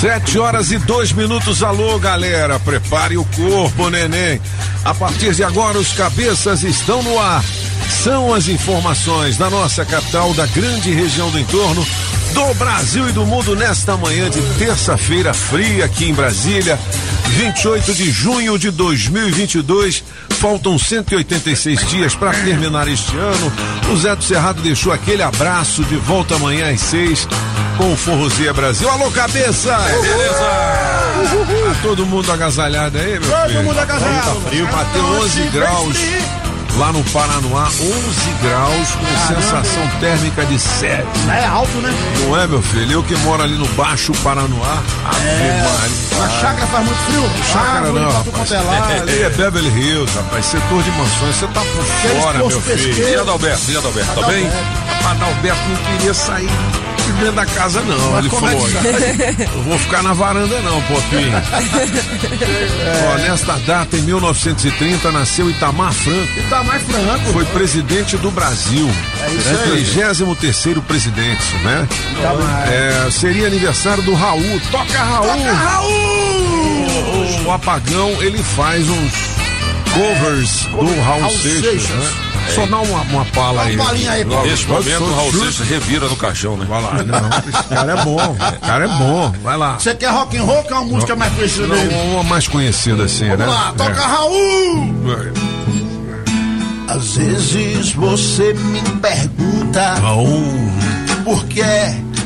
Sete horas e dois minutos. Alô, galera. Prepare o corpo, neném. A partir de agora, os cabeças estão no ar. São as informações da nossa capital, da grande região do entorno, do Brasil e do mundo nesta manhã de terça-feira fria aqui em Brasília, 28 de junho de 2022. Faltam 186 dias para terminar este ano. O Zé do Cerrado deixou aquele abraço de volta amanhã às seis com o Forrozeia Brasil. Alô, cabeça! Beleza! Tá todo mundo agasalhado aí, meu Todo filho? mundo agasalhado. Tá frio, bateu 11 graus. Lá no Paranoá, 11 graus com sensação térmica de 7. É alto, né? Não é, meu filho? Eu que moro ali no Baixo Paranoá. Ave Maria. Na chácara faz muito frio. Chácara não, rapaz. é. Ali é Beverly Hills, rapaz. Setor de mansões. Você tá por fora, meu filho. pesqueiros. E Adalberto? E Adalberto? Tá bem? Adalberto não queria sair de dentro da casa, não. Mas Ele é falou: eu vou ficar na varanda, não, Popinho. Ó, nesta data, em 1930, nasceu Itamar Franco. Mais franco. Foi presidente do Brasil. É isso aí. 33 presidente, né? Mais. É, seria aniversário do Raul. Toca Raul! O, o Apagão, ele faz uns covers do Raul, Raul Seixas, Seixas. né? Só dá uma, uma pala aí. Uma palhinha aí, pô. Neste momento, o Raul Seixas revira no caixão, né? Vai lá. Não, esse cara é bom. Esse cara é bom. Vai lá. Você quer rock and roll ou quer uma música mais conhecida Não, dele? uma mais conhecida assim, né? Vamos lá, toca Raul! É. Às vezes você me pergunta Raul. por que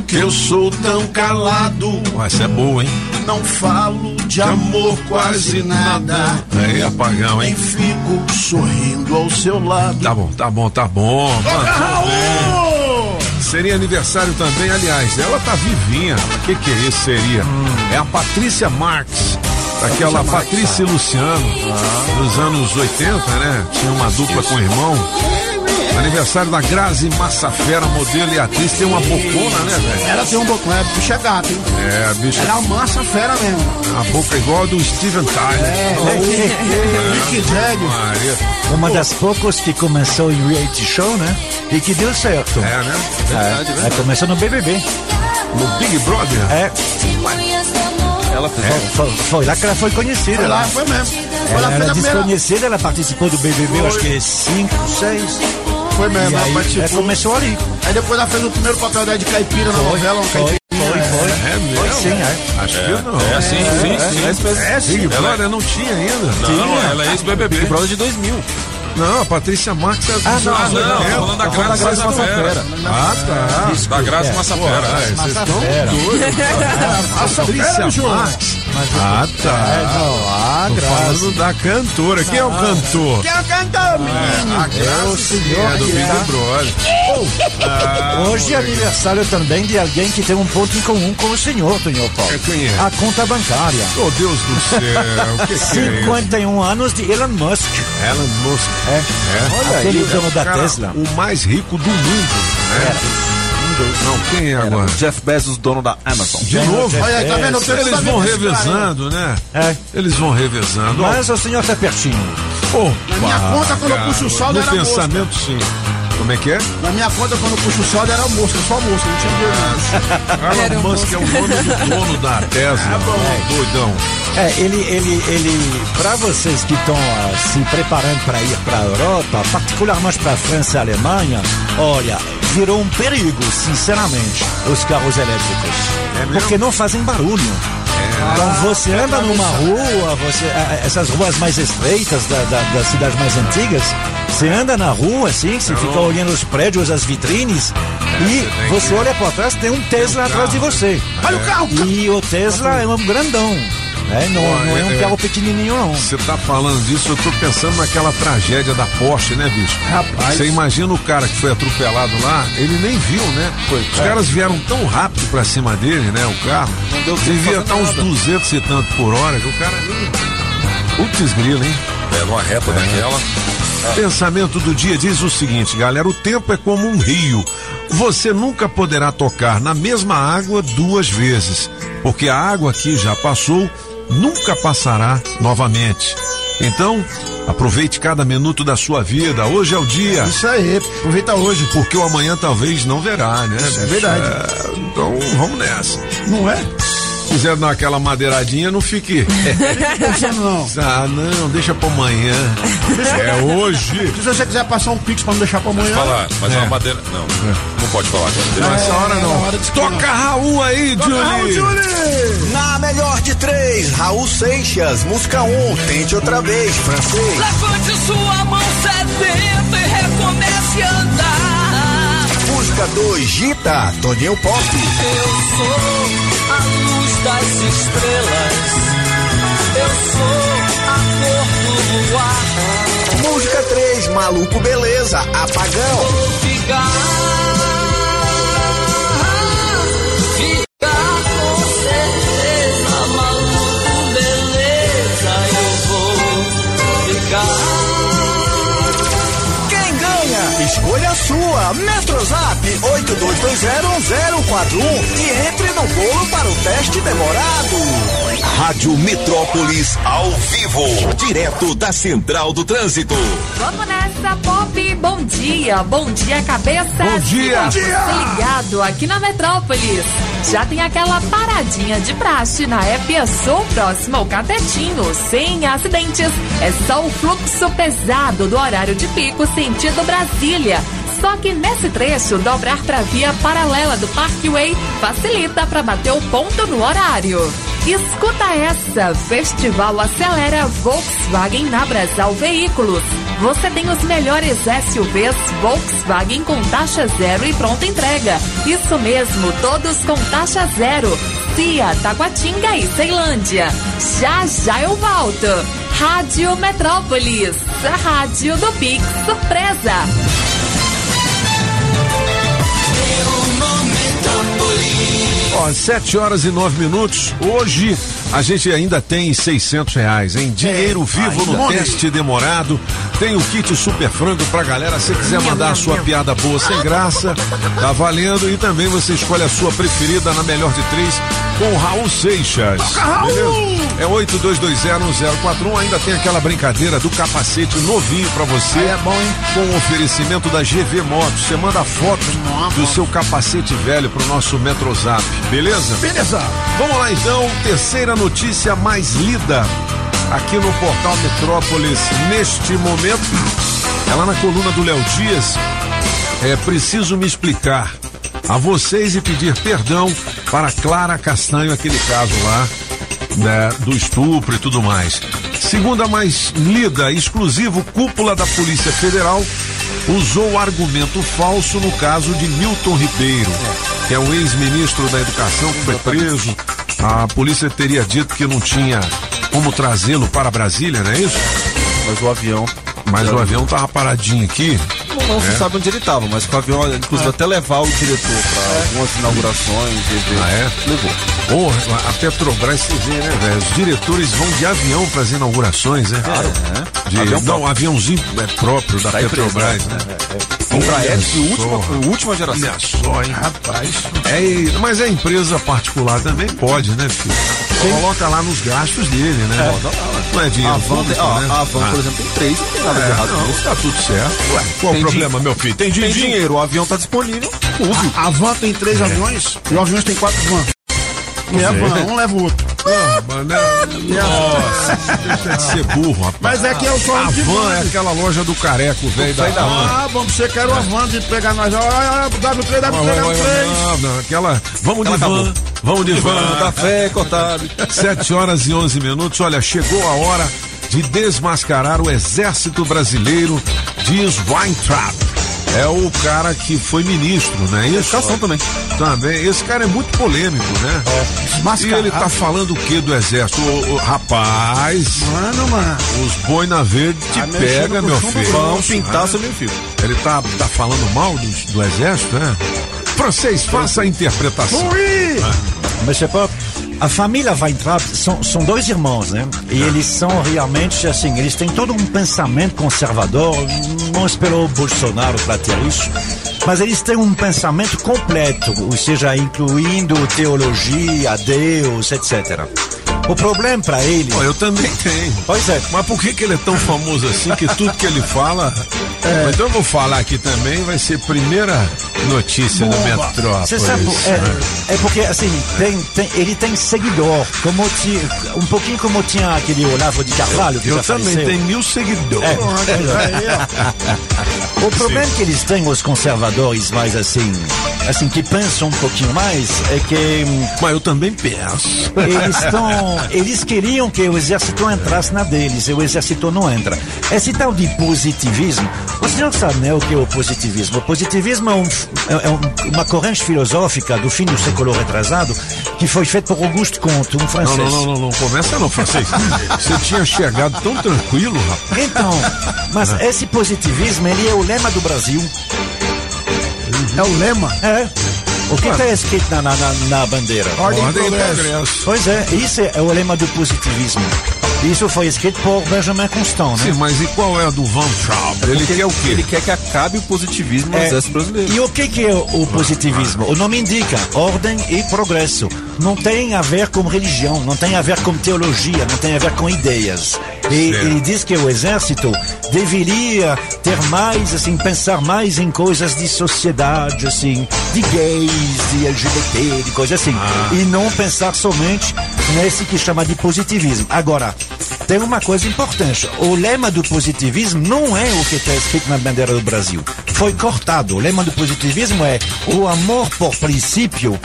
que eu sou tão calado. Essa é boa, hein? Não falo de amor quase nada. Aí, apagão, Nem hein? fico sorrindo ao seu lado. Tá bom, tá bom, tá bom. Raul! Seria aniversário também, aliás, ela tá vivinha. O que que é isso seria? É a Patrícia Marx. Aquela Patrícia e Luciano, dos anos 80, né? Tinha uma dupla com o irmão. Aniversário da Grazi Massafera, modelo e atriz. Tem uma bocona, né, velho? Ela tem um bocão, é bicha gata, hein? É, a bicha. Ela é uma massa fera mesmo. A boca é igual a do Steven Tyler. É, Mick Jagger. Maria. Uma das poucas que começou em reality show, né? E que deu certo. É, né? É, é, começou no BBB. No Big Brother. É, Ela fez é, foi, foi lá que ela foi conhecida. Foi lá, né? foi mesmo. Foi Ela lá, fez era desconhecida, ela participou do BBB, eu acho que 5, 6. Foi mesmo, E ela aí, é, começou ali. Aí depois ela fez o primeiro papel dela de caipira na novela, uma Foi, caipira. foi, foi. É mesmo? Foi sim, é. Acho que não. É, sim, sim, sim. É, Big Brother não tinha ainda. Não, ela é ex-BBB. Prova de 2000. Não, a Patrícia Marques é Ah, não, Ah, não, tô falando da Graça Massafera. Ah, tá. Da Graça Ah, Massafera. vocês estão doidos. Patrícia Marques. Ah, tá. Não, ah, Tô falando da cantora. Quem é o cantor? Quem é o cantor, menino? A Graça é do Big Brother. Ah, Hoje é aniversário também de alguém que tem um ponto em comum com o senhor, Tonho Paulo. É, quem é? A conta bancária. Oh, Deus do céu. O que, que é isso? 51 anos de Elon Musk. Elon Musk. É. É. Aquele dono da Cara, Tesla. O mais rico do mundo. Né? Não, quem é agora? Jeff Bezos, dono da Amazon. De novo? Olha aí, tá vendo? Eu Eles vão revezando, né? É. Eles vão revezando. Mas o senhor tá pertinho. Opa, Na minha conta, quando eu puxo o saldo, No era pensamento, sim. Como é que é? Na minha conta, quando eu puxo o saldo, era mosca, só mosca, não tinha dinheiro. Elon Musk é o nome do dono da Tesla. É, doidão. É, ele, ele, ele, para vocês que estão ah, se preparando para ir para a Europa, particularmente para a França e a Alemanha, olha, virou um perigo, sinceramente, os carros elétricos. mesmo? porque não fazem barulho. Então você anda numa rua, você, ah, essas ruas mais estreitas da, da- das cidades mais antigas, você anda na rua assim, você fica olhando os prédios, as vitrines, e você olha para trás, tem um Tesla atrás de você. Olha o carro, E o Tesla é um grandão. Né? Não, Pô, não é um é- carro pequenininho, não. Você tá falando disso, eu tô pensando naquela tragédia da Porsche, né, bicho? Rapaz. Você imagina o cara que foi atropelado lá, ele nem viu, né? Os caras vieram tão rápido pra cima dele, né? O carro. Não deu Devia estar uns nada. 200 e tanto por hora, que o cara. Putz grilo, hein? Pega uma reta daquela. Pensamento do dia diz o seguinte, galera: o tempo é como um rio. Você nunca poderá tocar na mesma água duas vezes, porque a água que já passou nunca passará novamente. Então, aproveite cada minuto da sua vida. Hoje é o dia. Isso aí, aproveita hoje. Porque o amanhã talvez não verá, né? Isso é verdade. É, então vamos nessa. Não é? Se quiser dar aquela madeiradinha, não fique. Você não. ah, não, deixa pra amanhã. É hoje. Se você quiser passar um pix pra não deixar pra amanhã. Falar, mas É. uma madeira. Não, não pode falar. Deixa Nessa hora é, não. hora de- Toca Raul aí, Julie. Na melhor de três, Raul Seixas, música 1, um, tente outra vez, francês. Levante sua mão sedenta e recomece a andar. Música 2, Gita, Toninho Pop. Eu sou das estrelas. Eu sou a cor do luar. Música 3, Maluco Beleza, Apagão. Vou ficar, Metrozap 82201041 e entre no bolo para o teste demorado. Rádio Metrópolis ao vivo, direto da Central do Trânsito. Vamos nessa, Pop. Bom dia, bom dia, cabeça. Bom dia. Você ligado aqui na Metrópolis. Já tem aquela paradinha de praxe na Sul, próximo ao Catetinho, sem acidentes. É só o fluxo pesado do horário de pico sentido Brasília. Só que nesse trecho, dobrar para a via paralela do Parkway facilita para bater o ponto no horário. Escuta essa! Festival Acelera Volkswagen na Brasal Veículos. Você tem os melhores SUVs Volkswagen com taxa zero e pronta entrega. Isso mesmo, todos com taxa zero. Cia, Taguatinga e Ceilândia. Já já eu volto. Rádio Metrópolis, a rádio do Pix Surpresa. Ó, sete horas e nove minutos. Hoje a gente ainda tem 600 reais, hein? Dinheiro vivo no teste demorado. Tem o kit super frango pra galera. Se quiser mandar a sua piada boa sem graça, tá valendo. E também você escolhe a sua preferida na melhor de três com Raul Seixas. Beleza? É 82201041. Ainda tem aquela brincadeira do capacete novinho pra você. Aí é bom, hein? Com o oferecimento da GV Motos. Você manda foto do seu capacete velho pro nosso Metrozap, beleza? Beleza. Vamos lá então, terceira notícia mais lida aqui no portal Metrópolis neste momento. É lá na coluna do Léo Dias. É preciso me explicar a vocês e pedir perdão para Clara Castanho, aquele caso lá né, do estupro e tudo mais. Segunda mais lida, exclusivo cúpula da Polícia Federal usou argumento falso no caso de Milton Ribeiro, que é um ex-ministro da Educação que foi preso. A polícia teria dito que não tinha como trazê-lo para Brasília, não é isso? Mas o avião. Mas o avião tava paradinho aqui. Não, não se sabe onde ele estava, mas com o avião, inclusive, até levar o diretor para algumas inaugurações, eventos. Ah, é? Levou. Porra, a Petrobras, você vê, né, velho? Os diretores vão de avião para as inaugurações, né? É. De, Avião não, aviãozinho é próprio da, Petrobras, né? Embraer de Olha última, última geração. Olha só, hein? Rapaz. É, mas a empresa particular também pode, né, filho? Coloca lá nos gastos dele, né? Não é dinheiro A Van, público, ó, né? a Van, Ah. por exemplo, tem três, não tem nada de É, errado não, tá tudo certo. Ué, qual Tem o problema, meu filho? Tem Tem dinheiro? dinheiro, o avião tá disponível, use. A van tem três É. aviões e o aviões tem quatro vans. E a van, um leva o outro. Ah, mano, é- Nossa, deixa de ser burro, rapaz. Mas é que eu sou A de van é aquela loja do careco, velho da van. Ah, bom, você quer uma van de pegar nós. Ah, W3, Não, W3, não, W3. não, não, aquela. Vamos de van. Vamos de van. Café cortado. 7 horas e 11 minutos. Olha, chegou a hora de desmascarar o exército brasileiro, diz Weintraub. é o cara que foi ministro, né? Isso. Educação também. Também. Esse cara é muito polêmico, né? E ele tá falando o que do exército? Ô, ô, rapaz, Mano, mano. os boi na verde te Tá pega, meu filho. Vão pintar seu meu filho. Ele tá, tá falando mal do, do exército, né? Francês, faça a interpretação. Mas é pas, a família Weintraub são, são dois irmãos, né? E eles são realmente assim, eles têm todo um pensamento conservador. Não esperou o Bolsonaro para ter isso. Mas eles têm um pensamento completo, ou seja, incluindo teologia, Deus, etc. O problema para eles. Pô, eu também tenho. Pois é. Mas por que, que ele é tão famoso assim que tudo que ele fala. Mas Então eu vou falar aqui também, vai ser primeira notícia do Metrópolis. Você sabe, é, é porque assim, tem, tem- ele tem seguidor, como ti, um pouquinho como tinha aquele Olavo de Carvalho que Eu também tenho mil seguidores. O problema que eles têm, os conservadores mais assim, assim, que pensam um pouquinho mais, é que hum, Mas eu também penso. eles estão. Eles queriam que o exército entrasse na deles, e o exército não entra. Esse tal de positivismo, o senhor sabe, né, o que é o positivismo? O positivismo é, um- é um- uma corrente filosófica do fim do século retrasado que foi feito por Auguste Comte, um Não, francês. não, não, não, não começa não, francês. Você tinha chegado tão tranquilo, rapaz. Então, mas esse positivismo, ele é o lema do Brasil. É o lema. É. O que está escrito na, na, na- bandeira? Ordem e Ordem e progresso. progresso. Pois é, isso é o lema do positivismo. Isso foi escrito por Benjamin Constant, né? Sim, mas e qual é a do Van Traub? Ele quer o quê? Ele quer que acabe o positivismo no É, exército brasileiro. E o que, que é o positivismo? O nome indica ordem e progresso. Não tem a ver com religião, não tem a ver com teologia, não tem a ver com ideias. E ele diz que o exército deveria ter mais, assim, pensar mais em coisas de sociedade, assim, de gays, de LGBT, de coisas assim. E não pensar somente nesse que chama de positivismo. Agora, tem uma coisa importante. O lema do positivismo não é o que está escrito na bandeira do Brasil. Foi cortado. O lema do positivismo é o amor por princípio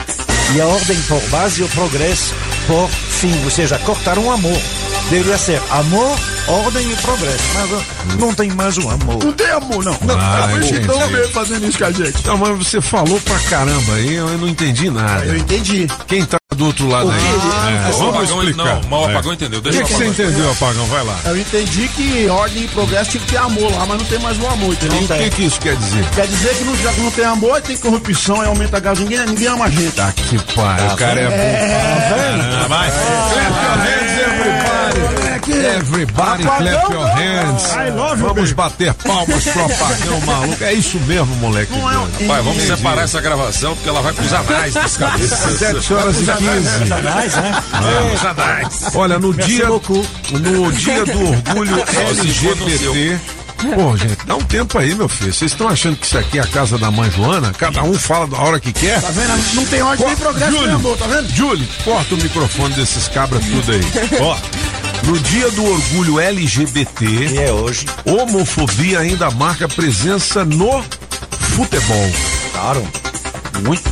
e a ordem por base e o progresso por fim. Ou seja, cortaram o amor. Deveria ser amor, ordem e progresso. Mas não tem mais o amor. Não tem amor, não. Não, Ah, a gente não veio fazendo isso com a gente. Não, mas você falou pra caramba aí, eu não entendi nada. Eu entendi. Quem tá do outro lado aí? É, O vamos apagão, explicar. não, mas o É. apagão entendeu. O Deixa que, eu que você entendeu, Apagão? Vai lá. Eu entendi que ordem e progresso tinha que ter amor lá, mas não tem mais o amor, entendeu? O que, que isso quer dizer? Quer dizer que não, já que não tem amor, tem corrupção, e aumenta a gás, ninguém, ninguém ama a gente. Tá que pariu, o cara é bom. Ah, vai. Everybody. Everybody, clap your hands. Vamos bater palmas pro Apagão maluco. É isso mesmo, moleque. Não é um- Vai, vamos separar essa gravação porque ela vai pros anais dos cabeças. 7 horas e 15. Satanás, né? Os anais. Olha, no dia, no dia do orgulho LGBT. Pô, gente, dá um tempo aí, meu filho. Vocês estão achando que isso aqui é a casa da mãe Joana? Cada um fala da hora que quer? Tá vendo? Não tem ordem nem progresso nem Júlio, amor, tá vendo? Júlio, corta o microfone desses cabras tudo aí. Ó, no dia do orgulho LGBT, E é hoje. homofobia ainda marca presença no futebol. Claro. Muito.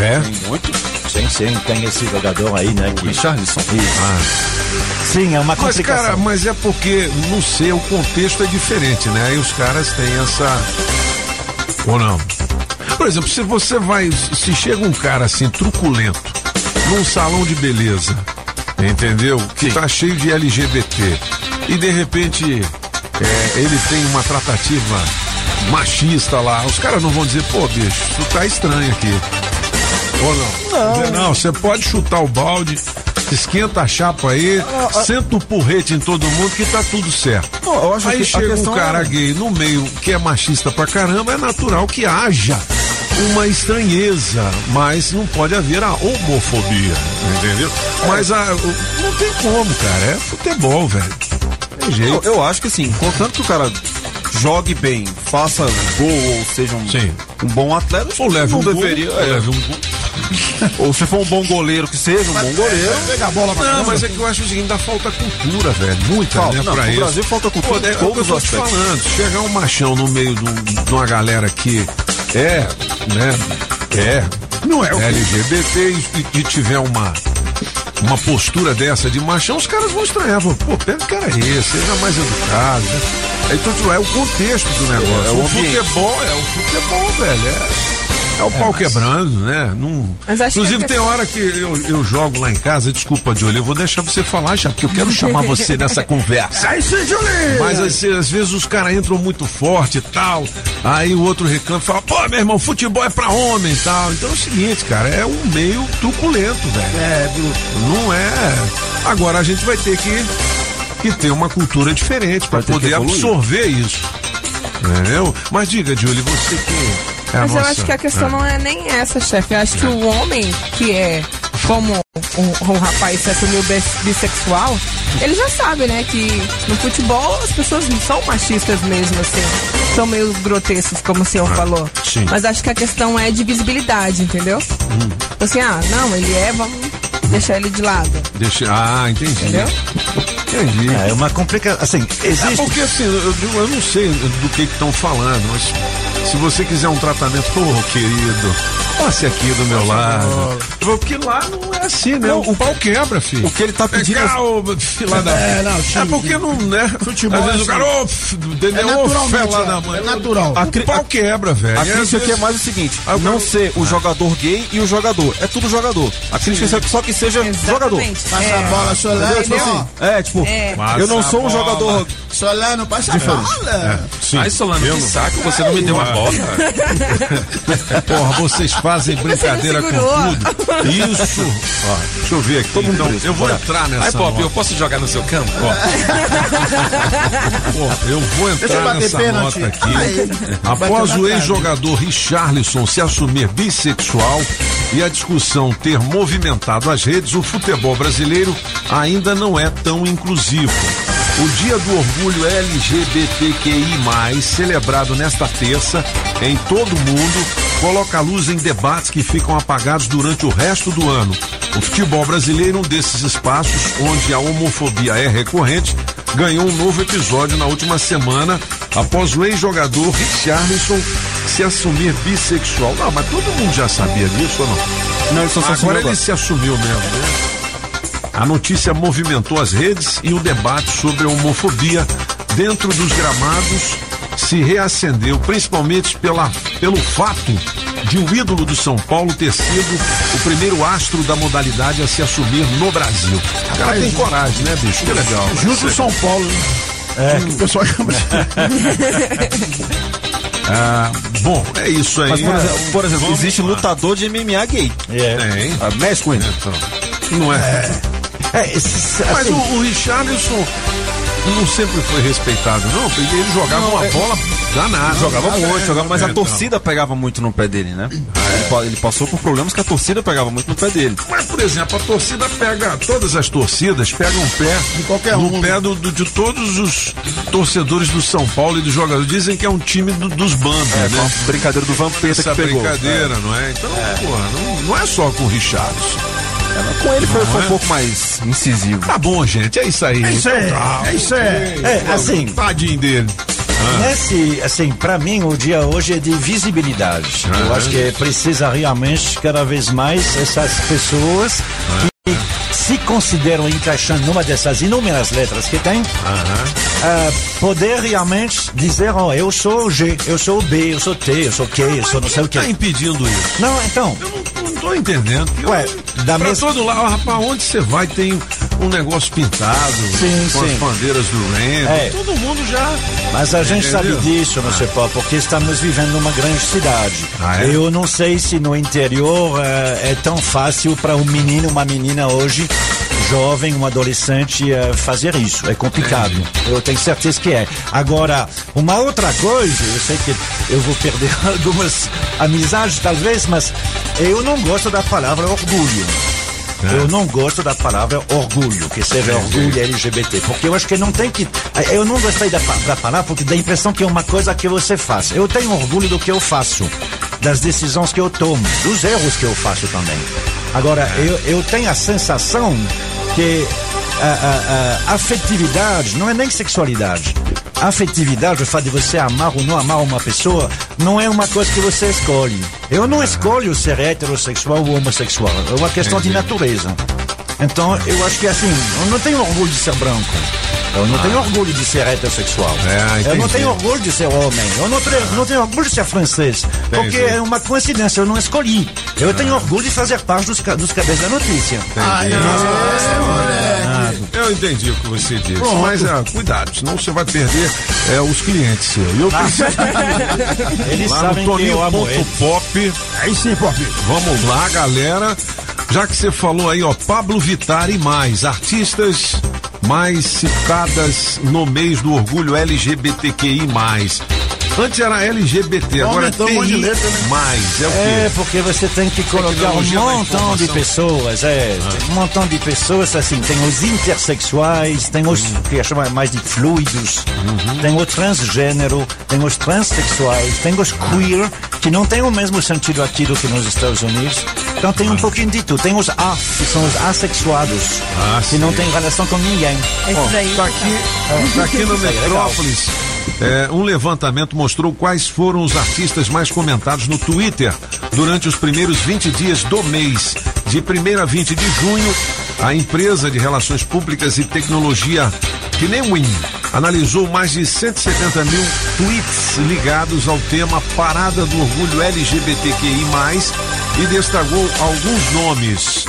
É? Muito. Sim, sim, tem esse jogador aí, né? Que... Richarlison. Sim, é uma Mas, complicação. cara, mas é porque, não sei, o contexto é diferente, né? Aí os caras têm essa. Ou não? Por exemplo, se você vai. Se chega um cara assim, truculento, num salão de beleza, entendeu? Que tá cheio de LGBT, e de repente é, ele tem uma tratativa machista lá, os caras não vão dizer, pô, bicho, isso tá estranho aqui. Ou não? Não, não você pode chutar o balde, esquenta a chapa aí, senta o porrete em todo mundo que tá tudo certo. Não, eu acho Aí que a chega um questão cara é- gay no meio que é machista pra caramba, é natural que haja uma estranheza, mas não pode haver a homofobia, entendeu? Mas a, não tem como, cara, é futebol, velho. Tem Eu, jeito. eu acho que assim, contanto que o cara jogue bem, faça gol ou seja um, Sim. um bom atleta, Ou leve um gol, deveria. ou é. leve um gol. Ou se for um bom goleiro, que seja um bom goleiro. Pega a bola pra Não, caramba. mas é que eu acho o seguinte, ainda falta cultura, velho. Muita, Falta. né, Não, pra no isso. Brasil falta cultura Pô, em é o que eu todos tô te falando. Chegar um machão no meio de, um- de uma galera que é, né, é Não é LGBT e, e tiver uma uma postura dessa de machão, os caras vão estranhar. Vão, Pô, pega o cara esse, seja mais educado. Né? Então, tipo, é o contexto do negócio. É, é o o futebol, é o futebol, velho. É. É o pau quebrando, né? Não... Que Inclusive, é tem hora que eu, eu jogo lá em casa, desculpa, Júlio, eu vou deixar você falar já, porque eu quero chamar você nessa conversa. É isso Julinho. Mas assim, às vezes os caras entram muito forte e tal, aí o outro reclama e fala, pô, meu irmão, futebol é pra homem e tal. Então é o seguinte, cara, é um meio truculento, velho. É, bruto. Não é. Agora a gente vai ter que, que ter uma cultura diferente para que poder absorver isso. Entendeu? Mas diga, Júlio, você que. É Mas eu acho que a questão é. não é nem essa, chefe. Eu acho que o homem que é como um, um rapaz se assumiu bis- bissexual, ele já sabe, né, que no futebol as pessoas não são machistas mesmo, assim. São meio grotescos, como o senhor falou. Ah, sim. Mas acho que a questão é de visibilidade, entendeu? Hum. Assim, ah, não, ele é, vamos deixar ele de lado. Deixa... Ah, entendi. Entendeu? Entendi. É uma complicação. Assim, É existe. porque assim, eu, eu não sei do que estão falando, mas se você quiser um tratamento, ô querido, passe aqui do meu lado. Porque lá não é assim, né? O pau quebra, filho. O que ele tá pedindo- É, fila da. É, não, É time, porque não, né? Futebol Às vezes é o cara, ô, f- entendeu? É Ô, lá é. da mãe. É natural. O A cri- pau quebra, velho. A crítica aqui é mais o seguinte: não quero- ser o jogador gay e o jogador. É tudo jogador. A crítica é só que seja jogador. Passa É. a bola, Solano. Tipo Entendeu? assim, é, tipo, É. eu não sou um bola. jogador. Solano, passa a bola. Sim. Ai, Solano, Eu que não- saco, você não me deu uma bola. Porra, vocês fazem brincadeira com tudo. Isso. Ó, deixa eu ver aqui. Então, eu vou entrar nessa. Ai, Pop, nota. eu posso jogar no seu campo? Pô, eu vou Deixa eu entrar bater nessa pênalti. nota aqui. Aí. Após o ex-jogador Richarlison se assumir bissexual e a discussão ter movimentado as redes, o futebol brasileiro ainda não é tão inclusivo. O Dia do Orgulho LGBTQI, celebrado nesta terça em todo o mundo, coloca a luz em debates que ficam apagados durante o resto do ano. O futebol brasileiro, um desses espaços onde a homofobia é recorrente, ganhou um novo episódio na última semana após o ex-jogador Richarlison se assumir bissexual. Não, mas todo mundo já sabia disso ou não? Não, ele só Agora ele agora. se assumiu mesmo, né? A notícia movimentou as redes e o debate sobre a homofobia dentro dos gramados se reacendeu, principalmente pela, pelo fato de o ídolo do São Paulo ter sido o primeiro astro da modalidade a se assumir no Brasil. O cara tem coragem, né, bicho? Que legal. Junto do São Paulo, né? É. Que o pessoal chama de... Ah, bom, é isso aí. Mas, por exemplo, por exemplo, existe lá. lutador de MMA gay. É. Tem. Ah, Mexe com ele. Então, não é. É, Mas assim, o, o Richarlison não sempre foi respeitado, não, ele jogava uma bola danada. Jogava muito, jogava, mas É, a então. torcida pegava muito no pé dele, né? Ele, ele passou por problemas que a torcida pegava muito no pé dele. Mas, por exemplo, a torcida pega, todas as torcidas pegam um pé De qualquer no um, pé do, do- de todos os torcedores do São Paulo e dos jogadores. Dizem que é um time do- dos Bambas, É, né? brincadeira do Vampeta Essa que pegou. brincadeira, não é? Então, porra, não, não é só com o Richarlison. É, com ele foi, foi é? um pouco mais incisivo. Tá bom, gente, é isso aí. É isso aí, é isso aí. é, assim, Tadinho dele. Nesse, assim, para mim o dia hoje é de visibilidade. Ah, Eu acho que precisa realmente cada vez mais essas pessoas que se consideram encaixando numa dessas inúmeras letras que tem, ah, poder realmente dizer, ó, eu sou o G, eu sou o B, eu sou T, eu sou Q, eu sou não sei o que. Tá impedindo isso? Não, então, Eu não, não tô entendendo. Eu- Ué, da mesma- todo lado, rapaz, onde você vai tem um negócio pintado Sim, com as sim. bandeiras do Remo. É. Todo mundo já. Mas a gente Entendeu? sabe disso, não sei pá, porque estamos vivendo numa grande cidade. Ah, é? Eu não sei se no interior eh, é tão fácil para um menino, uma menina hoje, jovem, um adolescente, eh, fazer isso. É complicado. Eu tenho certeza que é. Agora, uma outra coisa, eu sei que eu vou perder algumas amizades talvez, mas eu não gosto da palavra orgulho. Eu não gosto da palavra orgulho, que seja orgulho LGBT, porque eu acho que não tem que. Eu não gostei da, da palavra porque dá a impressão que é uma coisa que você faz. Eu tenho orgulho do que eu faço, das decisões que eu tomo, dos erros que eu faço também. Agora, eu, eu tenho a sensação que a, a- a afetividade não é nem sexualidade. Afetividade, o fato de você amar ou não amar uma pessoa, não é uma coisa que você escolhe. Eu não escolho ser heterossexual ou homossexual. É uma questão de natureza. Então, eu acho que assim, eu não tenho orgulho de ser branco. Eu não tenho orgulho de ser heterossexual. É, eu não entendi. tenho orgulho de ser homem. Eu não, tre- não tenho orgulho de ser francês. Porque é uma coincidência, eu não escolhi. Eu tenho orgulho de fazer parte dos, dos cabeças da notícia. Eu entendi o que você disse, mas é, cuidado, senão você vai perder é, os clientes seus. Eu preciso Eles lá sabem no. Toninho.pop. Aí sim, Pop. Vamos lá, galera. Já que você falou aí, ó, Pablo Vittar e mais, artistas mais citadas no mês do orgulho LGBTQI+. Antes era LGBT, agora Aumentou um monte de TI+. letra, né? Mais, é o quê? É, porque você tem que colocar um montão de pessoas, é, tem um montão de pessoas, assim, tem os intersexuais, tem os que chamam mais de fluidos, tem o transgênero, tem os transexuais, tem os queer, que não tem o mesmo sentido aqui do que nos Estados Unidos. Então tem um pouquinho de tudo. Tem os A, que são os assexuados, Ah, que não sim. tem relação com ninguém. Esses aí. Tá aqui, tá aqui no é legal. Metrópolis. É, um levantamento mostrou quais foram os artistas mais comentados no Twitter durante os primeiros 20 dias do mês. De 1 a 20 de junho, a empresa de relações públicas e tecnologia Kinewin analisou mais de 170 mil tweets ligados ao tema Parada do Orgulho LGBTQI+, e destacou alguns nomes.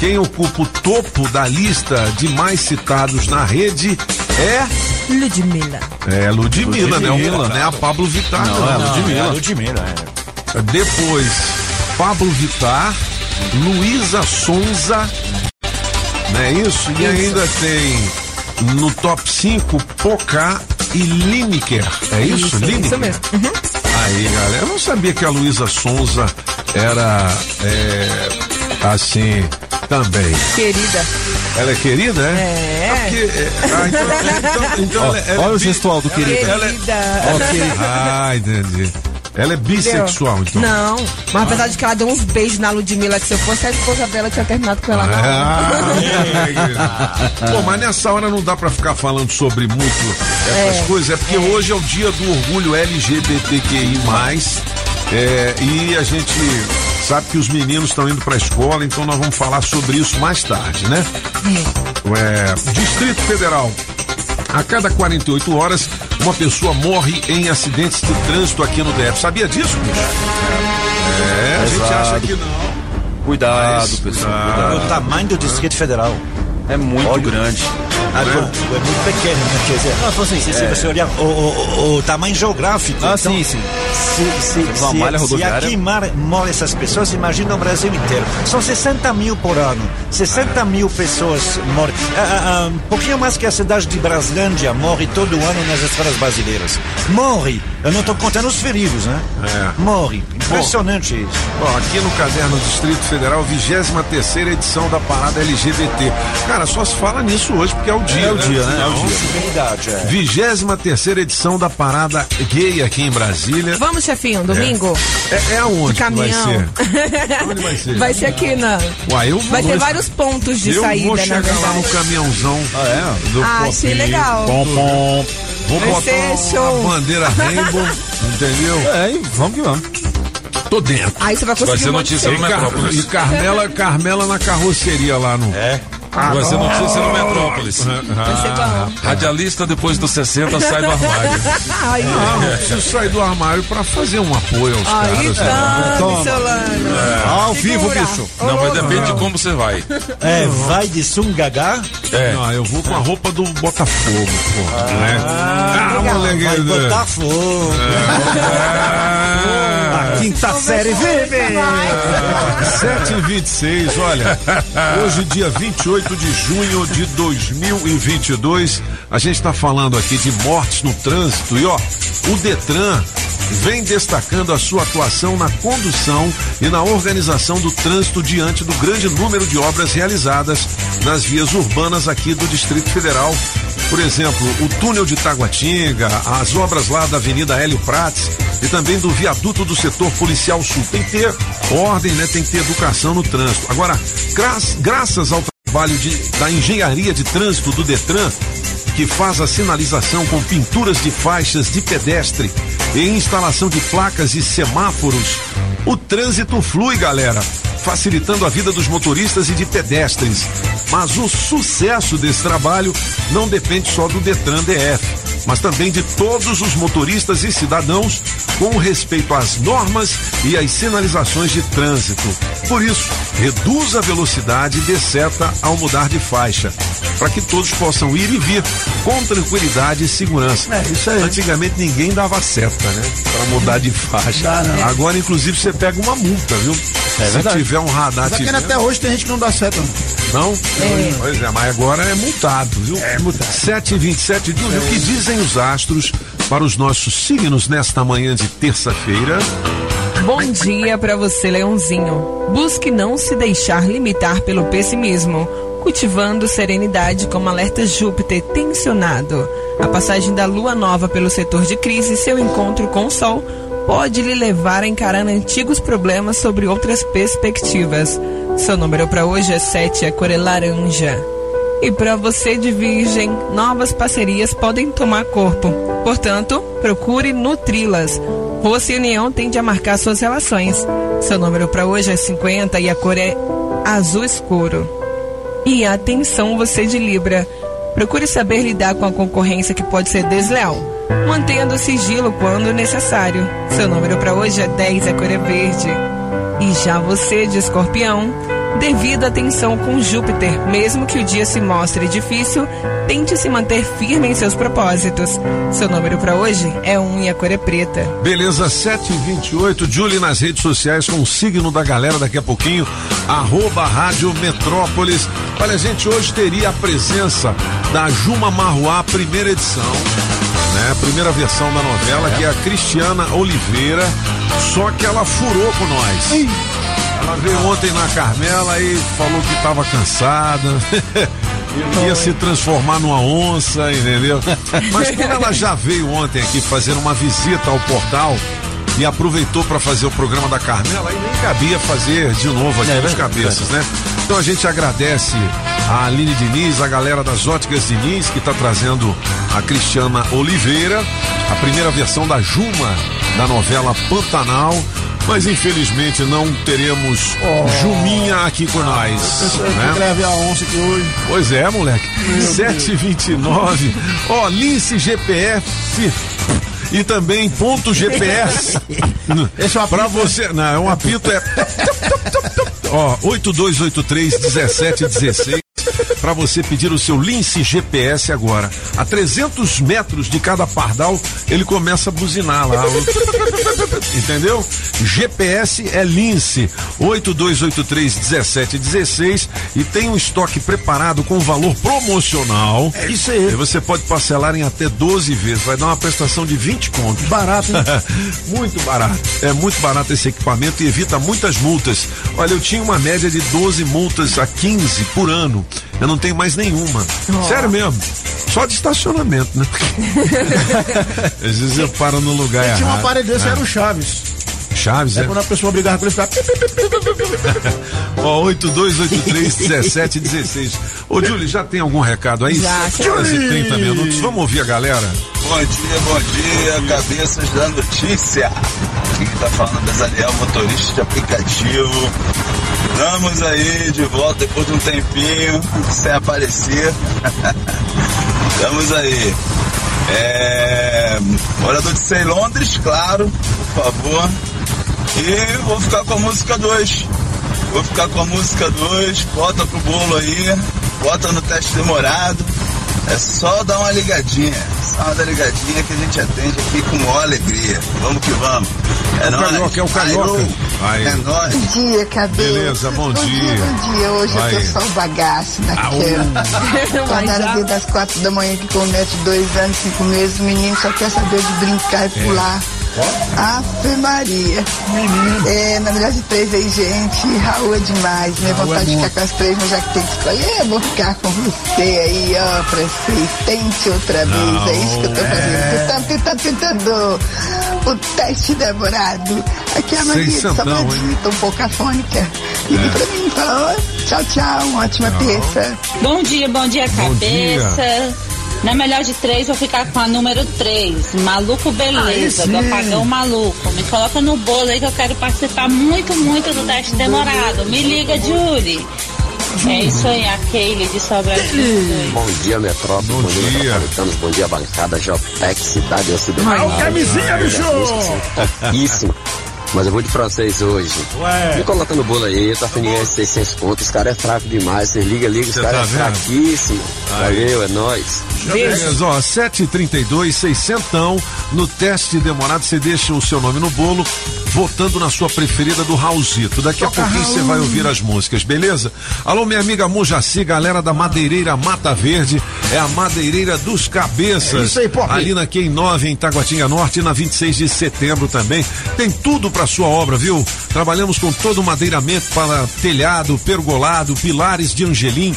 Quem ocupa o topo da lista de mais citados na rede é Ludmilla. é Ludmilla, né? Ludmilla. O- Não é a Pablo Vittar, não. Não, é a Ludmilla. É a Ludmilla, é. Depois, Pablo Vittar, Luísa Sonza, não é isso? E ainda tem no top 5 Pocá e Lineker. É isso? Isso, Lineker? isso mesmo. Uhum. Aí, galera, eu não sabia que a Luísa Sonza era é, assim também. Querida. Ela é querida, é? É. porque, é, ah, então, então, então ela, ela Olha é o gestual do querido. Ela é, Querida. ah, entendi. Ela é bissexual, então. Não, mas apesar de que ela deu uns beijos na Ludmilla, que se eu fosse a esposa dela, eu tinha terminado com ela. não. Ah, Pô, mas nessa hora não dá pra ficar falando sobre muito essas É, coisas, é porque hoje é o dia do orgulho LGBTQI+, é, e a gente sabe que os meninos estão indo pra escola, então nós vamos falar sobre isso mais tarde, né? É, Distrito Federal. A cada 48 horas, uma pessoa morre em acidentes de trânsito aqui no DF. Sabia disso, bicho? É, a gente acha que não. Cuidado, Mas, pessoal. Cuidado. O tamanho do Distrito Federal. É muito Olha. grande. Ah, bom, é muito pequeno, né? Quer dizer, não, assim, se, se você olhar o, o- o tamanho geográfico. Ah, então, sim, sim. Se, se, Uma se, malha se aqui morrem essas pessoas, imagina o Brasil inteiro. São 60 mil por ano. 60 mil pessoas morrem. Ah, ah, ah, um pouquinho mais que a cidade de Braslândia morre todo ano nas estradas brasileiras. Morre. Eu não estou contando os feridos, né? É. Morre. Impressionante isso. Ó, aqui no caderno Distrito Federal, 23 edição da parada LGBT. Cara, só se fala nisso hoje porque é o dia. É o dia, né? É o dia. Possibilidade, é. 23 edição da parada gay aqui em Brasília. Vamos, chefinho, domingo? É, é aonde que vai Caminhão. ser? Onde vai ser? Vai ser aqui na. Uai, eu vou, Vai ter vários pontos de eu saída, vou na chegar lá no caminhãozão do Ah, achei legal. Pom, pom. Vou Vai botar ser show. bandeira rainbow, entendeu? É, e vamos que vamos. Tô dentro. Aí você vai Vai conseguir ser um monte de notícia no coisa. Car-. E Carmela, Carmela na carroceria lá no. É. Vai ser notícia no Metrópolis. Radialista depois dos 60 sai do armário. Aí, Ah, não preciso sair do armário pra fazer um apoio aos aí caras. né? tá, Solano. Ao vivo, bicho. Não, mas depende de como você vai. É, vai de sungagá. É. Não, eu vou com a roupa do Botafogo, pô. né? Ah, legal. moleque. Vai botar fogo. Quinta série vive. 7 e 26, olha. Hoje, dia 28 de junho de 2022, a gente está falando aqui de mortes no trânsito e, ó, o Detran vem destacando a sua atuação na condução e na organização do trânsito diante do grande número de obras realizadas nas vias urbanas aqui do Distrito Federal. Por exemplo, o túnel de Taguatinga, as obras lá da Avenida Hélio Prates e também do viaduto do setor policial sul. Tem que ter ordem, né? Tem que ter educação no trânsito. Agora, gra- graças ao trabalho de- da engenharia de trânsito do Detran, que faz a sinalização com pinturas de faixas de pedestre e instalação de placas e semáforos, O trânsito flui, galera, facilitando a vida dos motoristas e de pedestres. Mas o sucesso desse trabalho não depende só do Detran DF, mas também de todos os motoristas e cidadãos com respeito às normas e às sinalizações de trânsito. Por isso, reduz a velocidade e dê seta ao mudar de faixa, para que todos possam ir e vir com tranquilidade e segurança. É, isso aí. Antigamente ninguém dava seta, né? Para mudar de faixa. Dá, não. Agora, inclusive, você pega uma multa, viu? Se verdade. tiver um radar Só te que vendo, até hoje tem gente que não dá certo. não? Pois é, mas agora é multado, viu? É multado. 7 e 27 de julho. O que dizem os astros para os nossos signos nesta manhã de terça-feira? Bom dia pra você, Leãozinho. Busque não se deixar limitar pelo pessimismo, cultivando serenidade como alerta Júpiter tensionado. A passagem da lua nova pelo setor de crise e seu encontro com o sol pode lhe levar a encarar antigos problemas sobre outras perspectivas. Seu número para hoje é 7, a cor é laranja. E para você de Virgem, novas parcerias podem tomar corpo. Portanto, procure nutri-las. Força e união tende a marcar suas relações. Seu número para hoje é 50 e a cor é azul escuro. E atenção você de Libra. Procure saber lidar com a concorrência que pode ser desleal, mantendo o sigilo quando necessário. Seu número para hoje é 10, a cor é verde. E já você de Escorpião, devido atenção com Júpiter, mesmo que o dia se mostre difícil, tente se manter firme em seus propósitos. Seu número para hoje é 1 e a cor é preta. Beleza, 7 e 28 Julie nas redes sociais com o signo da galera daqui a pouquinho, arroba Rádio Metrópolis. Olha, gente, hoje teria a presença da Juma Marruá, primeira edição, né? Primeira versão da novela, que é a Cristiana Oliveira, só que ela furou com nós. Ela veio ontem na Carmela e falou que estava cansada. Ia se transformar numa onça, entendeu? Mas como ela já veio ontem aqui fazer uma visita ao portal e aproveitou para fazer o programa da Carmela, aí nem cabia fazer de novo aqui É nos cabeças, né? Então a gente agradece a Aline Diniz, a galera das Óticas Diniz, que está trazendo a Cristiana Oliveira, a primeira versão da Juma, da novela Pantanal. Mas infelizmente não teremos Juminha aqui com nós. Eu né? né? levei a onça aqui hoje. Pois é, moleque. 729. Ó, Lince GPS e também ponto GPS. Esse é um pra apito, você. Não, é um apito é. Ó, 8283 1716. Pra você pedir o seu Lince GPS agora. A 300 metros de cada pardal, ele começa a buzinar lá. Entendeu? GPS é Lince 8283 1716 e tem um estoque preparado com valor promocional. É isso aí. E você pode parcelar em até 12 vezes. Vai dar uma prestação de 20 contos. Barato, hein? muito barato. É muito barato esse equipamento e evita muitas multas. Olha, eu tinha uma média de 12 multas a 15 por ano. Eu não tenho mais nenhuma. Sério mesmo. Só de estacionamento, né? Às vezes eu paro no lugar Tinha um errado. aparelho desse, Ah, era o Chaves. Chaves, é? Quando a pessoa brigava com ele, ficava. Ó, 8283-1716. Ô, Júlio, já tem algum recado aí? Já, 7 horas e Julie. 30 minutos. Vamos ouvir a galera? Bom dia, bom dia, cabeças da notícia. Aqui quem tá falando é Daniel, motorista de aplicativo. Estamos aí de volta depois de um tempinho, sem aparecer. Estamos aí. É... Morador de Sei Londres, claro, favor. E vou ficar com a música 2. Vou ficar com a música 2, bota pro bolo aí, bota no teste demorado. É só dar uma ligadinha, só uma ligadinha que a gente atende aqui com maior alegria. Vamos que vamos. É o nóis. Carioca, é o Carioca. Aí. É nóis. Bom dia, cabeça. Beleza, bom dia. Bom dia, hoje Vai. eu tô só o bagaço daquela. Acordaram desde as quatro da manhã que comete dois anos, cinco meses, o menino só quer saber de brincar e pular. Ave Maria. É, na verdade, três aí, gente. Raul é demais. Minha Raul é vontade de bom. ficar com as três, mas já que tem que escolher, eu vou ficar com você aí, ó, pra ser. Tente outra vez. É isso que eu tô fazendo. Tentando, tentando, tentando. O teste demorado. Aqui é a Maria de Seiscentão, Sobradinho, tô um pouco afônica. Ligue pra mim, fala, "Oi, tchau, tchau, uma ótima terça. Bom dia, bom dia, Bom dia. Na melhor de três, vou ficar com a número 3, Maluco Beleza, do Apagão Maluco. Me coloca no bolo aí que eu quero participar muito, muito do teste demorado. Me liga, Julie. É isso aí, a Keile de Sobradinho. Bom dia, Metrópole. Bom dia. Metropolitanos. Bom dia, bancada Jopec, Cidade Ocidental. Ai, camisinha, bicho! Mas eu vou de francês hoje. Ué. Me coloca no bolo aí, tá fininho 600 pontos. Os caras é fraco demais. Vocês liga, liga, os caras tá é vendo? fraquíssimo. Valeu, é nóis. Beleza, ó, 732, 600. No teste demorado, você deixa o seu nome no bolo, votando na sua preferida do Raulzito. Daqui a pouquinho você vai ouvir as músicas, beleza? Alô, minha amiga Mujaci, galera da Madeireira Mata Verde, é a Madeireira dos Cabeças. É isso aí, Pop. Ali na Q 9, em Taguatinga Norte, e na 26 de setembro também. Tem tudo pra sua obra, viu? Trabalhamos com todo o madeiramento para telhado, pergolado, pilares de angelim,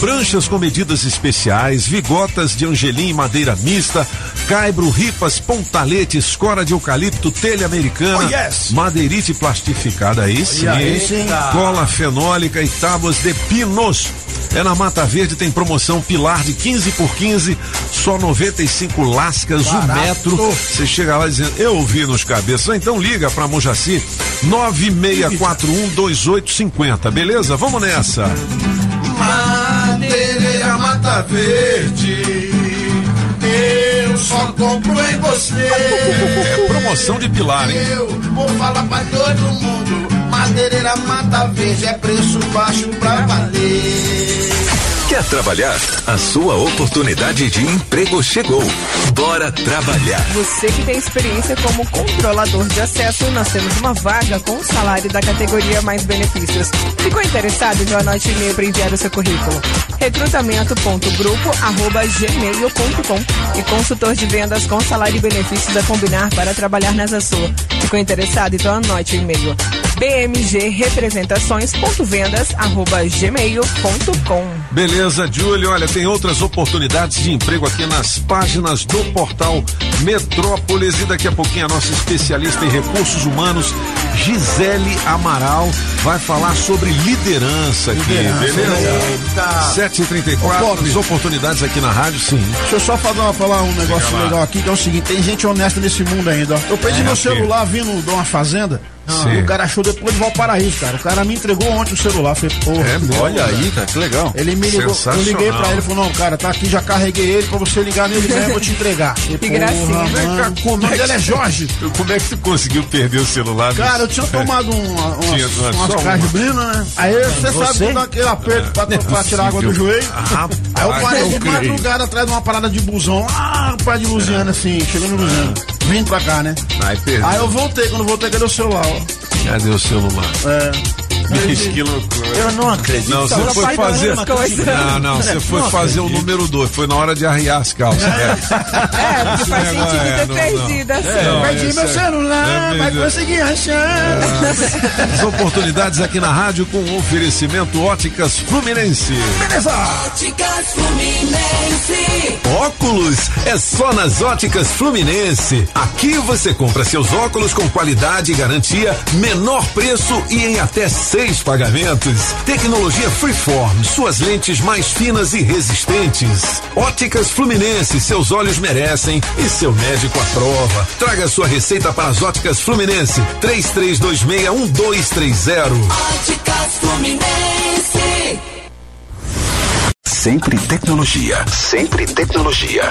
Pranchas com medidas especiais, vigotas de angelim e madeira mista, caibro, ripas, pontaletes, cora de eucalipto, telha americana, Oh, yes. madeirite plastificada, aí sim, aí sim. cola fenólica e tábuas de pinos. É na Mata Verde, tem promoção pilar de 15 por 15, só 95 lascas Barato. metro. Você chega lá dizendo, eu ouvi nos cabeças. Então liga pra Mojaci, 96412850, beleza? Vamos nessa. Madeireira Mata Verde, eu só compro em você. É promoção de pilar, hein? Eu vou falar pra todo mundo. Madeireira Mata Verde é preço baixo pra valer. Quer trabalhar? A sua oportunidade de emprego chegou. Bora trabalhar. Você que tem experiência como controlador de acesso, nós temos uma vaga com salário da categoria mais benefícios. Ficou interessado? Então anote o e-mail para enviar o seu currículo. recrutamento.grupo@gmail.com e consultor de vendas com salário e benefícios a combinar para trabalhar na Zasur. Ficou interessado? Então anote o e-mail bmgrepresentações.vendas@gmail.com. Beleza, Júlio. Olha, tem outras oportunidades de emprego aqui nas páginas do portal Metrópolis. E daqui a pouquinho a nossa especialista em recursos humanos, Gisele Amaral, vai falar sobre liderança aqui, beleza? 7h34, Ô, Bob. as oportunidades aqui na rádio, sim. Deixa eu só falar, falar um negócio legal aqui, que é o seguinte, tem gente honesta nesse mundo ainda. ó. Eu perdi É, meu celular vindo de uma fazenda. Sim. E o cara achou depois de Valparaíso, cara. O cara me entregou ontem o celular. Falei, porra. É? Olha aí, cara, que legal. Ele me ligou, eu liguei pra ele e falou, não, cara, tá aqui, já carreguei ele pra você ligar nele mesmo, eu vou te entregar. Falei, Que gracinha. O como nome é que dele é Jorge. Como é que você conseguiu perder o celular? Cara, eu tinha tomado um, uma, umas, Tinha, é umas né? Aí você sabe Você? que dá aquele aperto pra, Não é pra tirar água do joelho. Rapaz, Aí eu parei de madrugada atrás de uma parada de busão lá, pra de Luziana, assim, chegando em Luziana. Vindo pra cá, né? Perdeu. Aí eu voltei, quando voltei, cadê o celular? ó? Cadê o celular? É. Bicho, que loucura. Eu não acredito. Não, você foi vai fazer. Não, não, você foi fazer o número dois. Foi na hora de arriar as calças. É, porque faz Esse negócio sentido é, ter não, perdido assim. Não, Perdi esse meu é- celular, é mas mesmo. consegui achar. As oportunidades aqui na rádio com oferecimento Óticas Fluminense. Beleza. Óticas Fluminense. Óculos é só nas Óticas Fluminense. Aqui você compra seus óculos com qualidade e garantia, menor preço e em até seis pagamentos. Tecnologia Freeform, suas lentes mais finas e resistentes. Óticas Fluminense, seus olhos merecem e seu médico aprova. Traga sua receita para as Óticas Fluminense. 33261230. Óticas Fluminense. Sempre tecnologia. Sempre tecnologia.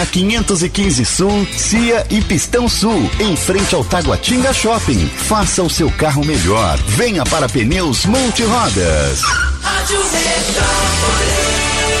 515 Sul, Cia e Pistão Sul, em frente ao Taguatinga Shopping. Faça o seu carro melhor. Venha para Pneus Multirodas. Rádio Metrópolis.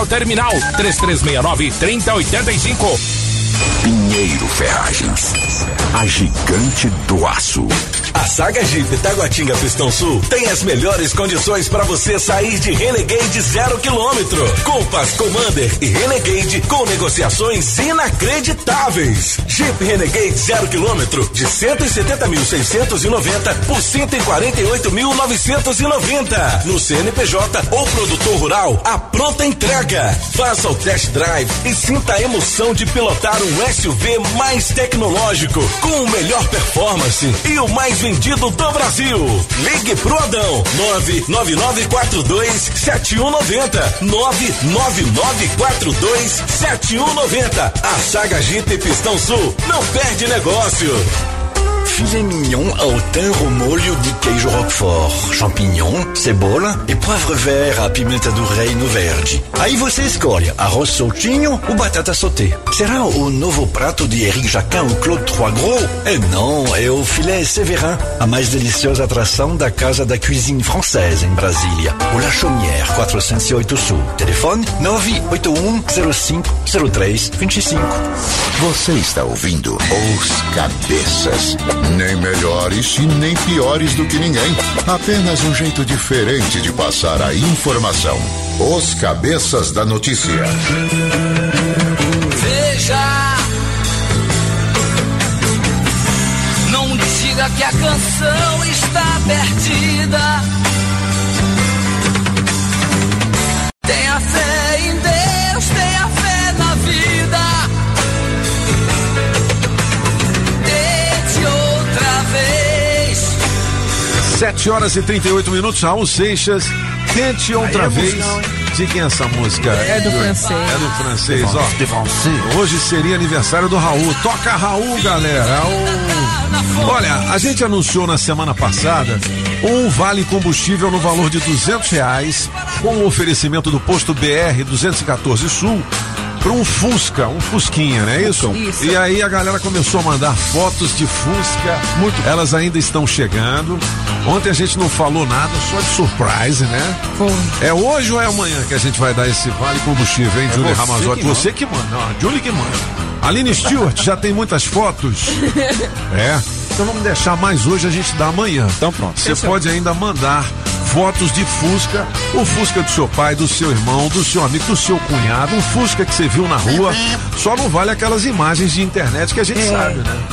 ao terminal 3369 3085. Pinheiro Ferragens, a gigante do aço. A Saga Jeep Taguatinga Pistão Sul tem as melhores condições para você sair de Renegade zero quilômetro. Compass Commander e Renegade com negociações inacreditáveis. Jeep Renegade zero quilômetro de 170.690 por 148.990 no CNPJ ou produtor rural. A pronta entrega. Faça o test drive e sinta a emoção de pilotar um SUV mais tecnológico com o melhor performance e o mais vendido do Brasil. Ligue pro Adão 99942 7190 99942 7190. A Saga Jeep Pistão Sul não perde negócio. Filet mignon ao thym ao molho de queijo roquefort, champignon, cebola e poivre vert à pimenta do reino verde. Aí você escolhe arroz soltinho ou batata sauté. Será o novo prato de Eric Jacquin ou Claude Trois Gros? É não, é o filé Severin, a mais deliciosa atração da Casa da Cuisine Française em Brasília. O La Chaumière, 408 Sul. Telefone 981 05 03 25. Você está ouvindo Os Cabeças. Nem melhores e nem piores do que ninguém. Apenas um jeito diferente de passar a informação. Os Cabeças da Notícia. Veja. Não diga que a canção está perdida. 7 horas e 38 minutos, Raul Seixas. Tente outra Aí é vez. hein? De quem é essa música? É do francês. É do francês, ó. francês. Hoje seria aniversário do Raul. Toca Raul, galera. Raul. Olha, a gente anunciou na semana passada um vale combustível no valor de duzentos reais com o oferecimento do posto BR 214 Sul para um Fusca, um Fusquinha, não é isso? Isso. E aí a galera começou a mandar fotos de Fusca. Muito. Elas ainda estão chegando. Ontem a gente não falou nada, só de surprise, né? É hoje ou é amanhã que a gente vai dar esse vale combustível, hein, É Julie você Ramazotti? Você que manda, não, a Julie que manda. Aline Stewart já tem muitas fotos. É. Então vamos deixar mais hoje, a gente dá amanhã. Então pronto. Você pode ainda mandar fotos de Fusca, o Fusca do seu pai, do seu irmão, do seu amigo, do seu cunhado, um Fusca que você viu na rua. Só não vale aquelas imagens de internet que a gente É. sabe, né?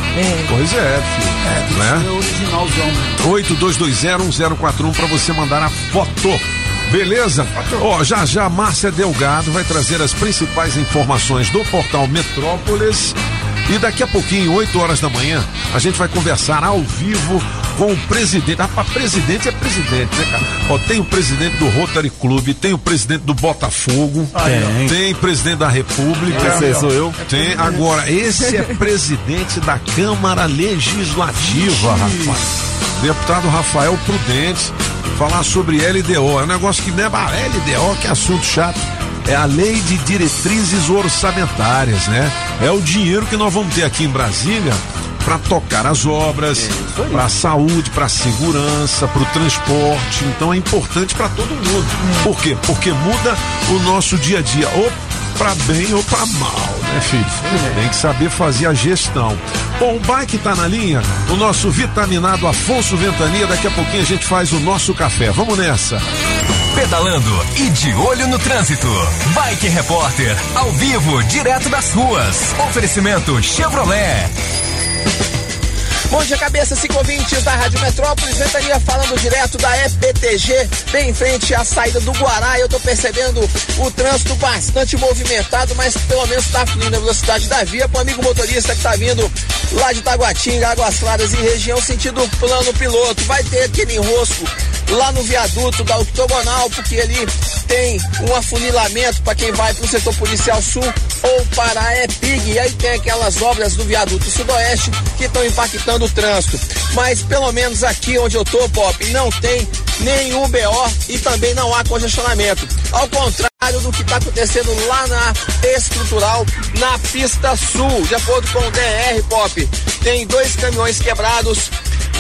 Pois é, filho. né? originalzão. 82201041 para você mandar a foto. Beleza? Ó, já já a Márcia Delgado vai trazer as principais informações do portal Metrópolis. E daqui a pouquinho, 8 horas da manhã, a gente vai conversar ao vivo com o presidente. Ah, pra presidente é presidente, né, cara? Ó, tem o presidente do Rotary Club, tem o presidente do Botafogo, Tem. tem presidente da República. Esse sou eu. Tem. Agora, esse é presidente da Câmara Legislativa, rapaz. Deputado Rafael Prudente, falar sobre LDO. É um negócio que é ah, LDO, que é assunto chato. É a lei de diretrizes orçamentárias, né? É o dinheiro que nós vamos ter aqui em Brasília para tocar as obras, para a saúde, para a segurança, para o transporte. Então é importante para todo mundo. Por quê? Porque muda o nosso dia a dia, ou para bem ou para mal, né, filho? Tem que saber fazer a gestão. Bom, o bike tá na linha, o nosso vitaminado Afonso Ventania, daqui a pouquinho a gente faz o nosso café. Vamos nessa. Pedalando e de olho no trânsito. Bike Repórter, ao vivo, direto das ruas. Oferecimento Chevrolet. Bom dia, cabeça, ciclovintes da Rádio Metrópolis. Ventania falando direto da FPTG, bem em frente à saída do Guará. Eu tô percebendo o trânsito bastante movimentado, mas pelo menos tá fluindo a velocidade da via. Pro amigo motorista que tá vindo lá de Taguatinga, Águas Claras e região, sentido plano piloto. Vai ter aquele enrosco lá no viaduto da octogonal, porque ali tem um afunilamento para quem vai para o setor policial sul ou para a EPIG. E aí tem aquelas obras do viaduto sudoeste que estão impactando o trânsito. Mas pelo menos aqui onde eu tô, Pop, não tem nenhum BO e também não há congestionamento. Ao contrário do que está acontecendo lá na estrutural, na pista sul. De acordo com o DR, Pop, tem dois caminhões quebrados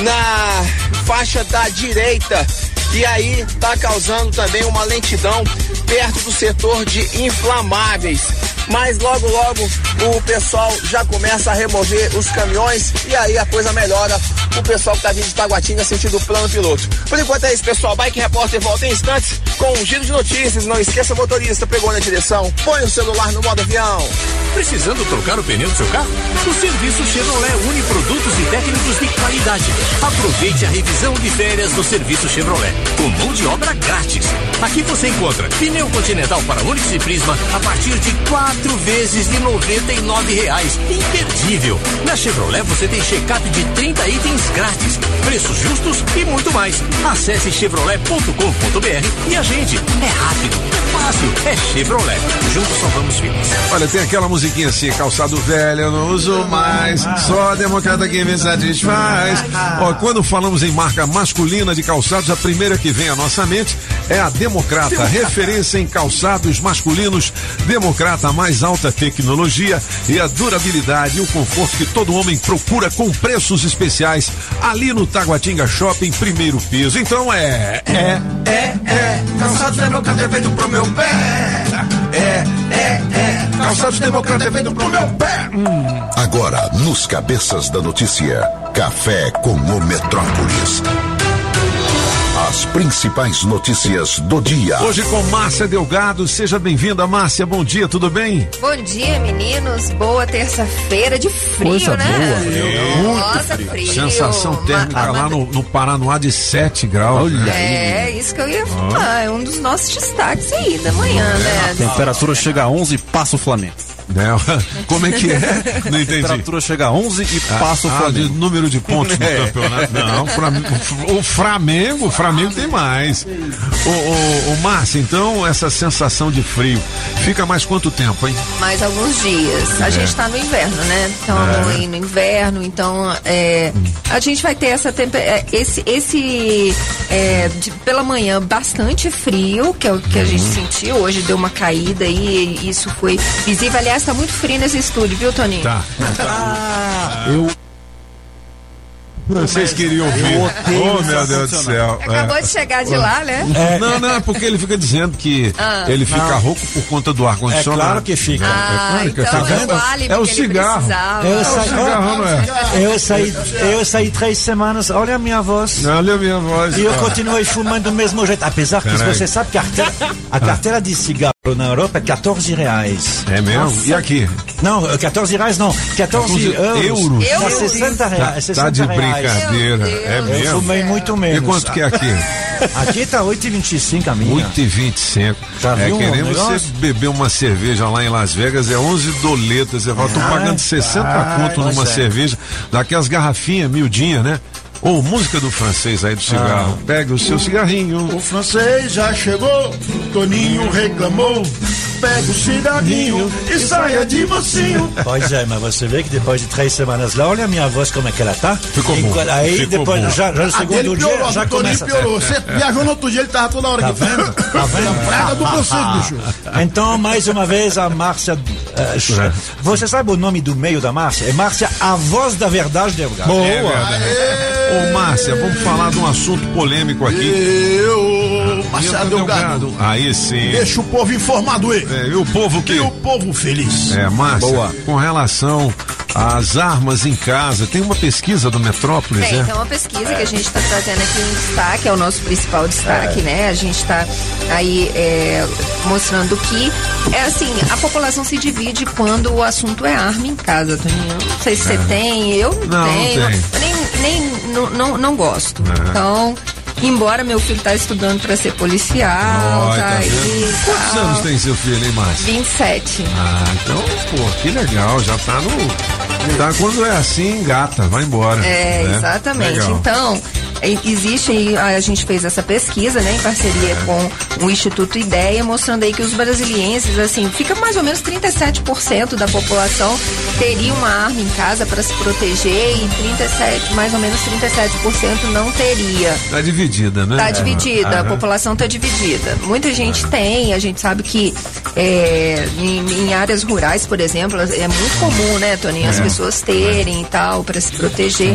na faixa da direita e aí está causando também uma lentidão perto do setor de inflamáveis. Mas logo, logo o pessoal já começa a remover os caminhões e aí a coisa melhora. O pessoal que tá vindo de Taguatinga o plano piloto. Por enquanto é isso, pessoal. Bike Repórter volta em instantes com um giro de notícias. Não esqueça, motorista, pegou na direção, põe o celular no modo avião. Precisando trocar o pneu do seu carro? O serviço Chevrolet une produtos e técnicos de qualidade. Aproveite a revisão de férias do serviço Chevrolet, com mão de obra grátis. Aqui você encontra pneu continental para Onix e Prisma a partir de quatro vezes de 99 reais. Imperdível! Na Chevrolet você tem check-up de 30 itens grátis, preços justos e muito mais. Acesse chevrolet.com.br e a gente é rápido, é fácil, é Chevrolet. Juntos salvamos vidas. Olha, tem aquela musiquinha assim, calçado velho, eu não uso mais, só a democrata que me satisfaz. Ó, quando falamos em marca masculina de calçados, a primeira que vem à nossa mente é a Democrata, referência em calçados masculinos. Democrata, a mais alta tecnologia e a durabilidade e o conforto que todo homem procura com preços especiais ali no Taguatinga Shopping, primeiro piso. Então é, é, É, é, calçados democrata é feito pro meu pé. É, é, é, calçados democrata é feito pro meu pé. Agora, nos Cabeças da Notícia, Café com o Metrópolis. As principais notícias do dia. Hoje com Márcia Delgado, seja bem-vinda, Márcia. Bom dia, tudo bem? Bom dia, meninos. Boa terça-feira de frio, Coisa né? boa, frio. Muito Nossa, frio. Sensação térmica Ma- lá no, no Paranoá de 7 graus. É, isso que eu ia falar. É um dos nossos destaques aí da manhã, né? A temperatura chega a 11 e passa o Flamengo. Como é que é? Não entendi. A temperatura chega a 11 e Ah, passa o ah, Flamengo. de número de pontos no É. campeonato. Não, o Flam- o Flamengo, o Flamengo tem mais. Ô, ô, ô, Márcia, então essa sensação de frio fica mais quanto tempo, hein? Mais alguns dias. A É. gente tá no inverno, né? Estamos É. no inverno, então é, a gente vai ter essa é, esse esse é, de- pela manhã bastante frio, que é o que a gente sentiu. Hoje deu uma caída aí, e isso foi visível. Aliás, tá muito frio nesse estúdio, viu, Toninho? Tá. Eu. Vocês queriam ouvir. Oh, meu Deus do céu. Acabou É. de chegar de lá, né? Não, não, é porque ele fica dizendo que Ah. ele fica Não. rouco por conta do ar-condicionado. É claro que fica. Ah, claro que então fica. é o álibi É o cigarro. Eu É o saí, cigarro, não é? eu saí, eu saí três semanas, olha a minha voz. Olha a minha voz. E eu Ah. continuei fumando do mesmo jeito. Apesar que Peraí. você sabe que a carteira, a carteira de cigarro na Europa é 14 reais. É mesmo? Nossa. E aqui? Não, 14 reais não. 14, 14 euros. euros. Dá Euros? 60 Tá, reais. 60 tá de reais. brincadeira. É Eu mesmo? fumei muito E menos. quanto que é aqui? Aqui tá 8,25 a minha. 8,25. Já É viu que um nem você beber uma cerveja lá em Las Vegas, é 11 doletas. Fala, tô Ah, pagando 60 ah, conto numa é. cerveja, daquelas garrafinhas miudinhas, né? Ou música do francês aí do cigarro. Pega o seu cigarrinho. O francês já chegou, Toninho reclamou. Pega o cigarrinho e saia de mocinho. Pois é, mas você vê que depois de três semanas lá, olha a minha voz como é que ela tá. Ficou E bom. Aí Ficou depois, bom. já, já no segundo piorou, dia, a já começa. piorou. Você viajou no outro dia, ele tava toda hora Tá aqui. vendo? Tá vendo? Praga do conceito, bicho. Então, mais uma vez, a Márcia. ch- você sabe o nome do meio da Márcia? É Márcia, a voz da verdade, Delgado. É verdade. Ô, Márcia, vamos falar de um assunto polêmico aqui. Eu, Marcelo Delgado. Aí sim. Deixa o povo informado aí. É, e o povo que. E o povo feliz. É, Márcia, Boa. com relação às armas em casa, tem uma pesquisa do Metrópolis, Tem, é? tem uma pesquisa que a gente está trazendo aqui um destaque, é o nosso principal destaque, É. né? A gente está aí é, mostrando que é assim, a população se divide quando o assunto é arma em casa, Toninho. Não sei se você É. tem, eu não, Não, tenho. Eu nem, nem não, não, não gosto. É. Então, embora meu filho tá estudando para ser policial, Olha, tá tá aí. vendo? Quantos tal. anos tem seu filho, hein, Márcia? 27. Ah, então, pô, que legal, já tá no. Tá, quando é assim, gata, vai embora. É, né? exatamente. Legal. Então, existe aí, a gente fez essa pesquisa, né, em parceria com o Instituto Ideia, mostrando aí que os brasilienses, assim, fica mais ou menos 37% da população teria uma arma em casa para se proteger e 37, mais ou menos 37% não teria. Tá dividida, né? Tá dividida, a Aham. população tá dividida. Muita gente tem, a gente sabe que é, em, em áreas rurais, por exemplo, é muito comum, né, Toninho, as É. pessoas terem e tal, para se proteger.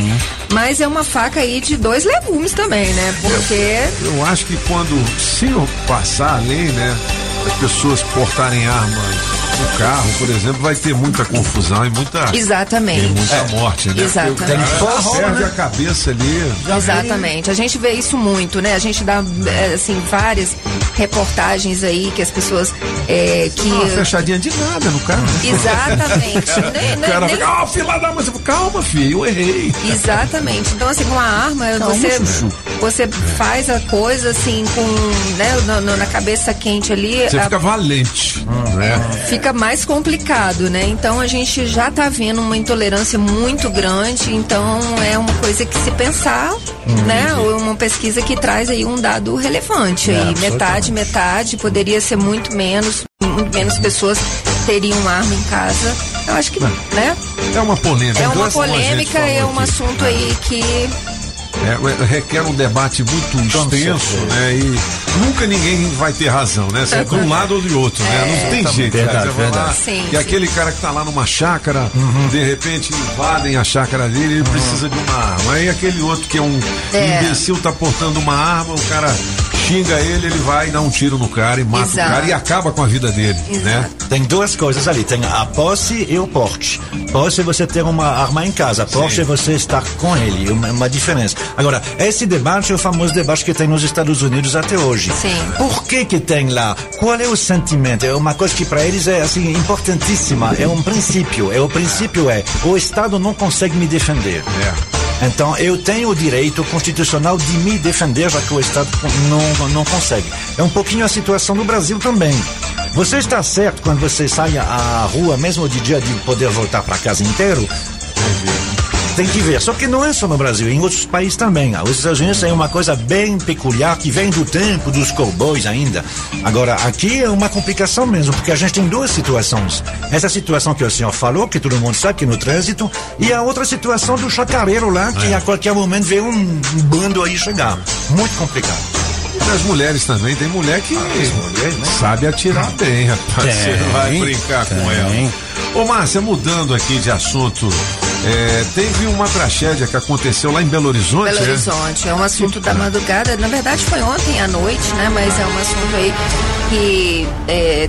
Mas é uma faca aí de dois legumes também, né? Porque. Eu acho que quando, se eu passar a lei, né, as pessoas portarem arma no carro, por exemplo, vai ter muita confusão e muita. Exatamente. E muita É. morte, né? Exatamente. O Tem força, perde né? a cabeça ali. Exatamente. A gente vê isso muito, né? A gente dá, é, assim, várias reportagens aí que as pessoas é, que. Uma fechadinha de nada no carro. Exatamente. Nem- o nem- cara nem- fica, ah, filha da mãe, calma, filho, eu errei. Exatamente. Então, assim, com a arma, Calma, você, chuchu. você faz a coisa assim, com, né, no- no- na cabeça quente ali. Você a- fica valente, né? fica mais complicado, né? Então a gente já tá vendo uma intolerância muito grande, então é uma coisa que se pensar, né? Ou uma pesquisa que traz aí um dado relevante É, aí, metade, metade, poderia ser muito menos, muito menos pessoas teriam arma em casa. Eu acho que, né? É uma polêmica. É uma polêmica, é um aqui. assunto aí que É, requer um debate muito extenso, né? E nunca ninguém vai ter razão, né? Se é de um lado ou de outro, né? Não tem Tá jeito, verdade, cara. Você vai lá, verdade. Sim, que sim. aquele cara que tá lá numa chácara, de repente invadem a chácara dele, ele precisa de uma arma. Aí aquele outro que é um É. imbecil tá portando uma arma, o cara xinga ele, ele vai dar um tiro no cara e mata Exato. o cara e acaba com a vida dele, né? Tem duas coisas ali, tem a posse e o porte. Posse é você ter uma arma em casa, porte é você estar com ele, uma, uma diferença. Agora, esse debate é o famoso debate que tem nos Estados Unidos até hoje. Sim. Por que que tem lá? Qual é o sentimento? É uma coisa que para eles é assim importantíssima, é um princípio. É o princípio é o Estado não consegue me defender. Então eu tenho o direito constitucional de me defender, já que o Estado não, não consegue. É um pouquinho a situação no Brasil também. Você está certo quando você sai à rua, mesmo de dia, de poder voltar para casa inteiro? Tem que ver. Só que não é só no Brasil, em outros países também. Ah, Os Estados Unidos é uma coisa bem peculiar que vem do tempo dos cowboys ainda. Agora, aqui é uma complicação mesmo, porque a gente tem duas situações. Essa situação que o senhor falou, que todo mundo sabe que é no trânsito, e a outra situação do chacareiro lá, que a qualquer momento vê um, bando aí chegar. Muito complicado. E as mulheres também, tem mulher que sabe atirar bem, rapaz. Tem, Você vai brincar com tem. Ô, Márcia, mudando aqui de assunto, é, teve uma tragédia que aconteceu lá em Belo Horizonte. Belo é? Horizonte. É um assunto da madrugada. Na verdade, foi ontem à noite, né? Mas é um assunto aí que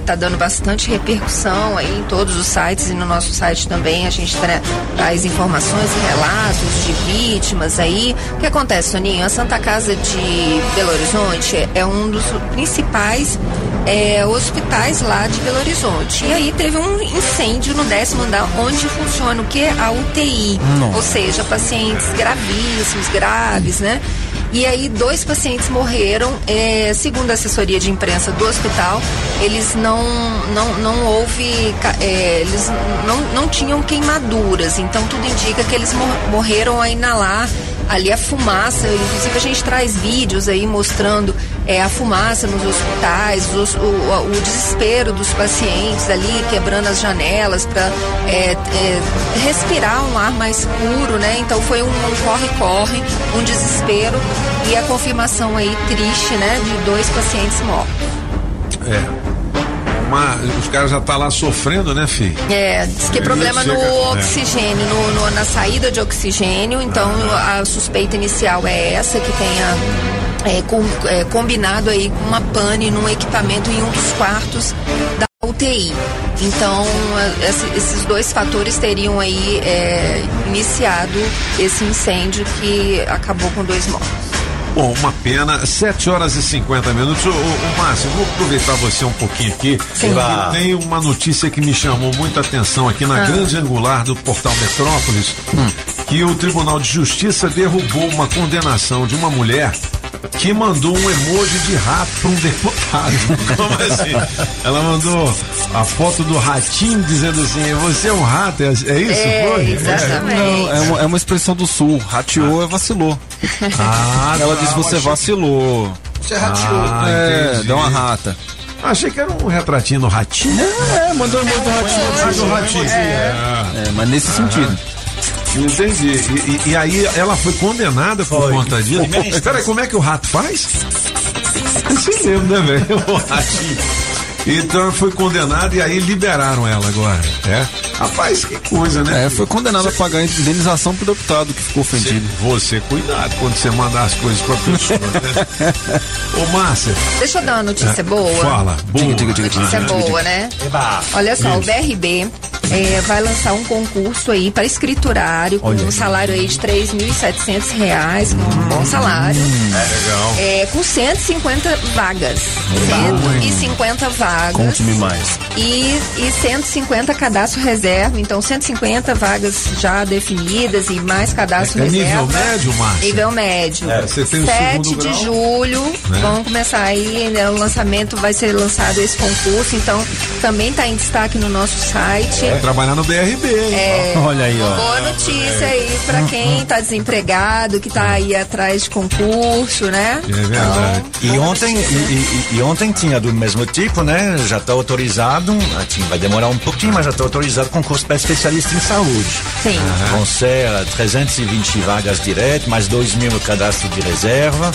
está dando bastante repercussão aí em todos os sites e no nosso site também. A gente tra traz informações e relatos de vítimas aí. O que acontece, Soninho? A Santa Casa de Belo Horizonte é um dos principais é, hospitais lá de Belo Horizonte. E aí teve um incêndio no décimo andar, onde funciona o que? A UTI. Nossa. Ou seja, pacientes gravíssimos, graves, né? E aí dois pacientes morreram, é, segundo a assessoria de imprensa do hospital, eles não não, não houve, é, eles não, não tinham queimaduras, então tudo indica que eles mor- morreram a inalar ali a fumaça, inclusive a gente traz vídeos aí mostrando é, a fumaça nos hospitais, os- o, o- desespero dos pacientes ali quebrando as janelas para respirar um ar mais puro, né? Então foi um um corre-corre, um desespero e a confirmação aí triste, né, de dois pacientes mortos. É. Uma- os caras já tá lá sofrendo, né, filho? É, diz que é problema chega- no é. oxigênio, no- no- na saída de oxigênio. Então a suspeita inicial é essa que tenha é, com- é, combinado aí com uma pane num equipamento em um dos quartos da UTI. Então esse- esses dois fatores teriam aí é, iniciado esse incêndio que acabou com dois mortos. Bom, uma pena, 7 horas e 50 minutos. Ô, ô, Márcio, vou aproveitar você um pouquinho aqui. Sim. Tem uma notícia que me chamou muita atenção aqui na Ah. grande angular do portal Metrópolis, que o Tribunal de Justiça derrubou uma condenação de uma mulher que mandou um emoji de rato para um deputado. Como assim? Ela mandou a foto do ratinho dizendo assim: você é um rato, é, é isso? É, foi? exatamente. Não, é uma, é uma expressão do sul. Rateou é vacilou. Ah, Ela disse você vacilou. Você rateou. Ah, é, entendi. deu uma rata. Achei que era um retratinho do ratinho. É, mandou um monte de ratinho. Ah, do ratinho. É, mas nesse sentido. Entendi. E, e- e aí ela foi condenada por conta disso. Peraí, como é que o rato faz? Assim mesmo, né, velho? O ratinho. Então foi condenada e aí liberaram ela agora. É. Rapaz, que coisa, né? É, foi condenado a pagar a indenização pro deputado que ficou ofendido. Você, cuidado quando você mandar as coisas pra pessoa, né? Ô, Márcia. Deixa eu dar uma notícia é, boa. Fala. Boa. Diga, diga, diga, Notícia diga, boa, diga. né? Eba. Olha só, o Isso. BRB é, vai lançar um concurso aí para escriturário com Olha um salário aí de 3.700 reais, com um bom salário. Legal. É, com 150 vagas. 150 vagas. Conte-me mais. E, e 150 cadastro reserva. Então, 150 vagas já definidas e mais cadastro É nível reserva. médio, Márcia? Nível médio. É, você tem o 7 segundo de grau, julho. né? Vão começar aí, né, o lançamento vai ser lançado esse concurso. Então, também está em destaque no nosso site. É, trabalhar no BRB, hein? É, Olha aí, ó. Boa notícia aí pra quem tá desempregado, que tá aí atrás de concurso, né? É verdade. E ontem, e, e- e ontem tinha do mesmo tipo, né? Já está autorizado, ah, tinha- vai demorar um pouquinho, mas já está autorizado concurso para especialista em saúde. Sim. Vão ser ah, 320 vagas direto, mais 2 mil no cadastro de reserva.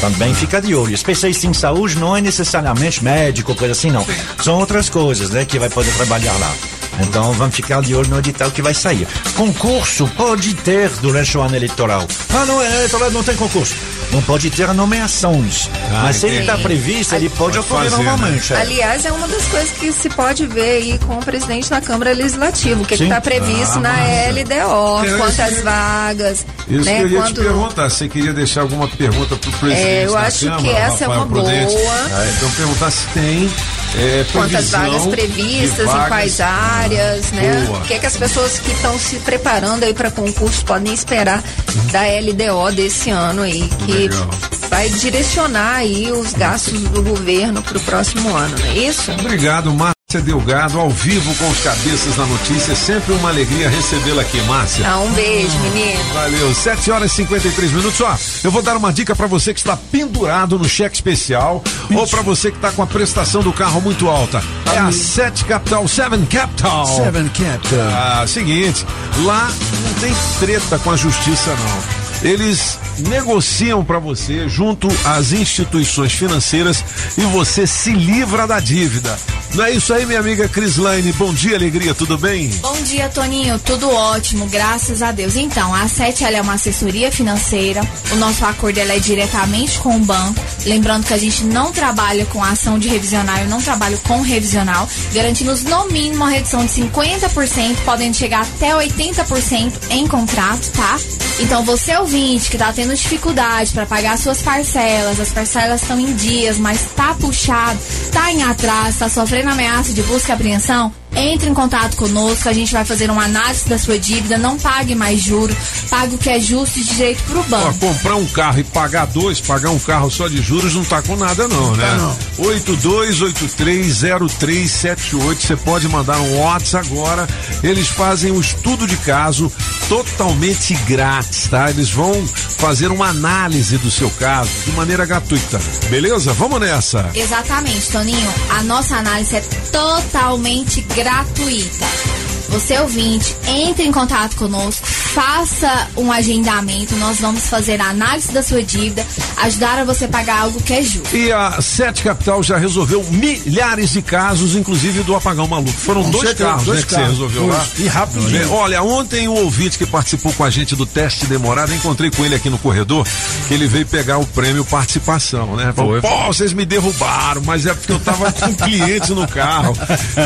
Também fica de olho. Especialista em saúde não é necessariamente médico, coisa assim, não. São outras coisas, né? Que vai poder trabalhar lá. Então vamos ficar de olho no edital que vai sair. Concurso pode ter durante o ano eleitoral. Ah, não, é eleitoral não tem concurso. Não pode ter nomeações. Ah, Mas se ele está previsto, ele pode, Pode ocorrer fazer, né? normalmente. é. Aliás, é uma das coisas que se pode ver aí com o presidente da Câmara Legislativa, o que Sim. está previsto Ah, na massa. LDO, É, quantas vagas, Isso né? que eu ia quanto- te perguntar. Você queria deixar alguma pergunta pro presidente É, eu da acho que Câmara, essa é Rafael uma Prudente? boa. Ah, então perguntar se tem é, Quantas vagas previstas, vagas. em quais áreas, né? Boa. O que, é que as pessoas que estão se preparando aí para concurso podem esperar da LDO desse ano aí, que Legal. vai direcionar aí os gastos do governo para o próximo ano, não é isso? Obrigado, Márcia Delgado, ao vivo com os cabeças da notícia. É sempre uma alegria recebê-la aqui, Márcia. Ah, um beijo, menino. Valeu, 7 horas e 53 minutos. Ó, eu vou dar uma dica pra você que está pendurado no cheque especial ou pra você que está com a prestação do carro muito alta. É a 7 Capital, 7 Capital. Seven Capital. Ah, seguinte, lá não tem treta com a justiça não. Eles negociam pra você junto às instituições financeiras e você se livra da dívida. Não é isso aí, minha amiga Crislaine? Bom dia, alegria, tudo bem? Bom dia, Toninho. Tudo ótimo, graças a Deus. Então, a SET ela é uma assessoria financeira. O nosso acordo é diretamente com o banco. Lembrando que a gente não trabalha com ação de revisional, eu não trabalho com revisional. Garantimos no mínimo uma redução de 50%, podendo chegar até 80% em contrato, tá? Então, você ouvinte que tá tendo dificuldade para pagar suas parcelas, as parcelas estão em dias, mas tá puxado, tá em atraso, tá sofrendo ameaça de busca e apreensão, entre em contato conosco, a gente vai fazer uma análise da sua dívida, não pague mais juro, pague o que é justo e direito pro Ó, banco. comprar um carro e pagar dois, pagar um carro só de juros não tá com nada não, né? não. 82830378, você pode mandar um WhatsApp agora. Eles fazem o estudo de caso totalmente grátis, tá? Eles vão fazer uma análise do seu caso de maneira gratuita. Beleza? Vamos nessa. Exatamente, Toninho. A nossa análise é totalmente gratuita. Você ouvinte, entre em contato conosco, faça um agendamento, nós vamos fazer a análise da sua dívida, ajudar a você pagar algo que é justo. E a Sete Capital já resolveu milhares de casos, inclusive do apagão maluco. Foram dois carros, dois né, que carros. você resolveu Dois. lá. E rapidinho. É, Olha, ontem o ouvinte que participou com a gente do teste demorado, encontrei com ele aqui no corredor, que ele veio pegar o prêmio participação, né? Falou, pô, vocês me derrubaram, mas é porque eu tava com clientes no carro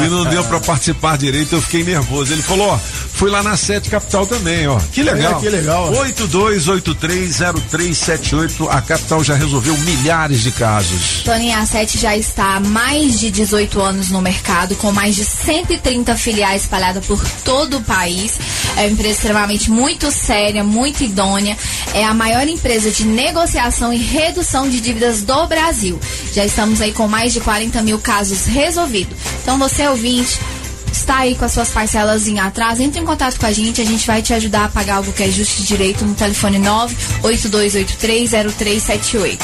e não deu pra participar direito, eu fiquei nervoso. Nervoso. Ele falou, ó, fui lá na Sete Capital também, ó. Que legal. É, que legal. 82830378. A capital já resolveu milhares de casos. Toninha, a Sete já está há mais de 18 anos no mercado, com mais de 130 filiais espalhadas por todo o país. É uma empresa extremamente muito séria, muito idônea. É a maior empresa de negociação e redução de dívidas do Brasil. Já estamos aí com mais de 40 mil casos resolvidos. Então, você ouvinte, está aí com as suas parcelas em atraso, entre em contato com a gente, a gente vai te ajudar a pagar algo que é justo e direito no telefone 982830378.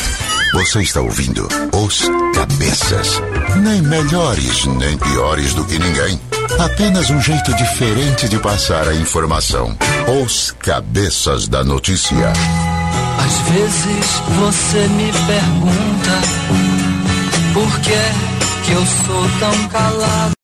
Você está ouvindo Os Cabeças. Nem melhores, nem piores do que ninguém. Apenas um jeito diferente de passar a informação. Os Cabeças da Notícia. Às vezes você me pergunta por que que eu sou tão calado.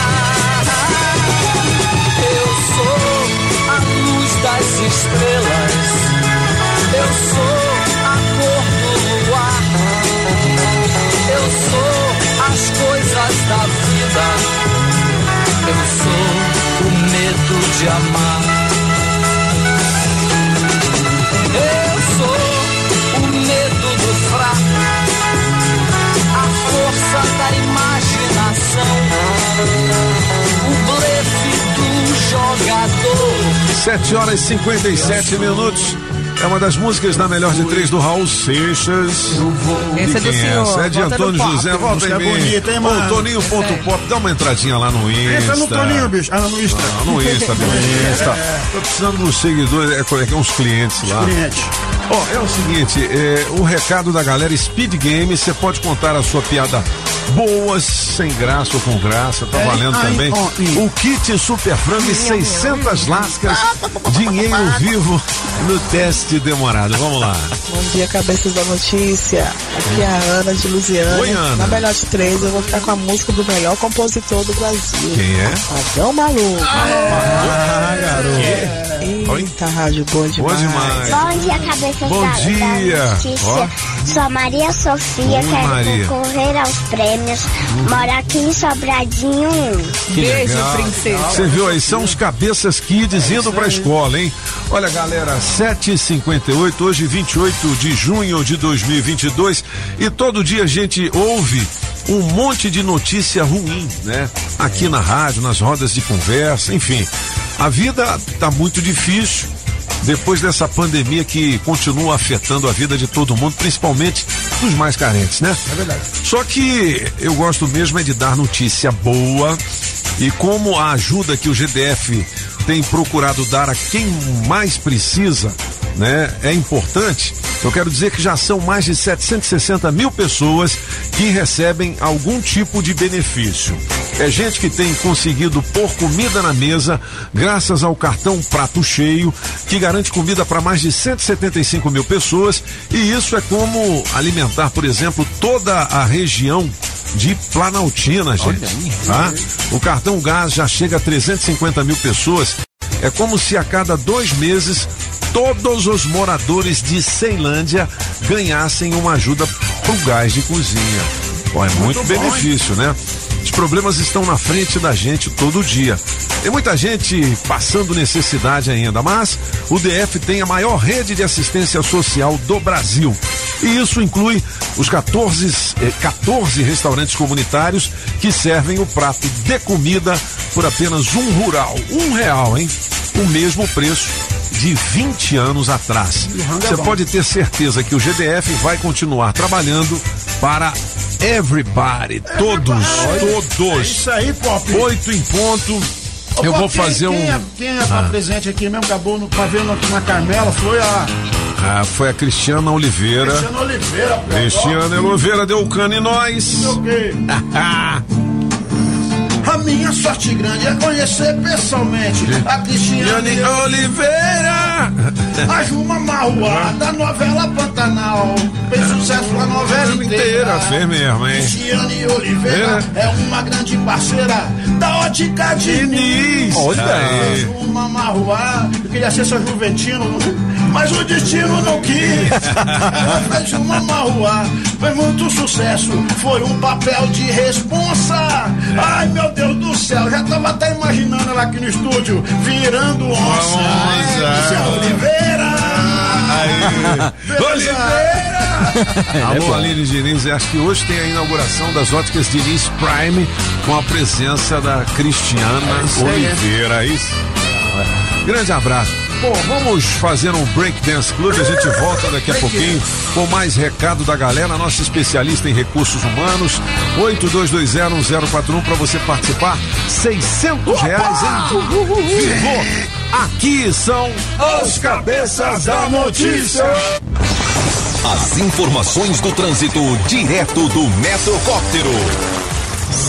Das estrelas, eu sou a cor do luar, eu sou as coisas da vida, eu sou o medo de amar. 7 horas e 57 minutos. É uma das músicas da melhor de três do Raul Seixas. Esse é do quem senhor, essa? É de no Antônio. José. Volta em mim. bonita, hein, mano? Toninho.pop, dá uma entradinha lá no Insta. Entra no Toninho, bicho. Ah, no Insta. Não, no Insta, no Insta. Tô precisando dos seguidores, é, é, é uns clientes lá. Cliente. Ó, é o seguinte, é, o recado da galera Speed Game, você pode contar a sua piada boas, sem graça ou com graça, tá É, valendo ai, também. ó, O kit Super Frango e 600 lascas, dinheiro vivo no teste demorado. Vamos lá. Bom dia, cabeças da notícia. Aqui é a Ana de Luziana. Oi, Ana. Na melhor de três, eu vou ficar com a música do melhor compositor do Brasil. Quem é? Adão Maluco. Ah, garoto. Eita, rádio boa demais. Boa demais. Bom dia, cabeça Bom da, dia. da notícia. Ó. Sou Maria Sofia, Oi, quero Maria. concorrer aos prêmios. Moro aqui em Sobradinho 1. Que legal. Você viu aí, são os cabeças kids indo pra escola, hein? Olha, galera, 7h58, hoje 28 de junho de 2022, e todo dia a gente ouve um monte de notícia ruim, né? Aqui na rádio, nas rodas de conversa, enfim. A vida tá muito difícil depois dessa pandemia que continua afetando a vida de todo mundo, principalmente dos mais carentes, né? É verdade. Só que eu gosto mesmo é de dar notícia boa e como a ajuda que o GDF tem procurado dar a quem mais precisa, né, é importante. Eu quero dizer que já são mais de 760 mil pessoas que recebem algum tipo de benefício. É gente que tem conseguido pôr comida na mesa graças ao cartão Prato Cheio, que garante comida para mais de 175 mil pessoas, e isso é como alimentar, por exemplo, toda a região de Planaltina, gente. Tá? O cartão gás já chega a 350 mil pessoas. É como se a cada dois meses todos os moradores de Ceilândia ganhassem uma ajuda pro gás de cozinha. Pô, é muito, Muito bom, benefício, né? Os problemas estão na frente da gente todo dia. Tem muita gente passando necessidade ainda, mas o DF tem a maior rede de assistência social do Brasil. E isso inclui os 14, eh, 14 restaurantes comunitários que servem o prato de comida por apenas um rural, um real, hein? O mesmo preço de 20 anos atrás. é Você pode ter certeza que o GDF vai continuar trabalhando para everybody, todos, todos. É isso aí, Pop. Oito em ponto. Ô, Eu vou quem- fazer quem um. É, quem é Ah. presente aqui mesmo, acabou no, pra ver no, na Carmela, foi a Ah, foi a Cristiana Oliveira. Cristiana Oliveira. pô. Cristiana Oliveira deu o cano em nós. Sei o quê. A minha sorte grande é conhecer pessoalmente a Cristiane Oliveira. A Juma Marruá, da novela Pantanal. Fez sucesso a novela inteira. inteira, fez mesmo, hein? Cristiane Oliveira é uma grande parceira da ótica Diniz. Olha aí. Juma Marruá, eu queria ser seu juventino, mas o destino não quis. Fez uma Marruá, foi muito sucesso, foi um papel de responsa. Ai meu Deus do céu, já tava até imaginando ela aqui no estúdio, virando onça. É, Cristiane Oliveira. Oliveira! Alô, Aline Diniz, acho que hoje tem a inauguração das óticas Diniz Prime com a presença da Cristiana isso aí, Oliveira. É isso. Grande abraço. Bom, vamos fazer um Breakdance Club. A gente volta daqui a pouquinho com mais recado da galera. Nossa especialista em recursos humanos. 82201041 para você participar. 600 reais em vivo. Aqui são os cabeças da notícia. As informações do trânsito direto do Metrocóptero.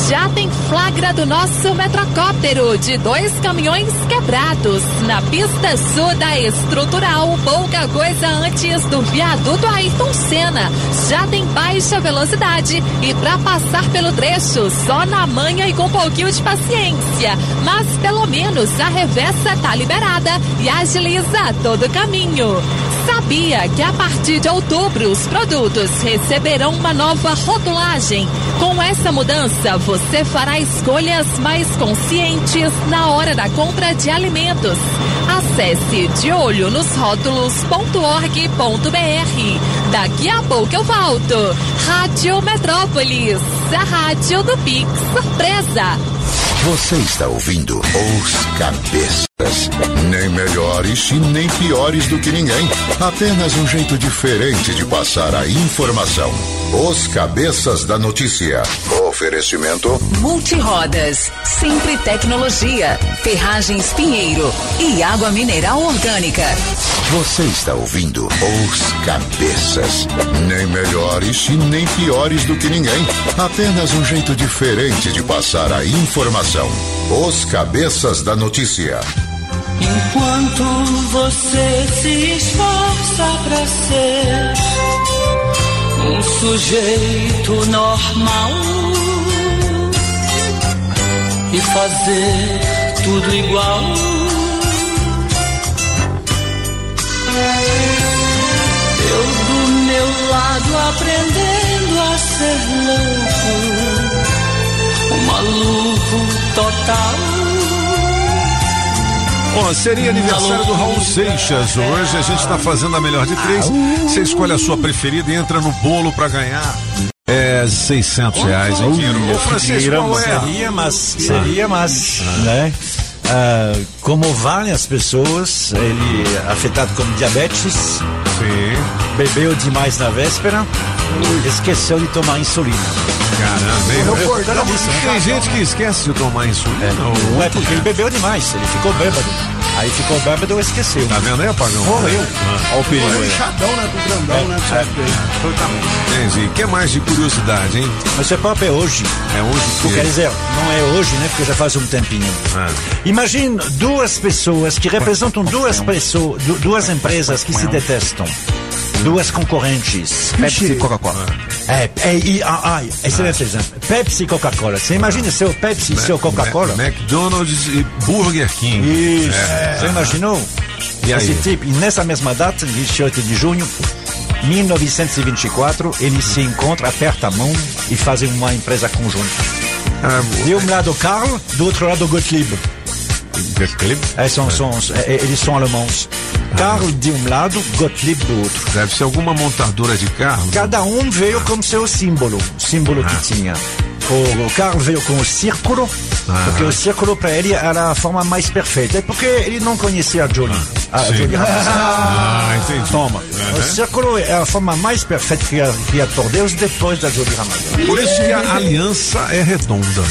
Já tem flagra do nosso metrocóptero de dois caminhões quebrados na pista sul da estrutural, pouca coisa antes do viaduto Ayrton Senna. Já tem baixa velocidade e para passar pelo trecho só na manhã e com um pouquinho de paciência. Mas pelo menos a reversa tá liberada e agiliza todo o caminho. Sabia que a partir de outubro os produtos receberão uma nova rotulagem? Com essa mudança, você fará escolhas mais conscientes na hora da compra de alimentos. Acesse de olho nos rótulos.org.br. Daqui a pouco eu volto. Rádio Metrópolis, a rádio do Pix Surpresa. Você está ouvindo Os Cabeças. Nem melhores e nem piores do que ninguém. Apenas um jeito diferente de passar a informação. Os Cabeças da Notícia. Oferecimento Multirodas, Sempre Tecnologia, Ferragens Pinheiro e Água Mineral Orgânica. Você está ouvindo Os Cabeças. Nem melhores e nem piores do que ninguém. Apenas um jeito diferente de passar a informação. Os Cabeças da Notícia. Enquanto você se esforça pra ser um sujeito normal e fazer tudo igual. Eu do meu lado aprendendo a ser louco, um maluco total. Ó, seria aniversário do Raul Seixas. Hoje a gente está fazendo a melhor de três. Você escolhe a sua preferida e entra no bolo para ganhar. É 600 reais em dinheiro. Ô, Francisco, qual é? Seria, mas seria, mas, né? Ah, como várias pessoas, ele é afetado com diabetes, bebeu demais na véspera, esqueceu de tomar insulina. Caramba? Eu recordava disso, né? Tem gente que esquece de tomar insulina. É, não é porque ele bebeu demais, ele ficou bêbado. Aí ficou bêbado e esqueceu. Tá vendo aí, Apagão? Morreu. Ah, Olha o perigo inchadão, né? Com grandão, né? Nessa época aí. Entendi. O que mais de curiosidade, hein? Mas esse papo é hoje. É hoje que- quer dizer, não é hoje, né? Porque já faz um tempinho. Ah. Imagine duas pessoas que representam duas pessoas, du- duas empresas que se detestam. Duas concorrentes. Pepsi e Coca-Cola. É, é, e, ah, ah, excelente exemplo. Pepsi e Coca-Cola. Você imagina seu Pepsi e seu Coca-Cola? McDonald's e Burger King. Isso. É. Você imaginou? E aí? Esse tipo, e nessa mesma data, 28 de junho, 1924, eles se encontram, apertam a mão e fazem uma empresa conjunta. de um lado Karl, do outro lado Gottlieb. Gottlieb? É, são, são, é, eles são alemãos. Karl de um lado, Gottlieb do outro. Deve ser alguma montadora de carro. Cada um veio com seu símbolo, símbolo que tinha. O, Karl veio com o círculo, porque o círculo para ele era a forma mais perfeita. É porque ele não conhecia a Jolie. A Sim. Jolie Ramazan. Ah, entendi. Toma. Uhum. O círculo é a forma mais perfeita criada, criada por Deus depois da Jolie Ramazan. Por isso que a aliança é redonda.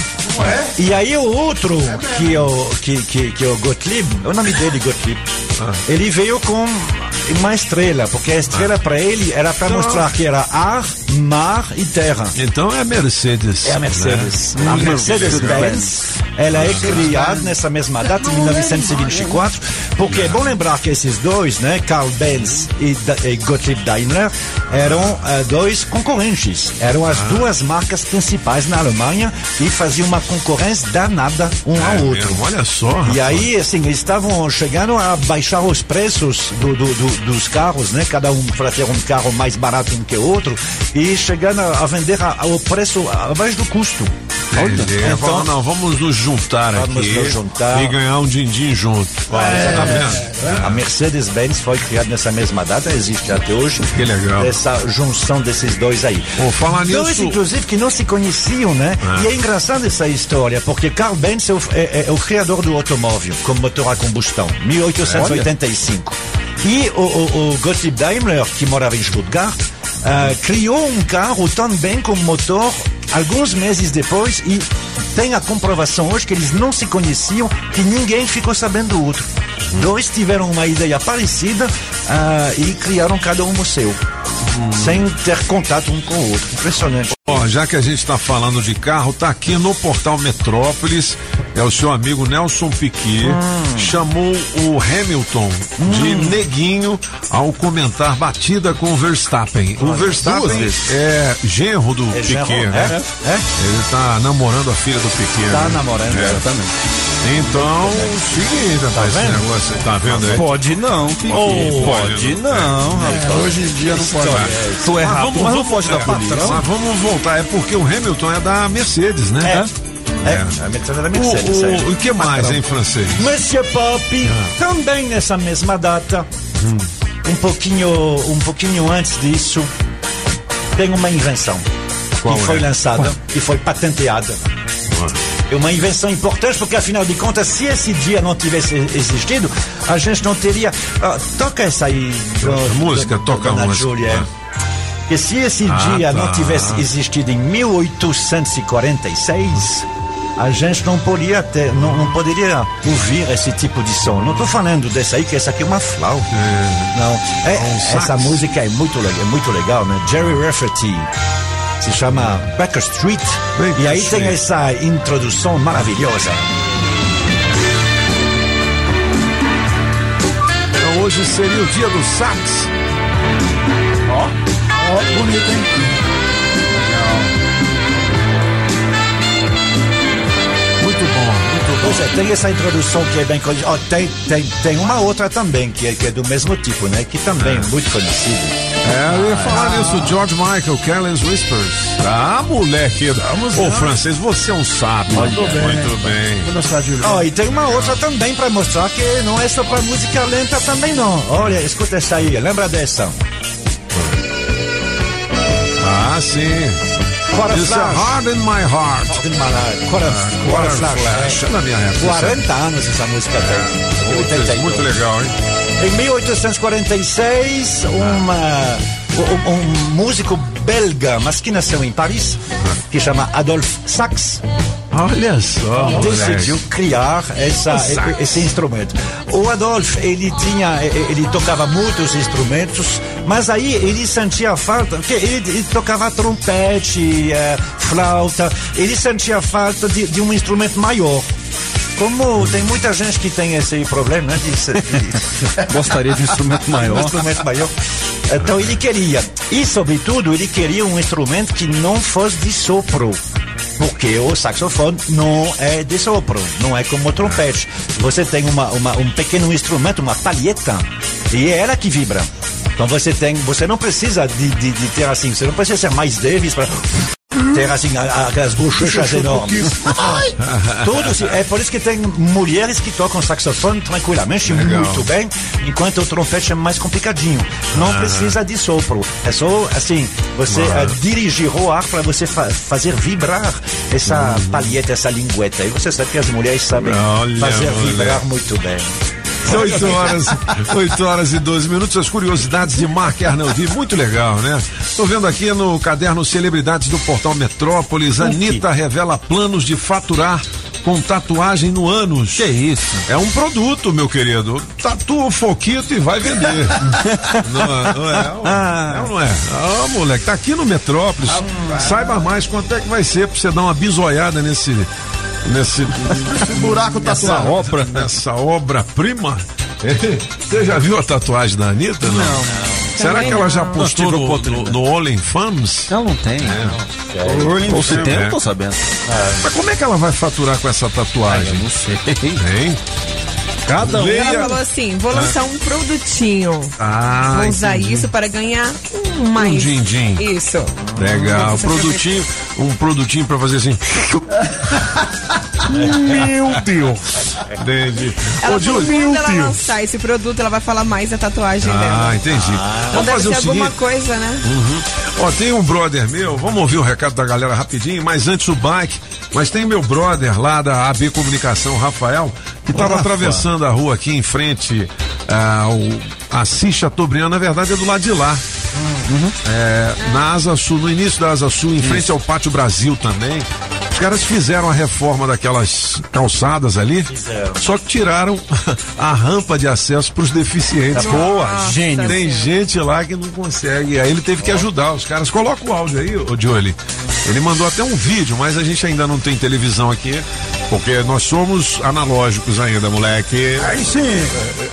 E aí o outro, que é o, que, que, que é o Gottlieb, o nome dele é Gottlieb, ele veio com uma estrela, porque a estrela para ele era para mostrar que era ar, mar e terra. Então é a Mercedes. É a Mercedes. né? A Mercedes-Benz, ela é criada nessa mesma data, em 1924, porque é bom lembrar que esses dois, né, Carl Benz e, e Gottlieb Daimler, eram ah, dois concorrentes. Eram as duas marcas principais na Alemanha e faziam uma concorrência danada um É ao outro. mesmo, olha só. E aí, assim, eles estavam chegando a baixar os preços do- do- do- dos carros, né? Cada um para ter um carro mais barato um que o outro e chegando a, a vender a- ao preço abaixo do custo. Entendi. Fala, não, vamos nos juntar Vamos aqui nos juntar. e ganhar um din-din junto. É. Tá vendo? A Mercedes-Benz foi criada nessa mesma data, existe até hoje. Que legal. Essa junção desses dois aí. Pô, falar Dois, nisso- inclusive, que não se conheciam, né? É. E é engraçado essa história, porque Carl Benz é o, é- é- é o criador do automóvel com motor a combustão, 1885. E o, o, o Gottlieb Daimler, que morava em Stuttgart, ah, criou um carro também com motor alguns meses depois e tem a comprovação hoje que eles não se conheciam, que ninguém ficou sabendo do outro. Dois tiveram uma ideia parecida ah, e criaram cada um o seu, sem ter contato um com o outro. Impressionante. Ó, já que a gente está falando de carro, tá aqui no portal Metrópolis, é o seu amigo Nelson Piquet, Hum. chamou o Hamilton de neguinho ao comentar batida com o Verstappen. O Verstappen é genro do É Piquet, genro, né? é, é. Ele tá namorando a filha do Piquet. Tá né? namorando, É. exatamente. Então, seguinte, rapaz, esse vendo? negócio, tá vendo aí? Pode não, Piquet. Oh, pode não, rapaz. Hoje em dia não pode. Tu é Mas rápido, vamos, mas não da é, polícia. Mas vamos voltar, é porque o Hamilton é da Mercedes, né? É. É, a Mercedes da Mercedes. O, é. o, o que mais em francês? Monsieur Pop, Ah. também nessa mesma data, Hum. um pouquinho, um pouquinho antes disso, tem uma invenção Qual que é? foi lançada, que foi patenteada. É uma invenção importante porque, afinal de contas, se esse dia não tivesse existido, a gente não teria. Ah, toca essa aí. do- música, do- toca a Dona música. Júlia. Que se esse Ah, dia tá. não tivesse existido em 1846, a gente não poderia ter, não, não poderia ouvir esse tipo de som. Não estou falando dessa aí, que essa aqui é uma flauta. Não, é, um sax. essa música é muito, é muito legal, né? Jerry Rafferty. Se chama Baker Street. Baker e aí Street. tem essa introdução maravilhosa. Então hoje seria o dia do sax. Ó, bonito, hein? Muito bom, muito Pois é, tem essa introdução que é bem conhecida. Ó, tem, tem, tem uma outra também, que é, que é do mesmo tipo, né? Que também é muito conhecida. É, eu ia falar nisso, George Michael, Careless Whispers. Ah, moleque. Ô, francês, você é um sábio. Muito bem. Muito bem. Ó, e tem uma outra também para mostrar que não é só para música lenta também não. Olha, escuta essa aí, lembra dessa? Ah, sim. Isso é Flash. Hard in My Heart. Quarter, Quarter Quarter Flash. Flash. É na minha época. 40 anos essa música tem. Muito, 82. muito legal, hein? Em 1846, uma, um, um músico belga, mas que nasceu em Paris, que chama Adolphe Sax, Olha só, decidiu moleque. criar essa, esse instrumento. O Adolphe, ele tinha, ele tocava muitos instrumentos, mas aí ele sentia falta, porque ele, ele tocava trompete, eh, flauta, ele sentia falta de, de um instrumento maior. Como tem muita gente que tem esse problema, né? De, de- Gostaria de um instrumento maior. um instrumento maior. Então ele queria. E, sobretudo, ele queria um instrumento que não fosse de sopro. Porque o saxofone não é de sopro, não é como o trompete. Você tem uma, uma- um pequeno instrumento, uma palheta, e é ela que vibra. Então você tem, você não precisa de, de, de ter assim, você não precisa ser mais Davis para ter assim a- aquelas bochechas enormes. Tudo, se- é por isso que tem mulheres que tocam saxofone tranquilamente, Legal. muito bem, enquanto o trompete é mais complicadinho. Não Ah. precisa de sopro. É só, assim, você Ah. eh, dirigir o ar para você fa- fazer vibrar essa palheta, essa lingueta. E você sabe que as mulheres sabem Olha, fazer moleque. vibrar muito bem. 8 horas, 8 horas e 12 minutos, as curiosidades de Mark Arnoldi, muito legal, né? Tô vendo aqui no caderno Celebridades do portal Metrópolis, Anitta revela planos de faturar com tatuagem no ânus. Que isso? É um produto, meu querido. Tatua o foquito e vai vender. não, é- não é? É ou não é? Ah, moleque, tá aqui no Metrópolis. Saiba mais quanto é que vai ser pra você dar uma bisoiada nesse. Nesse, buraco nessa tatuado. obra, nessa obra-prima. Você já viu a tatuagem da Anitta? Não. não. Será Também que ela já não. postou Não no, no, no OnlyFans? Ela não tem. É. Ou se tem, eu não tô É. sabendo. Mas como é que ela vai faturar com essa tatuagem? não sei. Hein? Cada um. Ela falou assim: vou lançar um produtinho. Ah, vou usar entendi. isso para ganhar um mais. Um din-din. Isso. Legal. Produtinho, um produtinho pra fazer assim. Meu Deus. Entendi. Ela Ô, Júlio, quando ela lançar esse produto, ela vai falar mais da tatuagem dela. Ah, entendi. Então Vamos fazer o alguma seguinte. coisa, né? Uhum. Ó, tem um brother meu, vamos ouvir o recado da galera rapidinho, mas antes o bike. Mas tem meu brother lá da AB Comunicação, Rafael, que estava atravessando a rua aqui em frente ao Assis Chateaubriand, na verdade é do lado de lá. É, na Asa Sul, no início da Asa Sul, em frente ao Pátio Brasil também. Os caras fizeram a reforma daquelas calçadas ali, só que tiraram a rampa de acesso para os deficientes. Boa, gênio. Tem gente lá que não consegue. Aí ele teve que ajudar os caras. Coloca o áudio aí, ô Jolie. Ele mandou até um vídeo, mas a gente ainda não tem televisão aqui, porque nós somos analógicos ainda, moleque. Aí sim.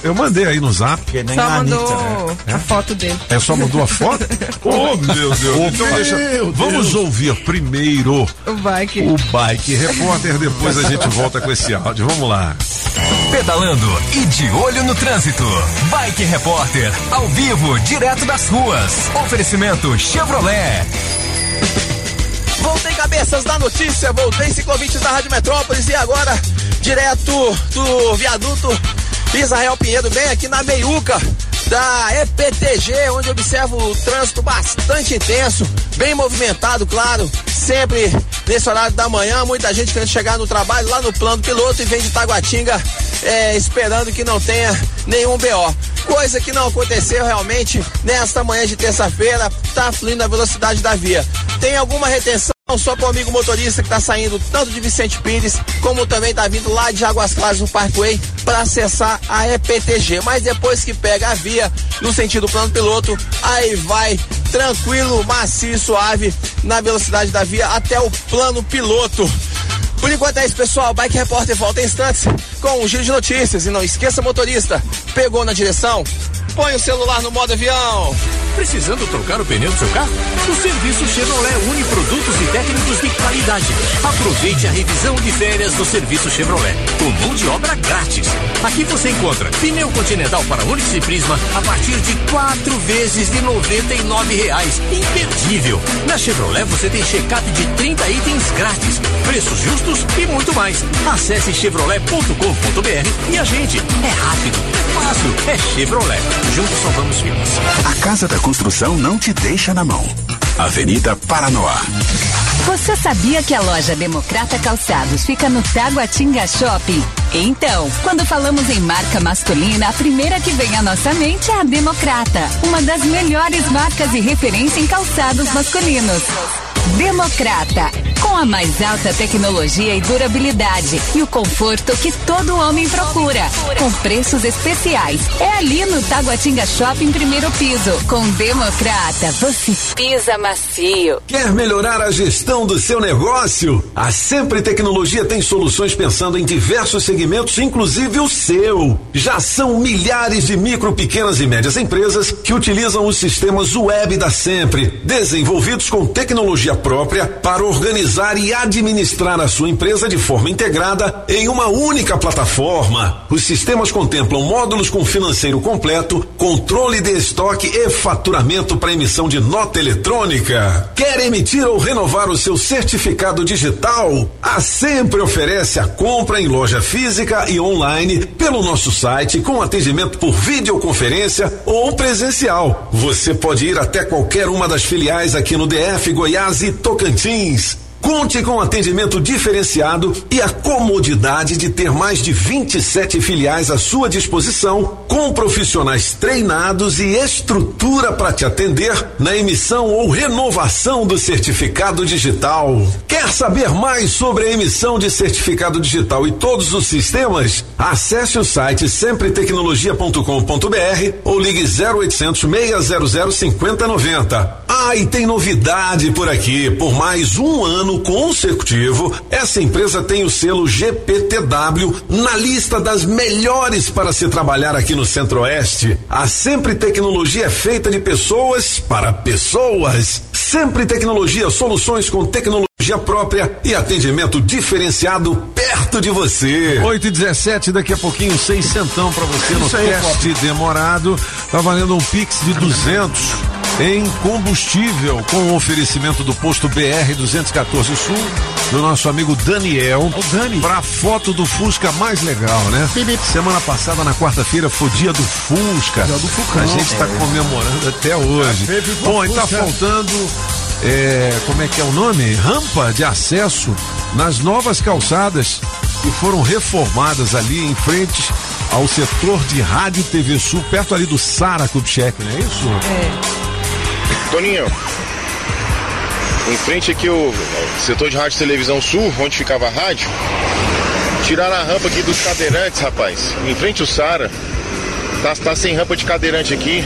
Eu mandei aí no zap. Só mandou né? a foto dele. É só mandou a foto? oh, meu Deus. então Meu deixa. Deus. Vamos ouvir primeiro O bike. o bike repórter, depois a gente volta com esse áudio. Vamos lá. Pedalando e de olho no trânsito. Bike Repórter, ao vivo, direto das ruas. Oferecimento Chevrolet. Voltei cabeças da notícia, voltei ciclovintes da Rádio Metrópolis e agora direto do viaduto Israel Pinheiro, bem aqui na meiuca da EPTG, onde observo o trânsito bastante intenso, bem movimentado, claro, sempre nesse horário da manhã, muita gente querendo chegar no trabalho lá no plano piloto e vem de Taguatinga é, esperando que não tenha nenhum BO. Coisa que não aconteceu realmente nesta manhã de terça-feira, tá fluindo a velocidade da via. Tem alguma retenção? Só para o amigo motorista que está saindo tanto de Vicente Pires, como também está vindo lá de Águas Claras no Parkway para acessar a EPTG. Mas depois que pega a via no sentido plano piloto, aí vai tranquilo, macio, suave na velocidade da via até o plano piloto. Por enquanto é isso, pessoal. Bike Repórter volta em instantes com um giro de notícias. E não esqueça, motorista, pegou na direção? Põe o celular no modo avião. Precisando trocar o pneu do seu carro? O serviço Chevrolet une produtos e técnicos de qualidade. Aproveite a revisão de férias do serviço Chevrolet, com mão de obra grátis. Aqui você encontra pneu continental para Onix e Prisma a partir de quatro vezes de R$ reais. Imperdível! Na Chevrolet você tem check-up de 30 itens grátis, preços justos e muito mais. Acesse chevrolet.com.br e a gente. É rápido, é fácil, é Chevrolet. Juntos salvamos vidas. A Casa da Construção não te deixa na mão. Avenida Paranoá. Você sabia que a loja Democrata Calçados fica no Taguatinga Shopping? Então, quando falamos em marca masculina, a primeira que vem à nossa mente é a Democrata, uma das melhores marcas e referência em calçados masculinos. Democrata, com a mais alta tecnologia e durabilidade e o conforto que todo homem procura, com preços especiais. É ali no Taguatinga Shopping primeiro piso. Com Democrata, você pisa macio. Quer melhorar a gestão do seu negócio? A Sempre Tecnologia tem soluções pensando em diversos segmentos, inclusive o seu. Já são milhares de micro, pequenas e médias empresas que utilizam os sistemas web da Sempre, desenvolvidos com tecnologia própria para organizar e administrar a sua empresa de forma integrada em uma única plataforma. Os sistemas contemplam módulos com financeiro completo, controle de estoque e faturamento para emissão de nota eletrônica. Quer emitir ou renovar o seu certificado digital? A Sempre oferece a compra em loja física e online pelo nosso site com atendimento por videoconferência ou presencial. Você pode ir até qualquer uma das filiais aqui no DF, Goiás e Tocantins. Conte com atendimento diferenciado e a comodidade de ter mais de 27 filiais à sua disposição, com profissionais treinados e estrutura para te atender na emissão ou renovação do certificado digital. Quer saber mais sobre a emissão de certificado digital e todos os sistemas? Acesse o site sempretecnologia.com.br ou ligue 0800 600 5090. Ah, e tem novidade por aqui. Por mais um ano consecutivo, essa empresa tem o selo GPTW na lista das melhores para se trabalhar aqui no Centro-Oeste. A Sempre Tecnologia é feita de pessoas para pessoas. Sempre Tecnologia, soluções com tecnologia própria e atendimento diferenciado perto de você. 8 e 17 daqui a pouquinho, seis centão pra você no teste demorado. Tá valendo um Pix de 200 em combustível com o oferecimento do posto BR 214 Sul do nosso amigo Daniel. O Dani. Pra foto do Fusca mais legal, né? Semana passada, na quarta-feira, foi dia do Fusca. Dia do Fucão. A gente tá É. comemorando até hoje. Bom, e tá Fusca. faltando é, como é que é o nome? Rampa de acesso nas novas calçadas que foram reformadas ali em frente ao setor de Rádio TV Sul, perto ali do Sara Kubitschek, não é isso? Toninho, em frente aqui o setor de rádio e televisão sul, onde ficava a rádio, tiraram a rampa aqui dos cadeirantes, rapaz. Em frente o Sara. Tá, tá sem rampa de cadeirante aqui.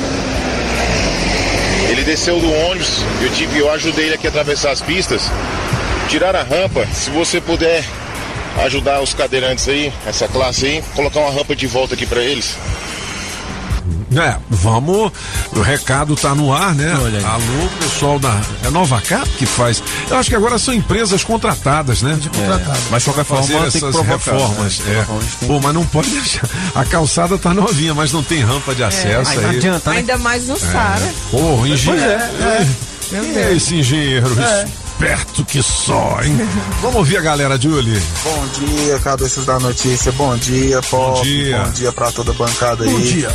Ele desceu do ônibus, eu tive, eu ajudei ele aqui a atravessar as pistas. Tiraram a rampa, se você puder ajudar os cadeirantes aí, essa classe aí, colocar uma rampa de volta aqui pra eles. É, vamos. O recado tá no ar, né? Alô, pessoal da. É Nova Cap que faz. Eu acho que agora são empresas contratadas, né? De contratado. mas de qualquer forma, fazer tem que essas provocar, reformas. né? É. Pô, mas não pode deixar. A calçada tá novinha, mas não tem rampa de acesso Aí não aí. adianta, né? Ainda mais no Sara. Porra, engenheiro. é, Quem é esse engenheiro? É. Esperto que só, hein? Vamos ouvir a galera, Julie. Bom dia, cabeças da notícia. Bom dia, Pop. Bom dia. Bom dia pra toda a bancada aí. Bom dia.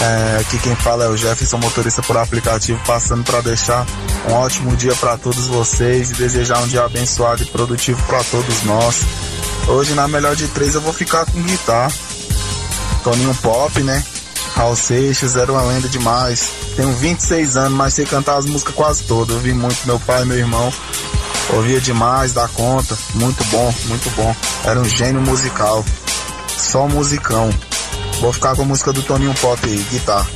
É, aqui quem fala é o Jefferson, motorista por aplicativo, passando para deixar um ótimo dia para todos vocês e desejar um dia abençoado e produtivo para todos nós. Hoje, na melhor de três, eu vou ficar com guitarra. Toninho Pop, né? Raul Seixas, era uma lenda demais. Tenho 26 anos, mas sei cantar as músicas quase todas. Eu vi muito meu pai e meu irmão. Ouvia demais, dá conta. Muito bom, muito bom. Era um gênio musical. Só musicão. Vou ficar com a música do Toninho Pop aí, guitarra.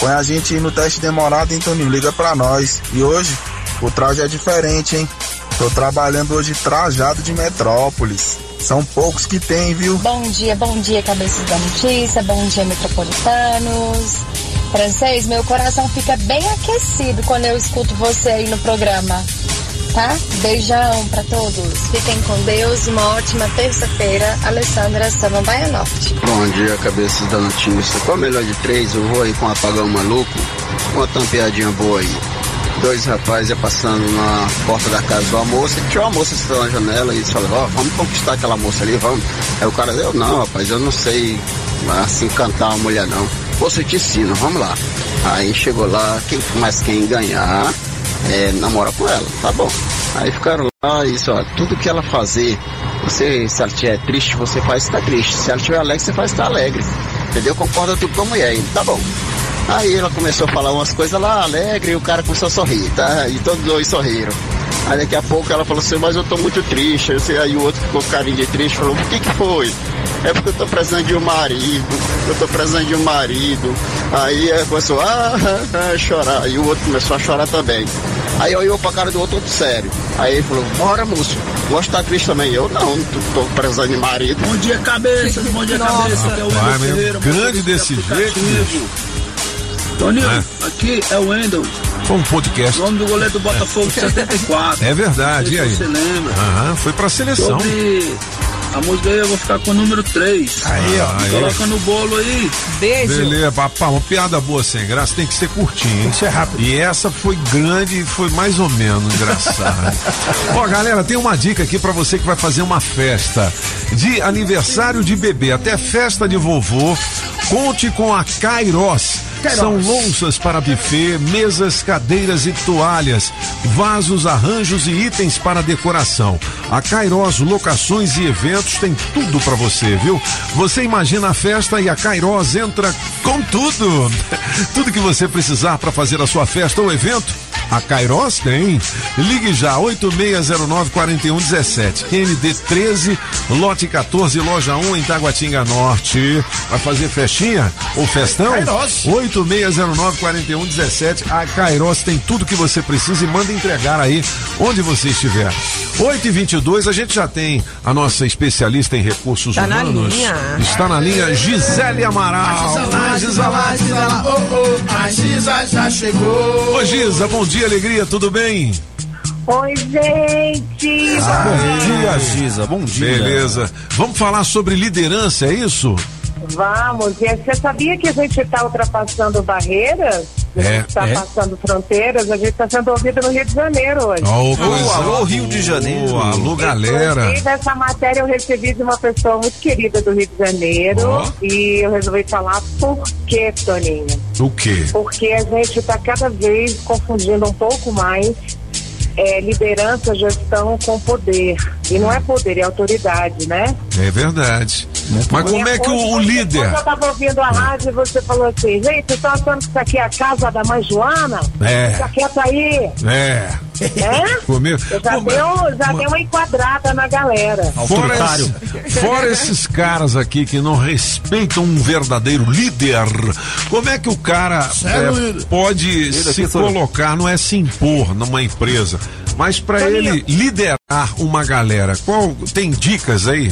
Põe a gente no teste demorado, hein, Toninho? Liga pra nós. E hoje, o traje é diferente, hein? Tô trabalhando hoje trajado de Metrópolis. São poucos que tem, viu? Bom dia, bom dia, cabeças da notícia, bom dia, metropolitanos. Francês, meu coração fica bem aquecido quando eu escuto você aí no programa. Tá? Beijão pra todos. Fiquem com Deus. Uma ótima terça-feira. Alessandra Samambaia Norte. Bom dia, cabeças da notícia. Qual melhor de três? Eu vou aí com um apagão maluco. Uma tampeadinha boa aí. Dois rapazes ia passando na porta da casa de uma moça. Tinha uma moça sentando na janela e eles falaram: Ó, vamos conquistar aquela moça ali, vamos. Aí o cara, eu não, rapaz, eu não sei assim cantar uma mulher não. Você te ensina, vamos lá. Aí chegou lá, quem, mas quem ganhar é, namora com ela, tá bom. Aí ficaram lá isso, ó, tudo que ela fazer, você, se ela estiver triste, você faz estar triste. Se ela estiver alegre, você faz estar alegre. Entendeu? Concorda tudo com a mulher, tá bom. Aí ela começou a falar umas coisas lá, alegre, e o cara começou a sorrir, tá? E todos dois sorriram. Aí daqui a pouco ela falou assim, mas eu tô muito triste. Eu sei, Aí o outro ficou com carinho de triste, falou, o que que foi? É porque eu tô precisando de um marido, eu tô precisando de um marido. Aí ela começou a ah, chorar, e o outro começou a chorar também. Aí eu olhou pra cara do outro, outro sério. Aí ele falou, bora moço, gosto da triste também. Eu não, tô, tô precisando de marido. Bom dia, cabeça. Bom dia, cabeça. Que é o Wendel. Ferreira, Grande desse de jeito. Toninho, É. aqui é o Wendel. Foi um podcast. Nome do goleiro do Botafogo 74. É verdade, e aí? Você lembra? Aham, foi pra seleção. Sobre a música aí, eu vou ficar com o número 3. Aí, ó. Coloca no bolo aí. Beleza, papá, uma piada boa sem graça tem que ser curtinha, hein? Tem que ser rápido. E essa foi grande e foi mais ou menos engraçada. Ó, galera, tem uma dica aqui pra você que vai fazer uma festa de aniversário de bebê, até festa de vovô. Conte com a Kairos. Queiroz. São louças para buffet, mesas, cadeiras e toalhas, vasos, arranjos e itens para decoração. A Cairós Locações e Eventos tem tudo para você, viu? Você imagina a festa e a Cairós entra com tudo. Tudo que você precisar para fazer a sua festa ou evento. A Cairós tem. Ligue já, 8609-4117. QND 13, lote 14, loja 1 em Taguatinga Norte. Vai fazer festinha ou festão? Cairós. 8609-4117. A Cairós tem tudo que você precisa e manda entregar aí onde você estiver. 8 e 22 a gente já tem a nossa especialista em recursos Tá na humanos. linha. Está na linha Gisele Amaral. A Giza lá, Giza lá, oh, oh, a Giza já chegou. Ô Giza, bom dia, alegria, tudo bem? Oi, gente! bom dia, Giza, bom dia. Beleza. Vamos falar sobre liderança, é isso? Vamos, e você sabia que a gente está ultrapassando barreiras? A É, gente está é. passando fronteiras, a gente está sendo ouvido no Rio de Janeiro hoje. Ô, coisa boa. alô, galera. Inclusive, essa matéria eu recebi de uma pessoa muito querida do Rio de Janeiro e eu resolvi falar por quê, Toninho? O quê? Porque a gente está cada vez confundindo um pouco mais é, liderança, gestão com poder. E não é poder, é autoridade, né? É verdade. Mas como é que o, o líder. Quando eu estava ouvindo a rádio, você falou assim, gente, você tá achando que isso aqui é a casa da mãe Joana? É. Fica quieto aí. É. É? Comigo. Já, deu, já deu uma enquadrada na galera. Fora, esse- fora esses caras aqui que não respeitam um verdadeiro líder, como é que o cara é, pode Líder, se colocar, não é se impor numa empresa, mas para ele liderar uma galera? Qual tem dicas aí?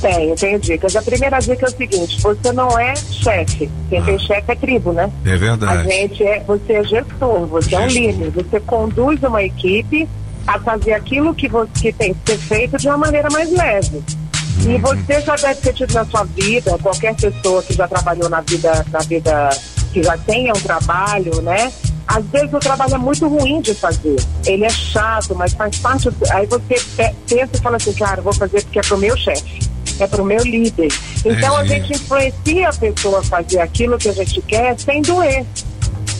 Tenho, tenho dicas. A primeira dica é o seguinte, você não é chefe. Quem tem chefe é tribo, né? É A verdade. gente é, você é gestor, você é um líder, você conduz uma equipe a fazer aquilo que, você, que tem que ser feito de uma maneira mais leve. E você já deve ter tido na sua vida, qualquer pessoa que já trabalhou na vida, na vida, que já tenha um trabalho, né? Às vezes o trabalho é muito ruim de fazer. Ele é chato, mas faz parte. do- Aí você pe- pensa e fala assim, cara, vou fazer porque é pro meu chefe, é pro meu líder. Então a Entendi. gente influencia a pessoa a fazer aquilo que a gente quer sem doer.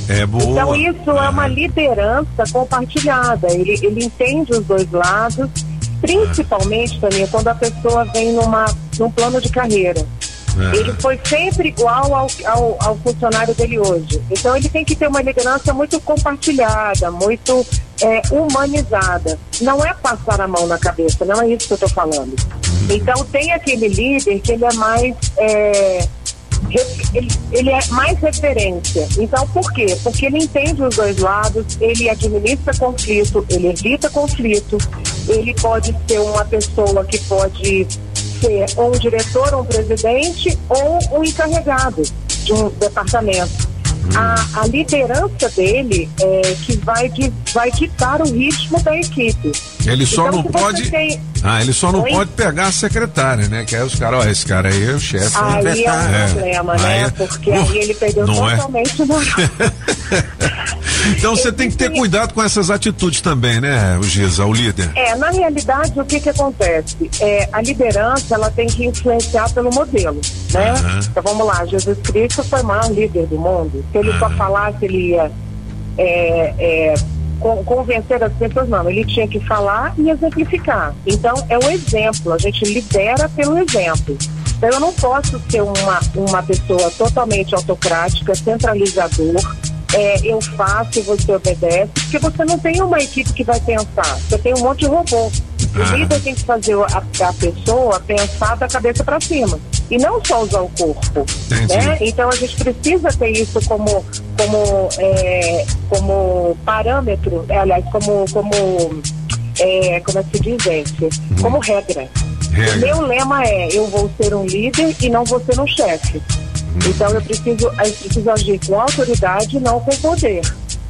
É boa. Então isso é uma liderança compartilhada. Ele, ele entende os dois lados, principalmente também quando a pessoa vem numa, num plano de carreira. É. Ele foi sempre igual ao, ao, ao funcionário dele hoje. Então ele tem que ter uma liderança muito compartilhada, muito é, humanizada. Não é passar a mão na cabeça, não é isso que eu estou falando. Então tem aquele líder que ele é mais. é, ele, ele é mais referência. Então, por quê? Porque ele entende os dois lados, ele administra conflito, ele evita conflito, ele pode ser uma pessoa que pode ser ou um diretor, ou um presidente, ou um encarregado de um departamento. A, a liderança dele é que vai, di- vai ditar o ritmo da equipe. Ele só Então, não pode. tem- Ah, ele só não Oi? pode pegar a secretária, né? Que aí os caras, ó, esse cara aí é o chefe. Aí é um problema, né? Aí- Porque aí ele perdeu não é? totalmente o moral. Então você tem que ter cuidado com essas atitudes também, né, o Giza, o líder? É, na realidade, o que que acontece? É, a liderança, ela tem que influenciar pelo modelo, né? Então, vamos lá, Jesus Cristo foi o maior líder do mundo. Se ele só falasse, ele ia é, é, convencer as pessoas, não. Ele tinha que falar e exemplificar. Então, é o exemplo. A gente lidera pelo exemplo. Então, eu não posso ser uma, uma pessoa totalmente autocrática, centralizador, é, eu faço e você obedece, porque você não tem uma equipe que vai pensar, você tem um monte de robô. O Ah. líder tem que fazer a, a pessoa pensar da cabeça para cima e não só usar o corpo. Entendi. Né? Então a gente precisa ter isso como, como, é, como parâmetro, é, aliás, como, como, é, como é que se diz, gente? Como regra. Regra. O meu lema é: eu vou ser um líder e não vou ser um chefe. Então eu preciso, eu preciso agir com autoridade e não com poder.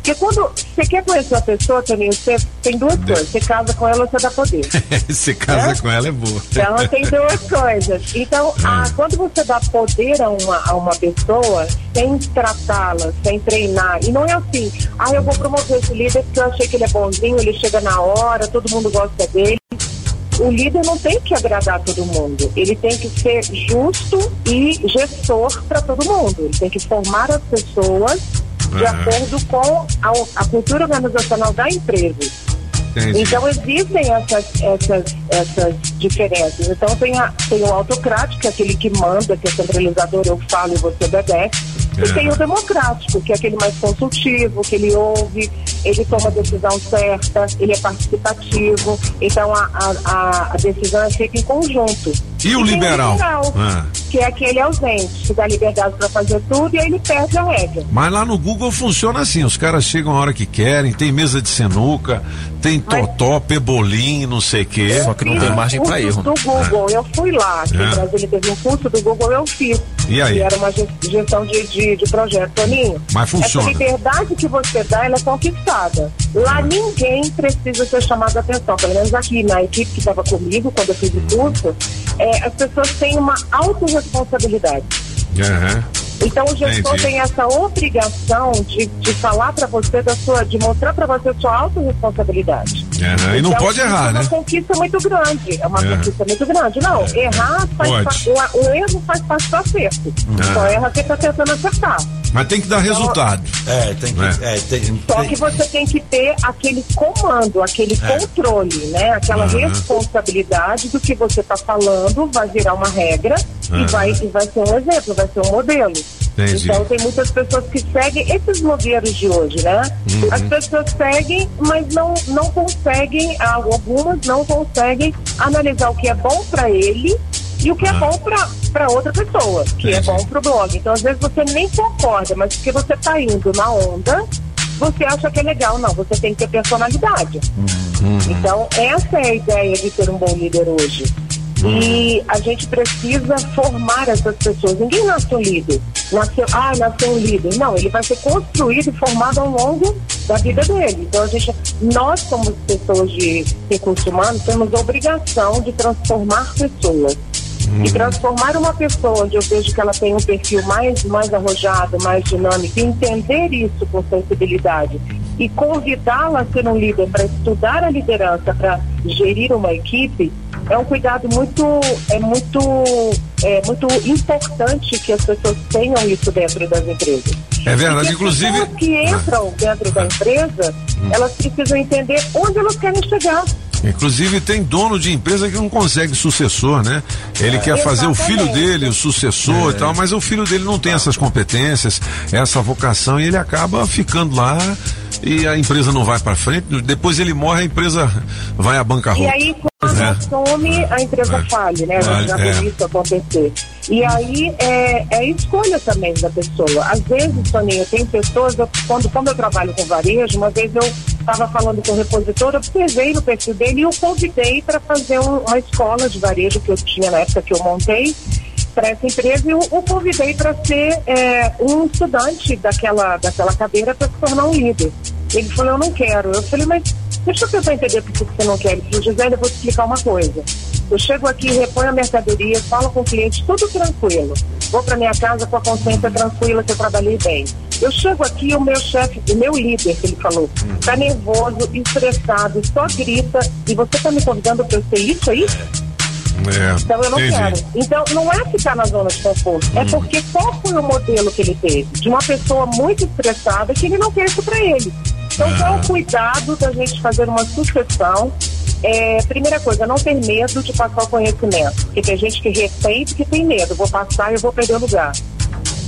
Porque quando você quer conhecer a pessoa, Toninho, você tem duas coisas. Você casa com ela ou você dá poder. Você casa com ela é boa. Então tem duas coisas. Então, a- quando você dá poder a uma, a uma pessoa, sem tratá-la, sem treinar, e não é assim, ah, eu vou promover esse líder porque eu achei que ele é bonzinho, ele chega na hora, todo mundo gosta dele. o líder não tem que agradar todo mundo. Ele tem que ser justo e gestor para todo mundo. Ele tem que formar as pessoas de É. acordo com a, a cultura organizacional da empresa. Entendi. Então existem essas, essas, essas diferenças. Então tem, a, tem o autocrático, que é aquele que manda, que é centralizador, eu falo e você obedece. É. E tem o democrático, que é aquele mais consultivo, que ele ouve, ele toma a decisão certa, ele é participativo. Então a, a, a- decisão é feita em conjunto. E o tem liberal? liberal, Ah. Que é aquele ausente, que dá liberdade para fazer tudo e aí ele perde a regra. Mas lá no Google funciona assim, os caras chegam a hora que querem, tem mesa de sinuca, tem totó, pebolim, não sei o quê. Eu fiz curso Do Google, eu fui lá. Aqui É. em Brasília teve um curso do Google, eu fiz. E aí? Que era uma ge- gestão de, de, de projeto, Toninho. Mas funciona. Essa liberdade que você dá, ela é conquistada. Lá ninguém precisa ser chamado a atenção. Pelo menos aqui na equipe que estava comigo, quando eu fiz o curso, é, as pessoas têm uma autorresponsabilidade. Aham. Então o gestor Entendi. tem essa obrigação de, de falar para você da sua, de mostrar para você a sua autorresponsabilidade. Aham, E não Então, pode errar, é uma né? conquista muito grande. É uma É. conquista muito grande. Não, errar faz parte. O, o erro faz parte do acerto. É. Só erra quem está tentando acertar. Mas tem que dar resultado. É, tem que. É, tem, Só que você tem que ter aquele comando, aquele É. controle, né? Aquela Aham. responsabilidade do que você está falando, vai virar uma regra Aham. e, vai, e vai ser um exemplo, vai ser um modelo. Entendi. Então tem muitas pessoas que seguem esses modelos de hoje, né? Uhum. As pessoas seguem, mas não, não conseguem, ah, algumas não conseguem analisar o que é bom para ele e o que é bom para outra pessoa, que é bom para o blog. Então às vezes você nem concorda, mas porque você está indo na onda, você acha que é legal. Não, você tem que ter personalidade. Então, essa é a ideia de ter um bom líder hoje. E a gente precisa formar essas pessoas. Ninguém nasce um líder. Nasceu, ah, nasceu um líder. Não, ele vai ser construído e formado ao longo da vida dele. Então, a gente, nós, como pessoas de recursos humanos, temos a obrigação de transformar pessoas. E transformar uma pessoa onde eu vejo que ela tem um perfil mais, mais arrojado, mais dinâmico, entender isso com sensibilidade e convidá-la a ser um líder para estudar a liderança, para gerir uma equipe, é um cuidado muito, é muito, é muito importante que as pessoas tenham isso dentro das empresas. É verdade, inclusive. As pessoas que entram dentro da empresa, elas precisam entender onde elas querem chegar. Inclusive tem dono de empresa que não consegue sucessor, né? Ele É. quer fazer o filho Exatamente. dele, o sucessor e tal, mas o filho dele não tem essas competências, essa vocação e ele acaba ficando lá e a empresa não vai para frente. Depois ele morre, a empresa vai à bancarrota. E aí, quando É. assume, a empresa É. fale, né? A gente já viu é. isso acontecer. E aí é, é escolha também da pessoa. Às vezes, Soninha, tem pessoas, eu, quando, quando eu trabalho com varejo, uma vez eu estava falando com o repositor, observei no perfil dele e o convidei para fazer um- uma escola de varejo que eu tinha na época que eu montei para essa empresa e o, o convidei para ser é, um estudante daquela, daquela cadeira para se tornar um líder. Ele falou, eu não quero. Eu falei, mas deixa eu tentar entender por que você não quer. Ele falou, Gisele, eu vou te explicar uma coisa. Eu chego aqui, reponho a mercadoria, falo com o cliente, tudo tranquilo. Vou para minha casa com a consciência tranquila que eu trabalhei bem. Eu chego aqui, o meu chefe, o meu líder, que ele falou, tá nervoso, estressado, só grita, e você tá me convidando para eu ser isso aí? É, Então eu não entendi. quero. Então não é ficar na zona de conforto. É porque qual foi o modelo que ele teve? De uma pessoa muito estressada que ele não quer isso para ele. Então qual é o cuidado da gente fazer uma sucessão? É, primeira coisa, não ter medo de passar o conhecimento. Porque tem gente que respeita e que tem medo. Vou passar e eu vou perder o lugar.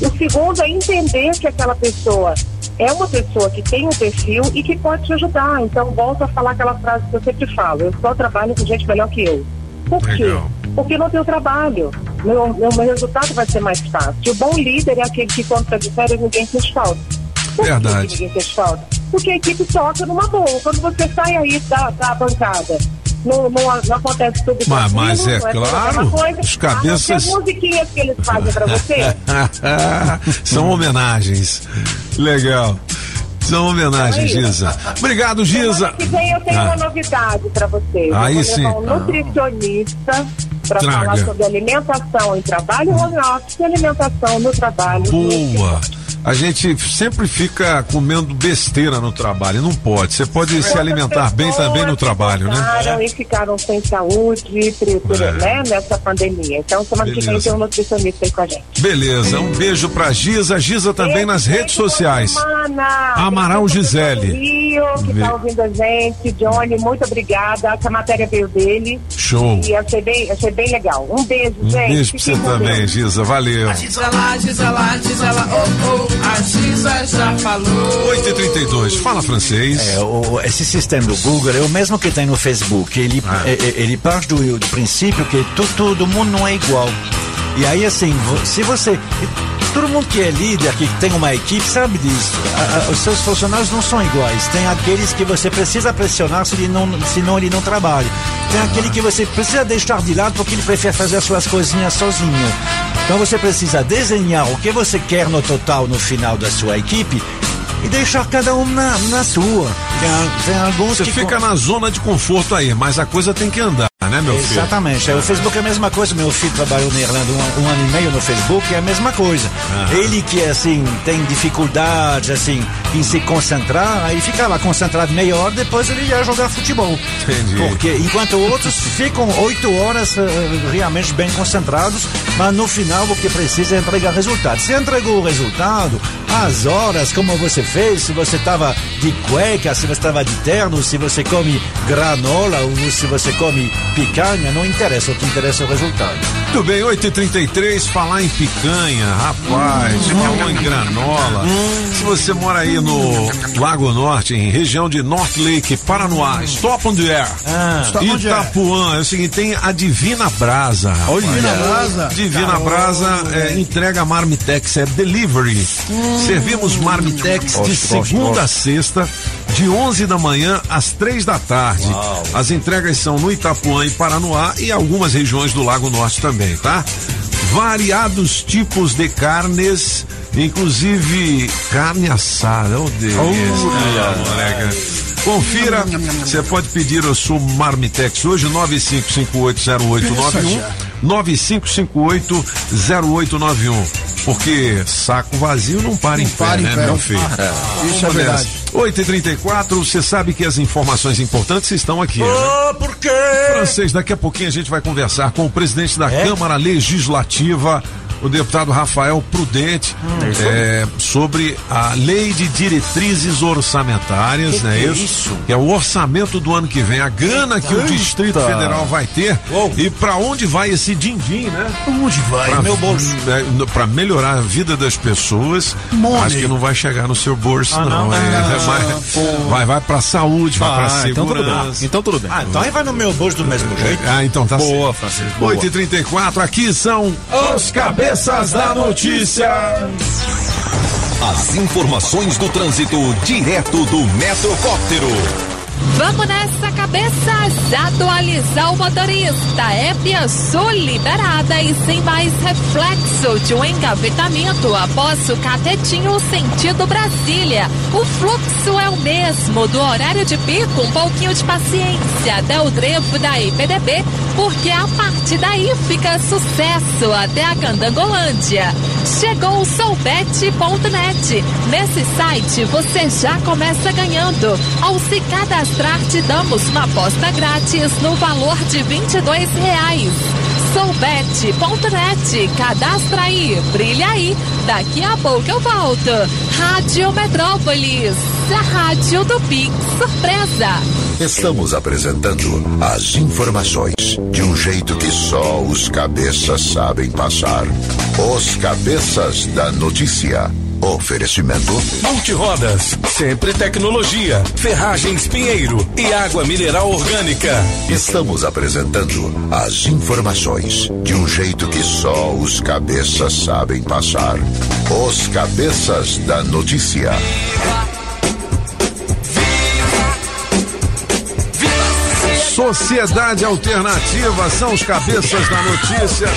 O segundo é entender que aquela pessoa é uma pessoa que tem um perfil e que pode te ajudar. Então, volto a falar aquela frase que eu sempre falo: eu só trabalho com gente melhor que eu. Por quê? Legal. Porque não tem trabalho. Meu, meu, meu resultado vai ser mais fácil. O bom líder é aquele que, está de férias, ninguém fez falta. Por Verdade. que ninguém fez falta? Porque a equipe toca numa boa. Quando você sai aí da, da bancada, não, não, não acontece tudo Mas- mas é mesma claro, coisa. os cabeças- as musiquinhas que eles fazem pra você. São homenagens. Legal. São homenagens, é. Giza. Obrigado, Giza. Que vem eu tenho Ah. uma novidade para vocês. Aí eu vou sim. um nutricionista para Traga. falar sobre alimentação em trabalho home office e alimentação no trabalho. Boa. A gente sempre fica comendo besteira no trabalho. Não pode. Você pode se alimentar bem também no trabalho, né? E ficaram sem saúde pre- É. né, nessa pandemia. Então, semana que vem Beleza. tem um nutricionista aí com a gente. Beleza, um beijo pra Giza. Giza também nas redes sociais. Ana, Amaral Gisele. Rio, que Vê. tá ouvindo a gente. Johnny, muito obrigada. Essa matéria veio dele. Show. E achei bem, achei bem legal. Um beijo, Um gente. beijo pra você também, Deus. Giza. Valeu. Gisela, Gisela, Gisela, oh, oh, a Giza já falou. 8h32, fala francês. É, o- esse sistema do Google é o mesmo que tem no Facebook. Ele, Ah. é- é- ele parte do, do princípio que to- todo mundo não é igual. E aí, assim, se você. Todo mundo que é líder, que tem uma equipe, sabe disso. A- a- os seus funcionários não são iguais. Tem aqueles que você precisa pressionar, se ele não, senão ele não trabalha. Tem aquele que você precisa deixar de lado porque ele prefere fazer as suas coisinhas sozinho. Então você precisa desenhar o que você quer no total no final da sua equipe e deixar cada um na, na sua. Tem, tem alguns Você que fica na zona de conforto aí, mas a coisa tem que andar, né, meu filho? Exatamente. O Facebook é a mesma coisa. Meu filho trabalhou na Irlanda um, um ano e meio no Facebook, é a mesma coisa. Aham. Ele que assim tem dificuldade assim em se concentrar, aí fica lá concentrado meia hora, depois ele ia jogar futebol. Entendi. Porque enquanto outros ficam oito horas eh, realmente bem concentrados, mas no final o que precisa é entregar resultado. Se entregou o resultado, as horas, como você fez, se você estava de cueca, se você estava de terno, se você come granola ou se você come picanha, não interessa, o que interessa é o resultado. Muito bem, 8h33, falar em picanha, rapaz, falou em granola. Se você mora aí no Lago Norte, em região de North Lake, Paranoá, Stop on the Air, Stop on the Air. Itapuã, é o seguinte, tem a Divina Brasa. rapaz. Divina Brasa? Divina Caramba. Brasa é, entrega Marmitex, é delivery. Servimos Marmitex de segunda a sexta, de 11 da manhã às três da tarde. As entregas são no Itapuã e Paranoá e algumas regiões do Lago Norte também, tá? Variados tipos de carnes, inclusive carne assada. Oh, Deus. Moleque. Confira, você pode pedir o seu Marmitex hoje, 95580891, 95580891. Porque saco vazio não para em pé, para em né, pé. meu filho? Ah, isso é verdade. nessa. 8h34, você sabe que as informações importantes estão aqui. né? por quê? Francês, daqui a pouquinho a gente vai conversar com o presidente da É? Câmara Legislativa, o deputado Rafael Prudente, é, sobre a lei de diretrizes orçamentárias, Que né? que é isso, isso? que é o orçamento do ano que vem, a grana que o Eita. Distrito Federal vai ter e para onde vai esse din-din, né? Onde vai? Pra, meu bolso. é, no- pra melhorar a vida das pessoas, Money. acho que não vai chegar no seu bolso, Ah, não. não? É, Ah, é mais- vai, vai pra saúde, vai pra Ah, então tudo bem. segurança. Então tudo bem. Ah, então aí vai no meu bolso do mesmo jeito. Ah, então tá Boa, certo. Francisco. Boa. 8h34, aqui são os cabeças da notícia. As informações do trânsito direto do Metrocóptero. Vamos nessa cabeças, atualizar o motorista. É Épia Sul liberada e sem mais reflexo de um engavetamento após o catetinho sentido Brasília. O fluxo é o mesmo do horário de pico, um pouquinho de paciência até o trevo da IPDB, porque a partir daí fica sucesso até a Candangolândia. Chegou o soubet.net. Nesse site você já começa ganhando. Ao se cadastrar, te damos uma aposta grátis no valor de 22 reais. Soubet.net, cadastra aí, brilha aí. Daqui a pouco eu volto. Rádio Metrópolis, a rádio do Pix Surpresa. Estamos apresentando as informações de um jeito que só os cabeças sabem passar. Os cabeças da notícia. Oferecimento. Multirodas, sempre tecnologia, ferragens Pinheiro e água mineral orgânica. Estamos apresentando as informações de um jeito que só os cabeças sabem passar. Os cabeças da notícia. Sociedade Alternativa são os cabeças da notícia.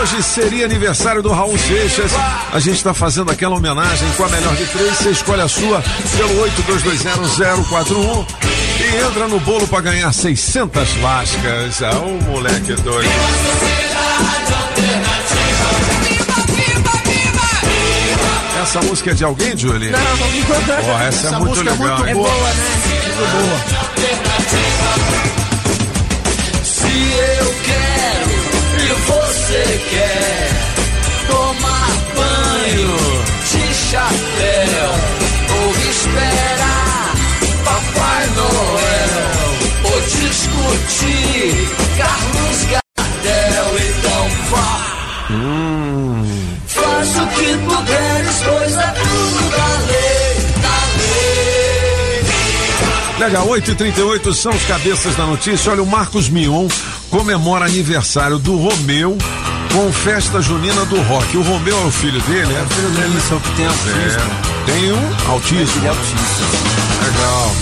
Hoje seria aniversário do Raul Seixas. A gente está fazendo aquela homenagem com a melhor de três. Você escolhe a sua pelo 82201041 e entra no bolo para ganhar 600 lascas. Ah, o moleque doido. Essa música é de alguém, Julie? Não, não. Pô, essa, é muito música é legal. muito hein? É boa, né? Muito boa. Se eu quero e você quer. Tomar banho de chapéu ou esperar Papai Noel ou discutir Carlos Gardel, então vá. Faz o que puderes, pois é tudo da Legal, 8 e 38 são os cabeças da notícia. Olha, o Marcos Mion comemora aniversário do Romeu com festa junina do rock. O Romeu é o filho dele, é? O filho dele. É o que tem autismo. É, tem um autismo. Ele é autista. Legal.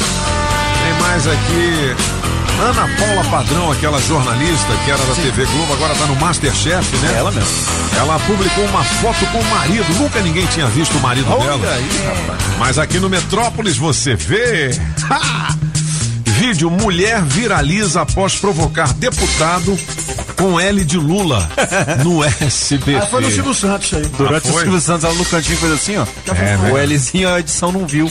Tem mais aqui. Ana Paula Padrão, aquela jornalista que era da TV Globo, agora tá no Masterchef, né? É ela mesmo. Ela publicou uma foto com o marido. Nunca ninguém tinha visto o marido Olha dela. aí, rapaz. Mas aqui no Metrópolis você vê. Ha! Vídeo: mulher viraliza após provocar deputado com L de Lula no SBT. Ah, foi no Silvio Santos aí. Durante Ah, o? Silvio Santos, ela no cantinho fez assim, ó. É, o né? Lzinho, a edição não viu.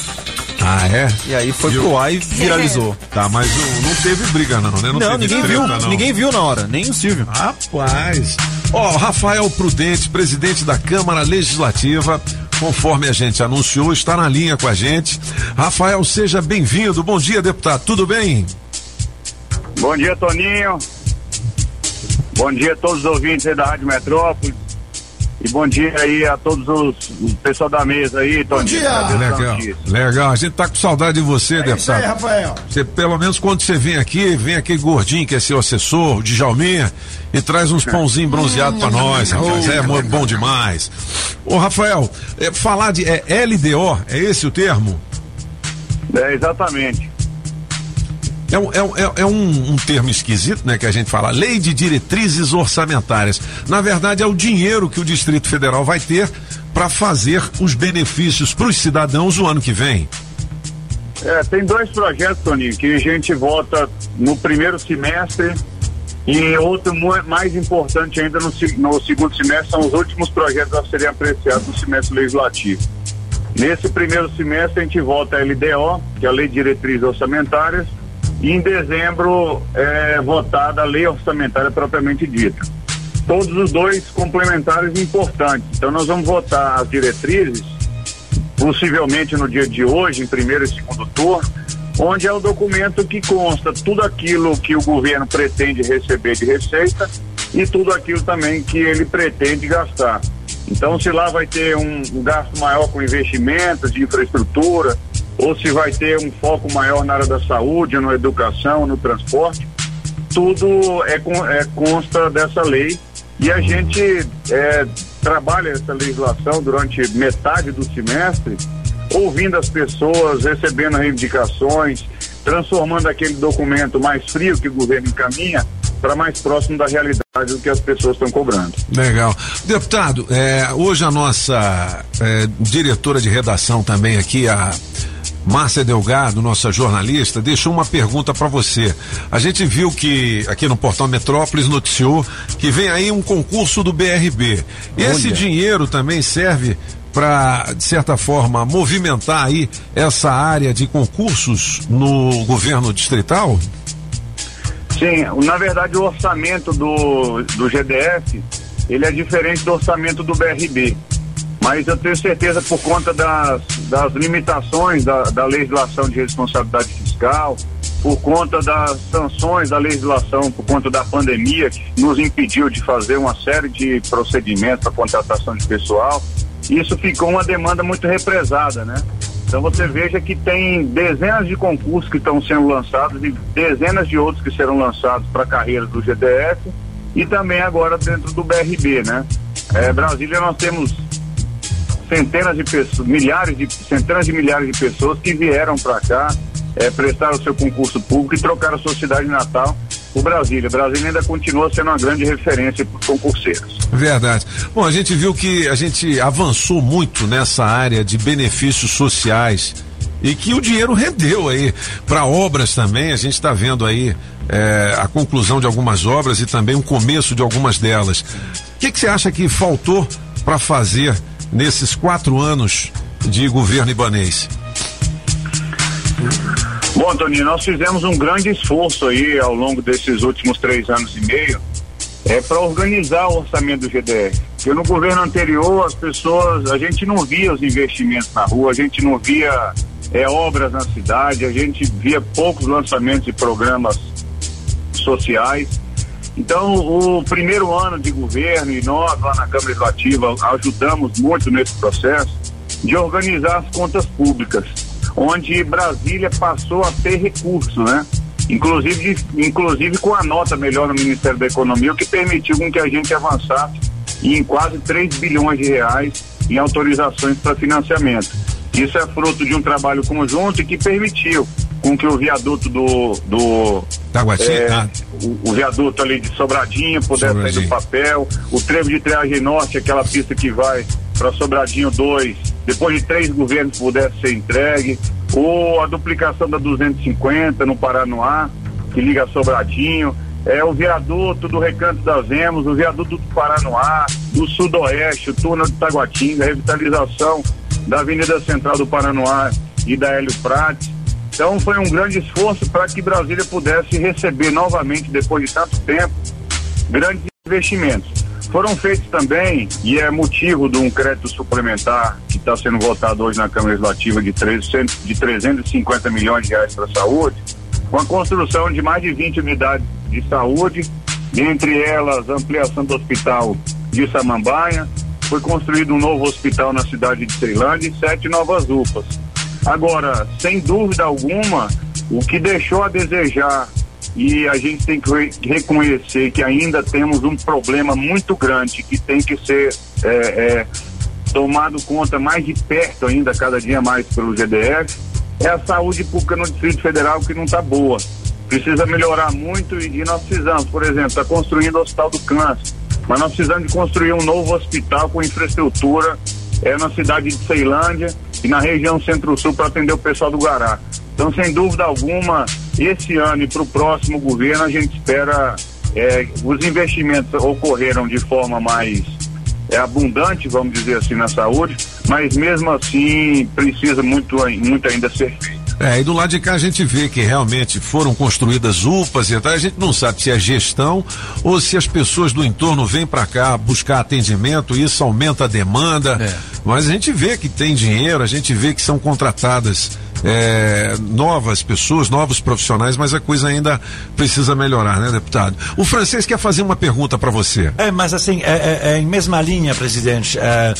Ah, é? E aí foi Viu? pro ar e viralizou. Tá, mas não teve briga, não, né? Não, teve ninguém treta, viu. não. Ninguém viu na hora, nem o Silvio. Rapaz. Ó, Rafael Prudente, presidente da Câmara Legislativa, conforme a gente anunciou, está na linha com a gente. Rafael, seja bem-vindo. Bom dia, deputado. Tudo bem? Bom dia, Toninho. Bom dia a todos os ouvintes aí da Rádio Metrópolis. E bom dia aí a todos os o pessoal da mesa aí, Toninho. dia. Legal. Legal. A gente tá com saudade de você, É isso aí, deputado. Rafael. Você, pelo menos quando você vem aqui, vem aquele gordinho que é seu assessor, o Djalminha, e traz uns pãozinhos bronzeados pra nós, rapaz. É mo- bom demais. Ô, Rafael, é, falar de é, LDO, é esse o termo? É, exatamente. É, um, é, um- é- é um, termo esquisito, né, que a gente fala, lei de diretrizes orçamentárias. Na verdade, é o dinheiro que o Distrito Federal vai ter para fazer os benefícios para os cidadãos o ano que vem. É, tem dois projetos, Toninho, que a gente vota no primeiro semestre e outro mais importante ainda no, no segundo semestre são os últimos projetos a serem apreciados no semestre legislativo. Nesse primeiro semestre a gente vota a LDO, que é a Lei de Diretrizes Orçamentárias, e em dezembro é votada a Lei Orçamentária propriamente dita. Todos os dois complementares importantes. Então nós vamos votar as diretrizes possivelmente no dia de hoje, em primeiro e segundo turno, onde é o documento que consta tudo aquilo que o governo pretende receber de receita e tudo aquilo também que ele pretende gastar. Então, se lá vai ter um, um gasto maior com investimentos de infraestrutura, ou se vai ter um foco maior na área da saúde, na educação, no transporte, tudo é, é consta dessa lei e a gente é, trabalha essa legislação durante metade do semestre, ouvindo as pessoas, recebendo reivindicações, transformando aquele documento mais frio que o governo encaminha para mais próximo da realidade do que as pessoas estão cobrando. Legal. Deputado, é, hoje a nossa é, diretora de redação também aqui, a Márcia Delgado, nossa jornalista, deixou uma pergunta para você. A gente viu que aqui no Portal Metrópolis noticiou que vem aí um concurso do BRB. Esse Olha. dinheiro também serve para, de certa forma, movimentar aí essa área de concursos no governo distrital? Sim, na verdade o orçamento do, do GDF, ele é diferente do orçamento do BRB. Mas eu tenho certeza por conta das, das limitações da, da legislação de responsabilidade fiscal, por conta das sanções da legislação, por conta da pandemia, que nos impediu de fazer uma série de procedimentos para contratação de pessoal, isso ficou uma demanda muito represada, né? Então você veja que tem dezenas de concursos que estão sendo lançados e dezenas de outros que serão lançados para a carreira do GDF e também agora dentro do BRB, né? É, Brasília nós temos centenas de pessoas, milhares de centenas de milhares de pessoas que vieram para cá, é, prestaram o seu concurso público e trocaram a sua cidade natal por Brasília. Brasília ainda continua sendo uma grande referência para os concurseiros. Verdade. Bom, a gente viu que a gente avançou muito nessa área de benefícios sociais e que o dinheiro rendeu aí para obras também. A gente está vendo aí é, a conclusão de algumas obras e também o começo de algumas delas. O que que você acha que faltou para fazer nesses quatro anos de governo ibanês? Bom, Toninho, nós fizemos um grande esforço aí ao longo desses últimos três anos e meio é para organizar o orçamento do GDF. Porque no governo anterior as pessoas, a gente não via os investimentos na rua, a gente não via é, obras na cidade, a gente via poucos lançamentos de programas sociais. Então, o primeiro ano de governo e nós lá na Câmara Legislativa ajudamos muito nesse processo de organizar as contas públicas, onde Brasília passou a ter recursos, né? Inclusive, inclusive com a nota melhor no Ministério da Economia, o que permitiu que a gente avançasse em quase 3 bilhões de reais em autorizações para financiamento. Isso é fruto de um trabalho conjunto que permitiu com que o viaduto do. do Taguati, é, ah. o, o viaduto ali de Sobradinho pudesse sair do papel, o trevo de triagem norte, aquela pista que vai para Sobradinho 2, depois de três governos pudesse ser entregue, ou a duplicação da 250 no Paranoá, que liga a Sobradinho, é o viaduto do Recanto das Emos, o viaduto do Paranoá, do Sudoeste, o túnel de Taguatinga, a revitalização da Avenida Central do Paranoá e da Hélio Prates. Então foi um grande esforço para que Brasília pudesse receber novamente, depois de tanto tempo, grandes investimentos. Foram feitos também, e é motivo de um crédito suplementar que está sendo votado hoje na Câmara Legislativa de, 300, de 350 milhões de reais para a saúde, com a construção de mais de 20 unidades de saúde, entre elas ampliação do hospital de Samambaia, foi construído um novo hospital na cidade de Ceilândia e sete novas UPAs. Agora, sem dúvida alguma, o que deixou a desejar e a gente tem que re- reconhecer que ainda temos um problema muito grande que tem que ser é, é, tomado conta mais de perto ainda, cada dia mais pelo GDF, é a saúde pública no Distrito Federal que não está boa. Precisa melhorar muito e, e nós precisamos, por exemplo, está construindo o Hospital do Câncer, mas nós precisamos de construir um novo hospital com infraestrutura é, na cidade de Ceilândia e na região centro-sul para atender o pessoal do Guará. Então, sem dúvida alguma, esse ano e para o próximo governo, a gente espera. é, os investimentos ocorreram de forma mais é, abundante, vamos dizer assim, na saúde, mas mesmo assim precisa muito, muito ainda ser feito. É, e do lado de cá a gente vê que realmente foram construídas UPAs e tal. A gente não sabe se é gestão ou se as pessoas do entorno vêm para cá buscar atendimento isso aumenta a demanda. Mas a gente vê que tem dinheiro, a gente vê que são contratadas é, novas pessoas, novos profissionais, mas a coisa ainda precisa melhorar, né, deputado? O francês quer fazer uma pergunta para você. É, mas assim, é, é- é em mesma linha, presidente. é,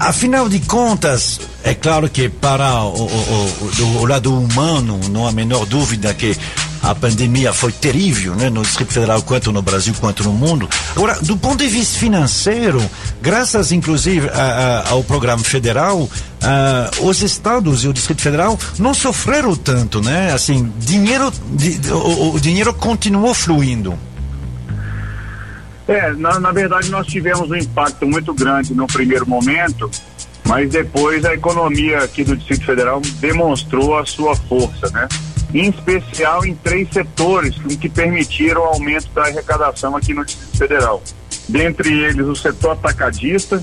afinal de contas, é claro que para o, o- o- do- lado humano, não há menor dúvida que a pandemia foi terrível, né, no Distrito Federal, quanto no Brasil, quanto no mundo. Agora, do ponto de vista financeiro, graças inclusive a- a- ao programa federal, ah, os estados e o Distrito Federal não sofreram tanto, né? Assim, dinheiro, di- o- o dinheiro continuou fluindo. É, na, na verdade nós tivemos um impacto muito grande no primeiro momento, mas depois a economia aqui do Distrito Federal demonstrou a sua força, né? Em especial em três setores que, permitiram o aumento da arrecadação aqui no Distrito Federal. Dentre eles o setor atacadista,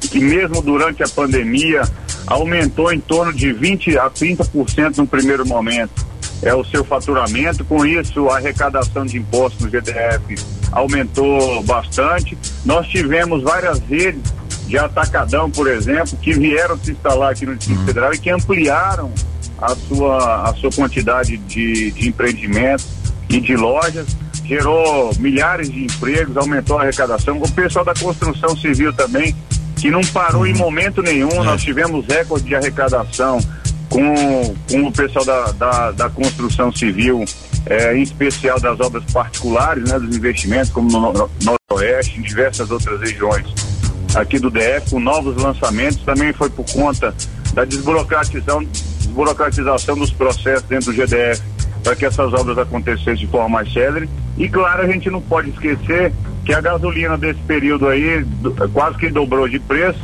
que mesmo durante a pandemia aumentou em torno de 20 a 30% no primeiro momento. É o seu faturamento, com isso a arrecadação de impostos no GDF aumentou bastante. Nós tivemos várias redes de atacadão, por exemplo, que vieram se instalar aqui no Distrito Federal e que ampliaram a sua, a sua quantidade de, de empreendimentos e de lojas, gerou milhares de empregos, aumentou a arrecadação. O pessoal da construção civil também, que não parou em momento nenhum, nós tivemos recorde de arrecadação com, com o pessoal da, da, da construção civil, eh, em especial das obras particulares, né, dos investimentos, como no, no Noroeste, em diversas outras regiões aqui do DF, com novos lançamentos, também foi por conta da desburocratização, desburocratização dos processos dentro do GDF, para que essas obras acontecessem de forma mais célere. E claro, a gente não pode esquecer que a gasolina desse período aí quase que dobrou de preço.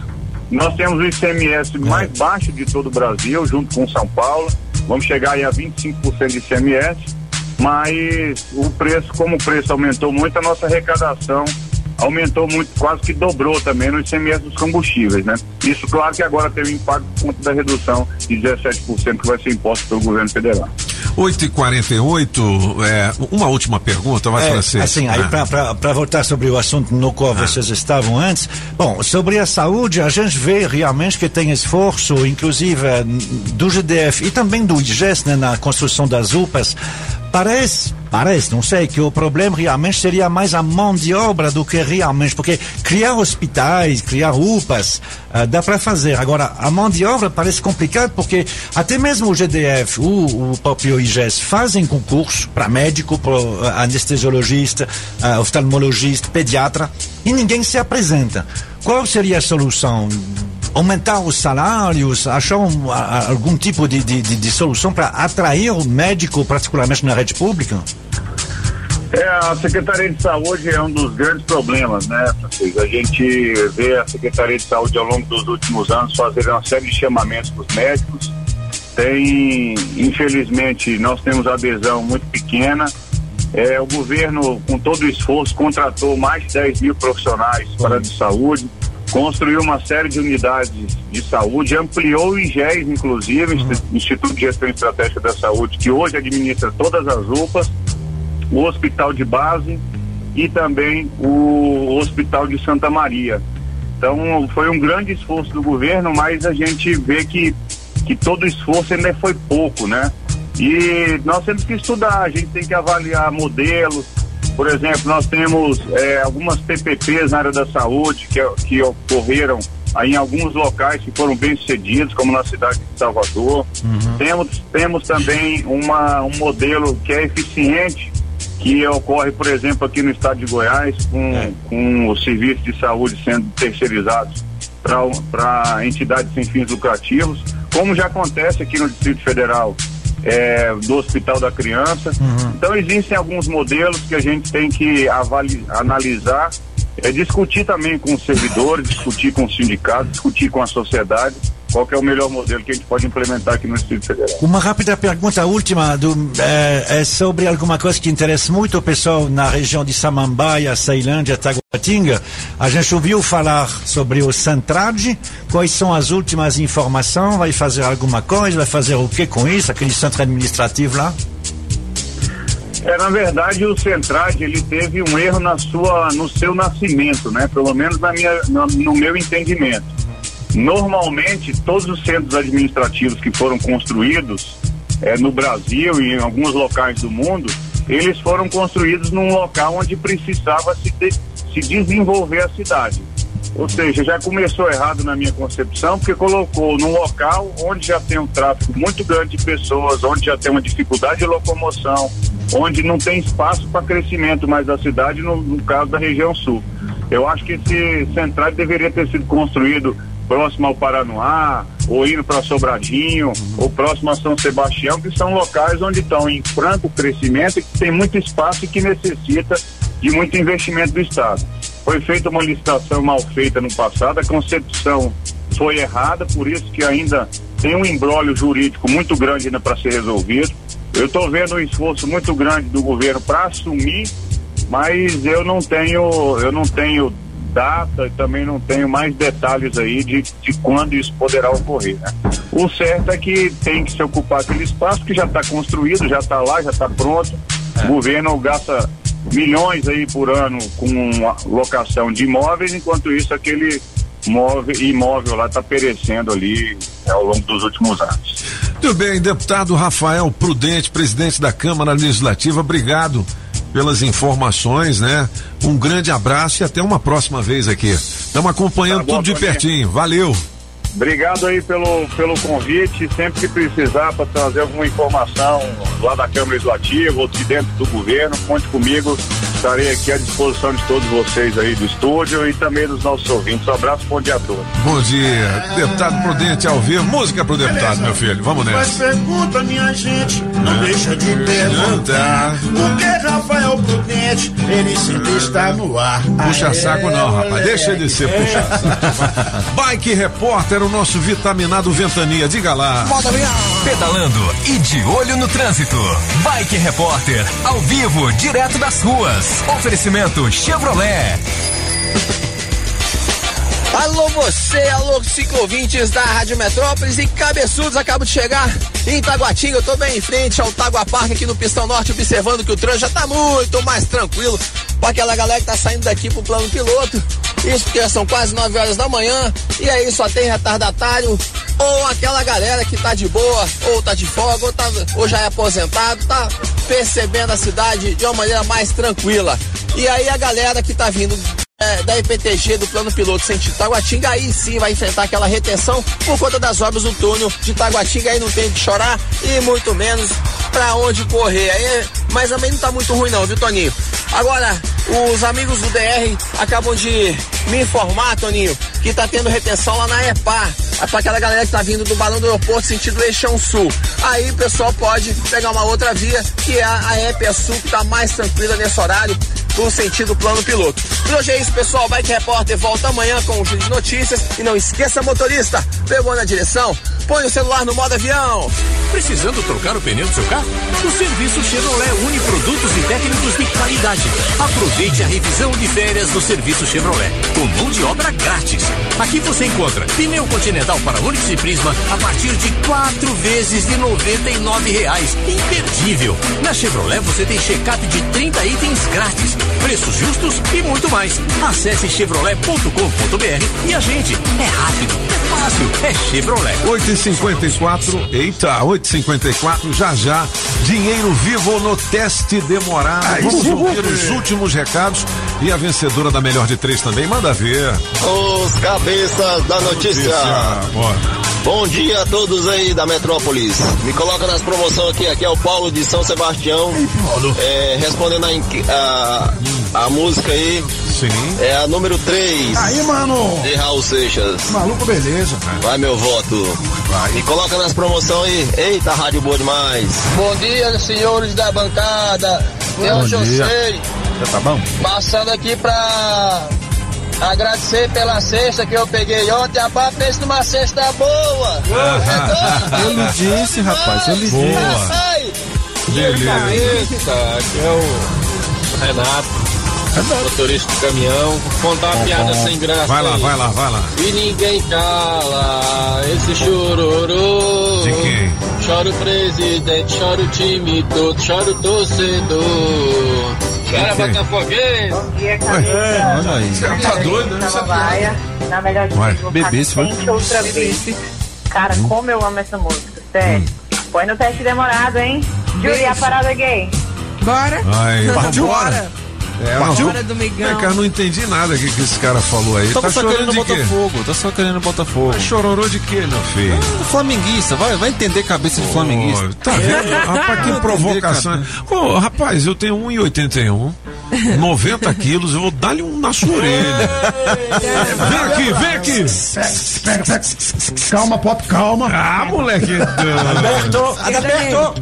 Nós temos o ICMS mais baixo de todo o Brasil, junto com São Paulo. Vamos chegar aí a 25% de ICMS, mas o preço, como o preço aumentou muito, a nossa arrecadação aumentou muito, quase que dobrou também no ICMS dos combustíveis, né? Isso, claro que agora teve um impacto por conta da redução de 17% que vai ser imposto pelo governo federal. 8 e 48 é, uma última pergunta, vai É, francês. assim, aí Ah. para voltar sobre o assunto no qual vocês estavam antes, bom, sobre a saúde, a gente vê realmente que tem esforço, inclusive eh, do GDF e também do IGES né, na construção das UPAs. Parece, parece, não sei, que o problema realmente seria mais a mão de obra do que realmente, porque criar hospitais, criar UPAs, ah, dá para fazer. Agora, a mão de obra parece complicado porque até mesmo o GDF, o, o próprio IGES, fazem concurso para médico, para anestesiologista, ah, oftalmologista, pediatra, e ninguém se apresenta. Qual seria a solução? Aumentar os salários, achar um, a- a- algum tipo de, de, de- de solução para atrair o médico, particularmente na rede pública? É, a Secretaria de Saúde é um dos grandes problemas, né, Francisco? A gente vê a Secretaria de Saúde ao longo dos últimos anos fazer uma série de chamamentos para os médicos. Tem, infelizmente, nós temos adesão muito pequena. É, o governo, com todo o esforço, contratou mais de 10 mil profissionais para de saúde, construiu uma série de unidades de saúde, ampliou o IGES, inclusive, Instituto de Gestão Estratégica da Saúde, que hoje administra todas as UPAs o Hospital de Base e também o Hospital de Santa Maria. Então foi um grande esforço do governo, mas a gente vê que, que todo esforço ainda foi pouco, né? E nós temos que estudar, a gente tem que avaliar modelos. Por exemplo, nós temos eh, algumas PPPs na área da saúde que, que ocorreram aí em alguns locais que foram bem sucedidos, como na cidade de Salvador. Temos, temos também uma, um modelo que é eficiente, que ocorre, por exemplo, aqui no estado de Goiás, com, com os serviços de saúde sendo terceirizados para entidades sem fins lucrativos, como já acontece aqui no Distrito Federal. É, do Hospital da Criança. Então existem alguns modelos que a gente tem que avali- analisar, é, discutir também com os servidores, discutir com os sindicatos, discutir com a sociedade, qual é o melhor modelo que a gente pode implementar aqui no Distrito Federal. Uma rápida pergunta última do, é, é sobre alguma coisa que interessa muito o pessoal na região de Samambaia, Ceilândia, Taguatinga. A gente ouviu falar sobre o Centrade. Quais são as últimas informações? Vai fazer alguma coisa? Vai fazer o que com isso? Aquele centro administrativo lá? É, na verdade, o Centrade ele teve um erro na sua, no seu nascimento, né? Pelo menos na minha, no, no meu entendimento. Normalmente, todos os centros administrativos que foram construídos é, no Brasil e em alguns locais do mundo, eles foram construídos num local onde precisava se, de- se desenvolver a cidade. Ou seja, já começou errado na minha concepção, porque colocou num local onde já tem um tráfego muito grande de pessoas, onde já tem uma dificuldade de locomoção, onde não tem espaço para crescimento mais da cidade, no, no caso da região sul. Eu acho que esse central deveria ter sido construído próximo ao Paranoá, ou indo para Sobradinho, ou próximo a São Sebastião, que são locais onde estão em franco crescimento que tem muito espaço e que necessita de muito investimento do Estado. Foi feita uma licitação mal feita no passado, a concepção foi errada, por isso que ainda tem um embrólio jurídico muito grande ainda para ser resolvido. Eu estou vendo um esforço muito grande do governo para assumir, mas eu não tenho, eu não tenho data e também não tenho mais detalhes aí de, de quando isso poderá ocorrer. Né? O certo é que tem que se ocupar aquele espaço que já está construído, já está lá, já está pronto. O governo gasta milhões aí por ano com locação de imóveis, enquanto isso aquele móvel, imóvel lá está perecendo ali né, ao longo dos últimos anos. Muito bem, deputado Rafael Prudente, presidente da Câmara Legislativa, obrigado pelas informações, né? Um grande abraço e até uma próxima vez aqui. Estamos acompanhando Tá bom, tudo de Toninho. pertinho. Valeu. Obrigado aí pelo, pelo convite. Sempre que precisar para trazer alguma informação lá da Câmara Legislativa ou de dentro do governo, conte comigo. Estarei aqui à disposição de todos vocês aí do estúdio e também dos nossos ouvintes. Um abraço, bom dia a todos. Bom dia, deputado Prudente ao vivo. Música pro deputado, meu filho. Vamos Mas nessa. pergunta, minha gente, não É. deixa de perguntar. Por que Rafael Prudente, ele sempre está no ar? Puxa Aê, saco não, rapaz. moleque. Deixa de ser puxa saco. Bike Repórter, o nosso vitaminado Ventania. Diga lá. Pedalando e de olho no trânsito. Bike Repórter, ao vivo, direto das ruas. Oferecimento Chevrolet. Alô você, alô ciclovintes da Rádio Metrópolis e cabeçudos, acabo de chegar em Taguatinga, eu tô bem em frente ao Tagua Park aqui no Pistão Norte, observando que o trânsito já tá muito mais tranquilo para aquela galera que tá saindo daqui pro plano piloto. Isso porque são quase 9 horas da manhã e aí só tem retardatário ou aquela galera que tá de boa, ou tá de folga, ou, tá, ou já é aposentado, tá percebendo a cidade de uma maneira mais tranquila. E aí a galera que tá vindo é, da IPTG do plano piloto sentido Taguatinga, aí sim vai enfrentar aquela retenção por conta das obras do túnel de Taguatinga, aí não tem que chorar e muito menos pra onde correr. Aí, mas também não tá muito ruim não, viu Toninho? Agora, os amigos do DR acabam de me informar, Toninho, que tá tendo retenção lá na EPA, para aquela galera que tá vindo do balão do aeroporto sentido Eixão Sul. Aí o pessoal pode pegar uma outra via, que é a EPA Sul, que tá mais tranquila nesse horário, no sentido plano piloto. Por hoje é isso, pessoal. Bike Repórter volta amanhã com um giro de notícias. E não esqueça, motorista, pegou na direção, põe o celular no modo avião. Precisando trocar o pneu do seu carro? O serviço Chevrolet une produtos e técnicos de qualidade. Aproveite a revisão de férias do serviço Chevrolet, com mão de obra grátis. Aqui você encontra pneu continental para Onix e Prisma a partir de quatro vezes de R$ reais. Imperdível! Na Chevrolet você tem check-up de 30 itens grátis, preços justos e muito mais. Acesse chevrolet.com.br e a gente é rápido, é fácil, é Chevrolet. 8h54, eita, 8h54, já já, dinheiro vivo no teste demorado. Aí Vamos ouvir os últimos recados e a vencedora da melhor de três também, manda ver. Os cabeças da notícia. Bora. Bom dia a todos aí da Metrópolis. Me coloca nas promoções aqui. Aqui é o Paulo de São Sebastião. É, respondendo a, a, a música aí. Sim. É a número 3. Aí, mano. De Raul Seixas. Maluco, beleza. Vai meu voto. Me coloca nas promoções aí. Eita, rádio boa demais. Bom dia, senhores da bancada. Eu, Bom José, dia. Já tá bom? passando aqui pra agradecer pela cesta que eu peguei ontem. A pá fez numa cesta boa. Ele disse, rapaz, ele disse. Ai, Beleza. Aqui é o Renato, motorista do caminhão. Contar uma piada sem graça. Vai lá, aí. vai lá, vai lá. E ninguém cala esse chororô. De quem? Chora o presidente, chora o time todo, chora o torcedor. Chora? Botafoguense. Bom dia, É, olha aí. Você tá doido, né? Na Baia, na melhor de vou Bebê, se foi. paciente outra vez. Cara, Hum. como eu amo essa música, sério. Põe no teste demorado, hein? Júlia, a parada gay. Bora? Ai, Partiu? bora. É, Partiu? não, Bora, Domingão. É, cara, não entendi nada que, que esse cara falou aí. Tava tá só chorando querendo? Botafogo, tá só querendo Botafogo. Mas chororô de quê, meu filho? Ah, Flamenguista, vai, vai entender cabeça de flamenguista. Tá vendo? Rapaz, que provocação. Ô, rapaz, eu tenho 1,81, 90 quilos, eu vou dar-lhe um na sua orelha. Vem aqui, vem aqui. Pega, pega. Calma, pop, calma. Ah, moleque. Adalberto, Adalberto.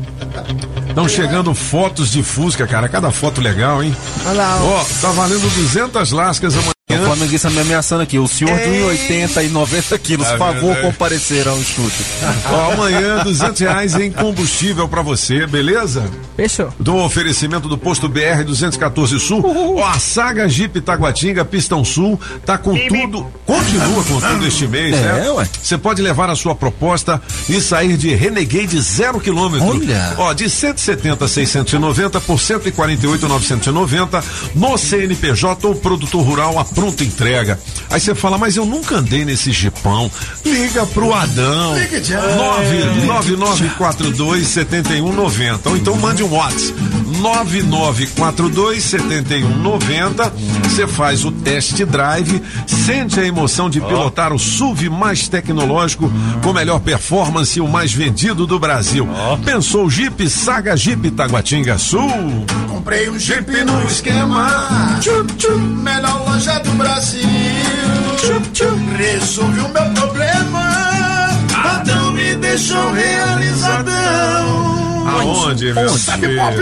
Estão chegando fotos de Fusca, cara. Cada foto legal, hein? Olha lá, Ó, tá valendo 200 lascas amanhã. O flamenguista me ameaçando aqui, o senhor de 1,80 e 90 quilos, É por favor, comparecer ao estúdio. Ó, amanhã, 200 reais em combustível pra você, beleza? Fechou. Do oferecimento do posto BR 214 Sul. Ó, a saga Jeep Taguatinga Pistão Sul tá com tudo, continua com tudo este mês, É, né? ué. Você pode levar a sua proposta e sair de Renegade zero quilômetro. Olha. Ó, de 170 690 por 148 990 no CNPJ ou produtor rural a pronta entrega. Aí você fala, mas eu nunca andei nesse jipão. Liga pro Adão. Liga já. 99942 7190. Ou então mande um WhatsApp. 9942 7190. Você faz o test drive, sente a emoção de pilotar o SUV mais tecnológico, com melhor performance e o mais vendido do Brasil. Pensou o Jeep Saga Jeep Taguatinga Sul? Comprei um Jeep no esquema. Tchup, tchup, melhor Brasil. Tchup, tchup, resolvi o meu problema. Adão me deixou realizadão. Onde, meu Sabe? Pop?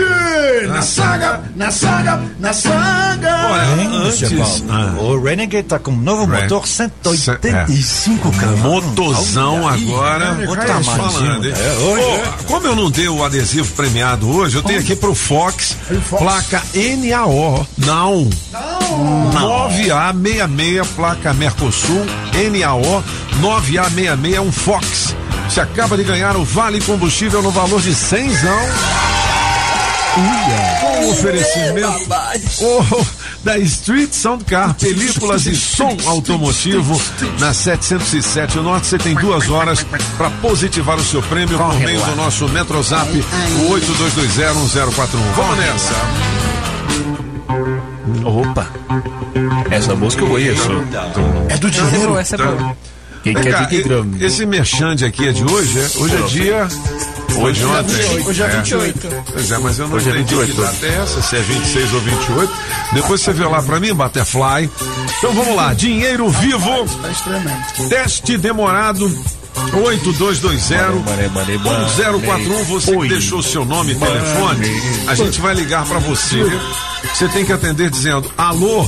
Na saga, na saga, na saga. Hein, antes- ah. O Renegade tá com um novo Ren- motor 185 cavalos. Motozão Olha aí, agora. olha Outro aí, tamanhozinho, falando, hein? é, hoje, é. como eu não dei o adesivo premiado hoje, eu tenho aqui pro Fox, placa NAO. Não. Não. 9A66, placa Mercosul, NAO 9A66 é um Fox. Você acaba de ganhar o Vale Combustível no valor de 100 com oferecimento oh, da Street Sound Car, películas e som automotivo na 707 Norte. Você tem duas horas para positivar o seu prêmio por meio do nosso Metrozap, o 82201041. Vamos nessa. Opa! Essa música eu conheço. É do Essa boa, essa é boa. Quem Vem quer cá, que grama? Esse merchan de aqui é de hoje? é? Hoje é dia. Hoje Dia ontem. 28. Hoje é 28. Pois é, mas eu não Hoje é entendi 28. que data é essa, se é 26 ou 28. Depois você vê lá pra mim, Butterfly. Então vamos lá, dinheiro vivo. Tá extremamente. Teste demorado 8220 1041. Você que deixou seu nome e telefone, a gente vai ligar pra você. Você tem que atender dizendo: Alô,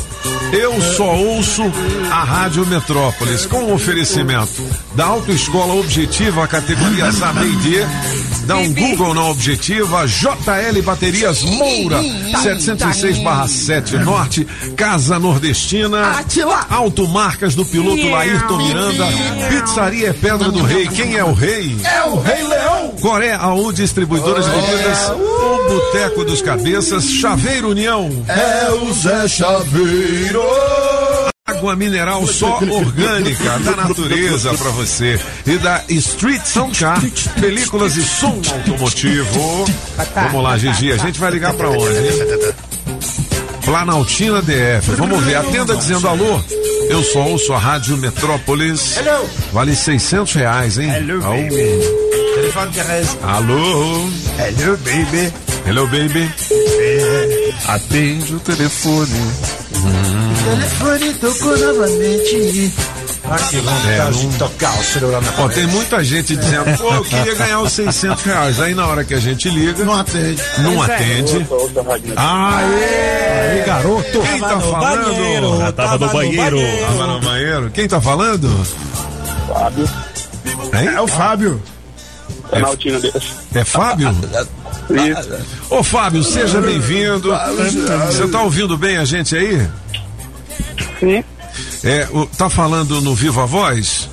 eu só ouço a Rádio Metrópolis com o oferecimento da Autoescola Objetiva, categorias A, B e D. Dá um Google na Objetiva, JL Baterias Moura, 706/7 Norte, Casa Nordestina, Automarcas do piloto Laírton Miranda, Pizzaria é Pedra do Rei. Quem é o rei? É o Rei Leão. Coré AU Distribuidora de Bebidas, o Boteco dos Cabeças, Chaveiro União. É o Zé Chaveiro. Água mineral só orgânica da natureza pra você. E da Street Sound Car, películas e som automotivo. Vamos lá, Gigi, a gente vai ligar pra onde, hein? Planaltina DF. Vamos ver, atenda dizendo alô. Eu só ouço a Rádio Metrópolis. Hello. Vale 600 reais, hein? Hello, baby. Telefone Tereza. Alô? Hello, baby. Hello, baby. Atende o telefone. O telefone tocou novamente. Ah, que É, de tocar o celular na Ó, tem muita gente dizendo, pô, eu queria ganhar os 600 reais. Aí na hora que a gente liga, Não atende. não é. atende. Aê! Aí, garoto. Quem tá Tava falando? banheiro, Ah, tava no banheiro. Tava no banheiro. Quem tá falando? Fábio, Hein? É o Fábio. Desse. É Fábio? Isso. Ô Fábio, seja bem-vindo. Você tá ouvindo bem a gente aí? Sim. É, o- tá falando no Viva Voz?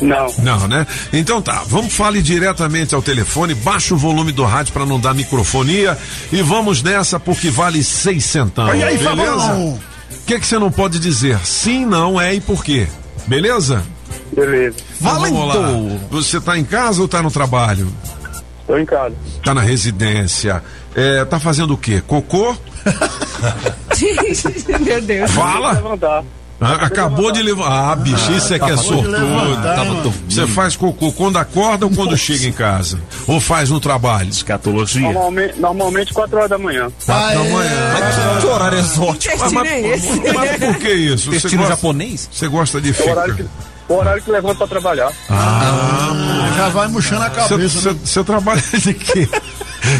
Não. Não, né? Então tá, vamos fale diretamente ao telefone, baixa o volume do rádio para não dar microfonia e vamos nessa porque vale seis centavos. E aí, beleza? O que que você não pode dizer? Sim, não, é e por quê? Beleza? Beleza. Vamos lá. Você tá em casa ou tá no trabalho? Tô em casa. Tá na residência. É, tá fazendo o quê? Cocô? Meu Deus. Fala! Levantar. Ah, acabou de levar. Ah, bicho, isso é que é sortudo. levantar. Você faz cocô quando acorda ou quando chega em casa? Ou faz no trabalho? Escatologia. Normalmente, normalmente 4 horas da manhã. Quatro da manhã. Que horário exótico. Que destino é? Mas por que isso? Gosta, japonês? você gosta de É o horário que, ficar? O horário que levanta pra trabalhar. Já vai murchando a cabeça. você, né? você trabalha de quê?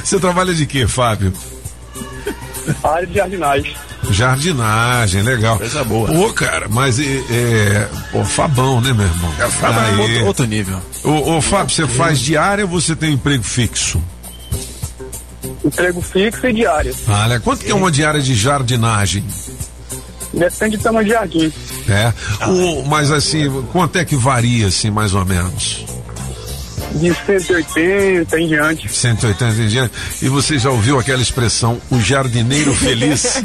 Você trabalha de quê, Fábio? A área de jardinagem. Jardinagem, legal. Coisa boa. Pô, cara, mas é. é pô, Fabão, né, meu irmão? É Fabão. Outro, outro nível. Ô, ô, Fábio, você faz diária ou você tem um emprego fixo? Emprego fixo e diário. Ah, né? Quanto que é uma diária de jardinagem? Depende do tamanho de jardim. É. O, mas assim, quanto é que varia, assim, mais ou menos? De 180 em diante. 180 em diante. E você já ouviu aquela expressão, o jardineiro feliz?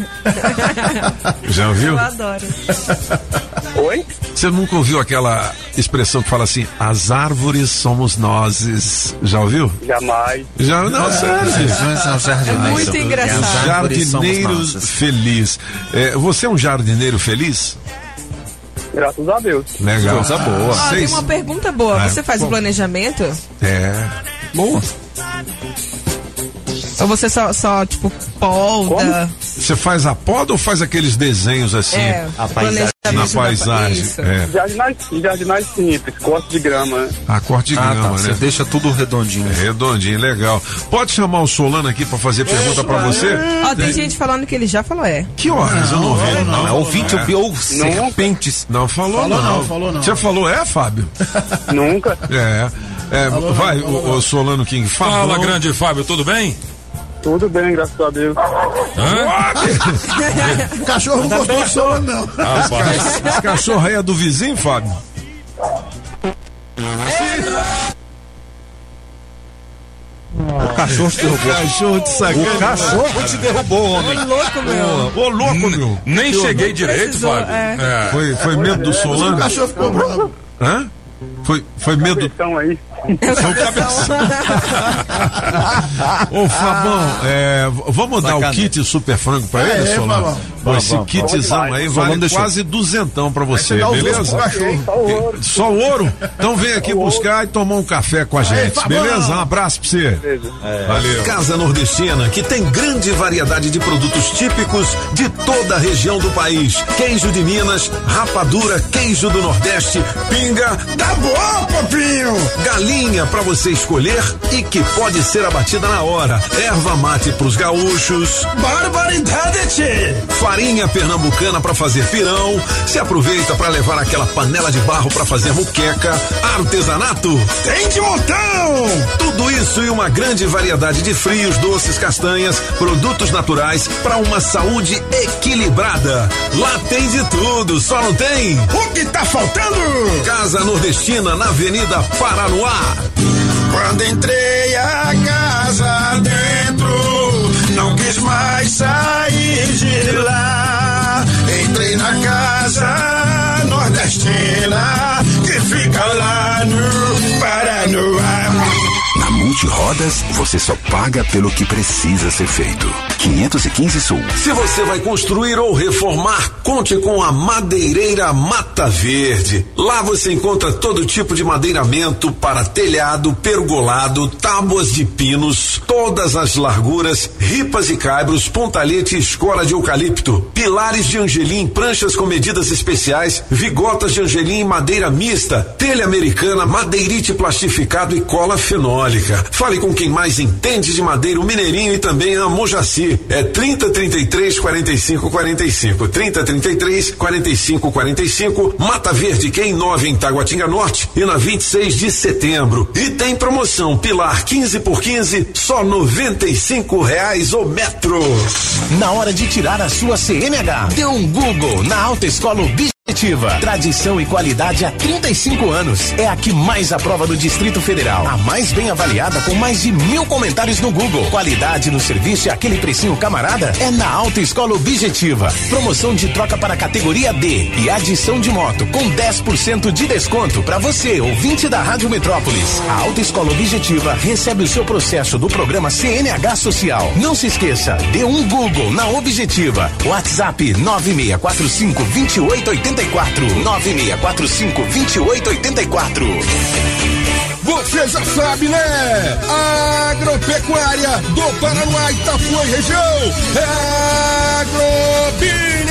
já ouviu? Eu adoro. Oi? Você nunca ouviu aquela expressão que fala assim, as árvores somos nozes? Já ouviu? Jamais. Já, não, sério. É muito engraçado. Jardineiro feliz. É, você é um jardineiro feliz? Graças a Deus. Legal. Coisa boa. Ó, tem uma pergunta boa. É. Você faz o planejamento? É. Bom. Ou você só, só tipo, polda? Você faz a poda ou faz aqueles desenhos assim? É, A paisagem. Na paisagem. É. Jardinagem, jardinagem simples, corte de grama. né? A corte de Ah, grama, tá. né? Você deixa tudo redondinho. Redondinho, legal. Pode chamar o Solano aqui pra fazer pergunta pra você? Ó, tem gente falando que ele já falou é. Que horas? Eu não vi. Não, é ouvinte É. ou serpentes. Não falou, Falou não. não, falou não. Você falou é, Fábio? Nunca. É. É, vai, o, o Solano King, fala. Fala, grande Fábio, tudo bem? Tudo bem, graças a Deus. O cachorro não gostou do sono, não. Rapaz. Esse cachorro aí é do vizinho, Fábio? O cachorro te derrubou. Cachorro de sacanagem. O cachorro te derrubou, homem. Ô, louco, meu. Ô, louco, meu. Nem cheguei direito, Precisou, Fábio. é. É. Foi, foi medo do O Solano? cachorro ficou bravo. Hã? Foi, foi medo. Então aí. O cabeção. Ô, Fabão, é, vamos dar o Sacanagem. kit super frango pra ele, É, Solano? Pô, esse kitzão aí vale deixou. quase duzentão pra você, beleza? Só o ouro. Só ouro? Então vem aqui buscar e tomar um café com a gente, Fabão. beleza? Um abraço pra você. Valeu. Casa Nordestina, que tem grande variedade de produtos típicos de toda a região do país. Queijo de Minas, rapadura, queijo do Nordeste, pinga, Tá bom, papinho. galinha pra você escolher e que pode ser abatida na hora. Erva mate pros gaúchos, Barbaridade, farinha pernambucana pra fazer pirão, se aproveita pra levar aquela panela de barro pra fazer muqueca, artesanato, Tem de montão. Tudo isso e uma grande variedade de frios, doces, castanhas, produtos naturais para uma saúde equilibrada. Lá tem de tudo, só não tem O que tá faltando? Casa Nordestina na Avenida Paranoá. Quando entrei a casa dentro, não quis mais sair de lá. Entrei na casa nordestina, que fica lá no Paranoá. Na Multirodas, você só paga pelo que precisa ser feito. 515 Sul. Se você vai construir ou reformar, conte com a Madeireira Mata Verde. Lá você encontra todo tipo de madeiramento para telhado, pergolado, tábuas de pinos, todas as larguras, ripas e caibros, pontalete e escora de eucalipto, pilares de angelim, pranchas com medidas especiais, vigotas de angelim em madeira mista, telha americana, madeirite plastificado e cola fenólica. Fale com quem mais entende de madeira, o Mineirinho e também a Mojaci. É 30 33 45 45. 30 33 45 45. Mata Verde, que é em 9 em Taguatinga Norte e na 26 de setembro. E tem promoção Pilar 15 por 15, só 95 reais o metro. Na hora de tirar a sua CNH, dê um Google na Autoescola Objetiva. Tradição e qualidade há 35 anos. É a que mais aprova do Distrito Federal. A mais bem avaliada com mais de mil comentários no Google. Qualidade no serviço e aquele precinho camarada é na Autoescola Objetiva. Promoção de troca para categoria D e adição de moto com 10% de desconto para você, ouvinte da Rádio Metrópolis. A Autoescola Objetiva recebe o seu processo do programa CNH Social. Não se esqueça, dê um Google na Objetiva. WhatsApp 9645 2884. 9645 2884. Você já sabe, né? Agropecuária do Paraná, Itapuã e região. É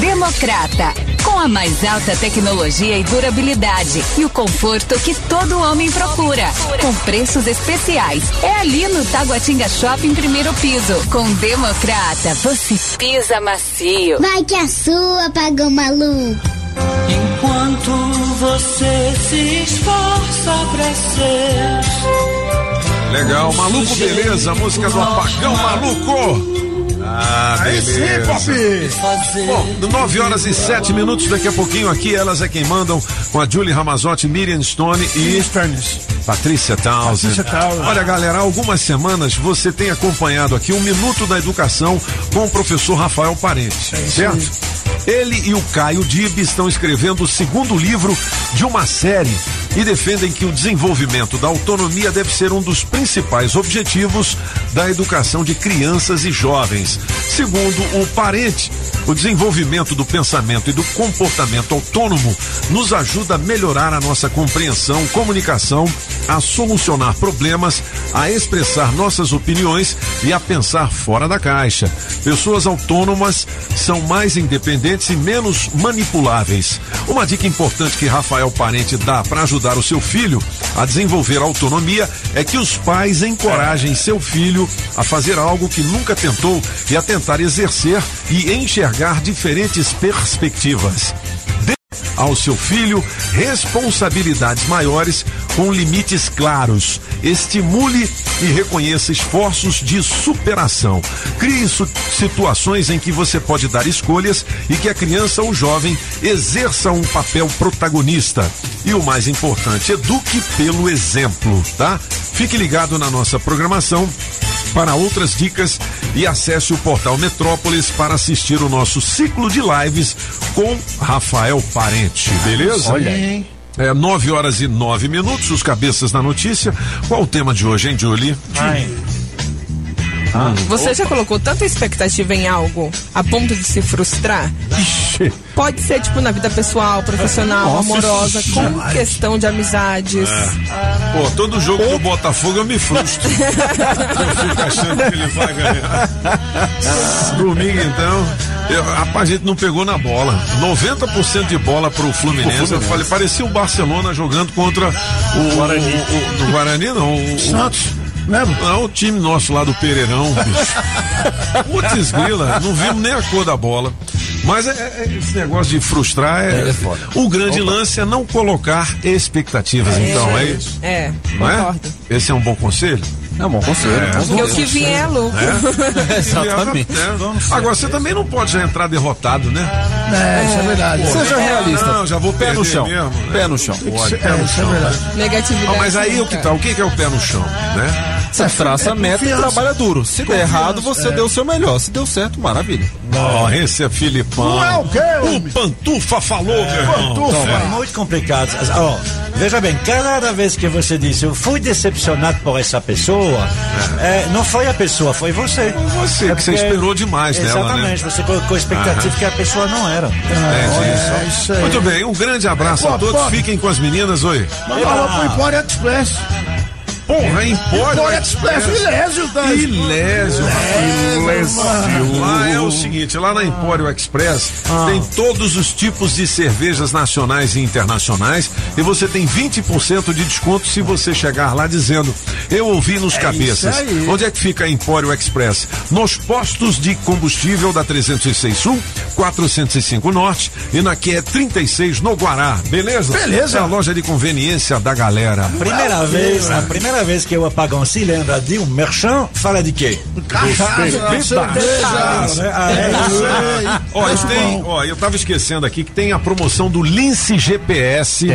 Democrata, com a mais alta tecnologia e durabilidade e o conforto que todo homem procura, com preços especiais. É ali no Taguatinga Shopping primeiro piso. Com Democrata, você pisa macio. Vai que a sua pagou maluco. Enquanto você se esforça pra ser. Legal, maluco beleza, música do apagão maluco. Ah, Aí beleza. sim, Pop. Bom, 9 horas e 7 minutos, daqui a pouquinho aqui, elas é quem mandam com a Julie Ramazotti, Miriam Stone e Patrícia Townsend. Patrícia Townsend. Olha, galera, há algumas semanas você tem acompanhado aqui um Minuto da Educação com o professor Rafael Parente, certo? Ele e o Caio Dib estão escrevendo o segundo livro de uma série e defendem que o desenvolvimento da autonomia deve ser um dos principais objetivos da educação de crianças e jovens. Segundo o Parente, o desenvolvimento do pensamento e do comportamento autônomo nos ajuda a melhorar a nossa compreensão, comunicação, a solucionar problemas, a expressar nossas opiniões e a pensar fora da caixa. Pessoas autônomas são mais independentes e menos manipuláveis. Uma dica importante que Rafael Parente dá para ajudar o seu filho a desenvolver autonomia é que os pais encorajem seu filho a fazer algo que nunca tentou e a tentar exercer e enxergar diferentes perspectivas. Ao seu filho responsabilidades maiores com limites claros. Estimule e reconheça esforços de superação. Crie situações em que você pode dar escolhas e que a criança ou jovem exerça um papel protagonista. E o mais importante, eduque pelo exemplo, tá? Fique ligado na nossa programação para outras dicas e acesse o portal Metrópolis para assistir o nosso ciclo de lives com Rafael Parente, beleza? Olha aí. É, 9 horas e 9 minutos, os cabeças da notícia. Qual o tema de hoje, hein, Julie? Ah, Você já colocou tanta expectativa em algo a ponto de se frustrar? Pode ser, tipo, na vida pessoal, profissional, Nossa amorosa, com questão de amizades. É. Pô, todo jogo do Botafogo eu me frustro. eu fico achando que ele vai ganhar. Domingo, então. Eu, rapaz, a gente não pegou na bola. 90% de bola pro Fluminense. Eu falei, parecia o Barcelona jogando contra o Guarani. O, o- o Guarani não. O, Santos. Não, o time nosso lá do Pereirão, bicho. Putz, grila, não vimos nem a cor da bola. Mas é- é- esse negócio de frustrar é. É foda. o grande lance é não colocar expectativas, então, é isso? É, Não é? Esse é um bom conselho? É um bom conselho. É, Porque o que vier é lucro. É? Exatamente. É. Agora, você também não pode já entrar derrotado, né? É, isso é verdade. Pô, Seja realista. Não, já vou Pé no chão. mesmo. Pé no chão. Pode, É, pé no isso é chão. verdade. Negatividade. Não, mas aí o que tá? O que é o pé no chão, né? Você traça a meta e trabalha duro. Se der errado, você deu o seu melhor. Se deu certo, maravilha. Ó, esse é Filipão. Não é o quê, O? Pantufa falou, meu irmão. Pantufa. É muito complicado. Ó, veja bem, cada vez que você disse eu fui decepcionado por essa pessoa, é, não foi a pessoa, foi você. Você, É que você esperou demais nela, né? Exatamente, você colocou expectativa que a pessoa não era. É, É isso aí. Muito bem, um grande abraço a todos. pô. Fiquem com as meninas, oi. Manda lá pro Empório Express. Porra, Empório Empório Express, Ilésio, tá? Ilésio, Ilésio. Lá é o seguinte, lá na Empório Express tem todos os tipos de cervejas nacionais e internacionais e você tem 20% de desconto se você chegar lá dizendo eu ouvi nos cabeças. isso aí. Onde é que fica a Empório Express? Nos postos de combustível da 306 Sul, 405 Norte e na QE 36 no Guará, beleza? Beleza. É a loja de conveniência da galera. Primeira vez, a primeira vez que eu apago um se lembra de um merchan, fala de quê? Ó, tem, ó, eu tava esquecendo aqui que tem a promoção do Lince GPS,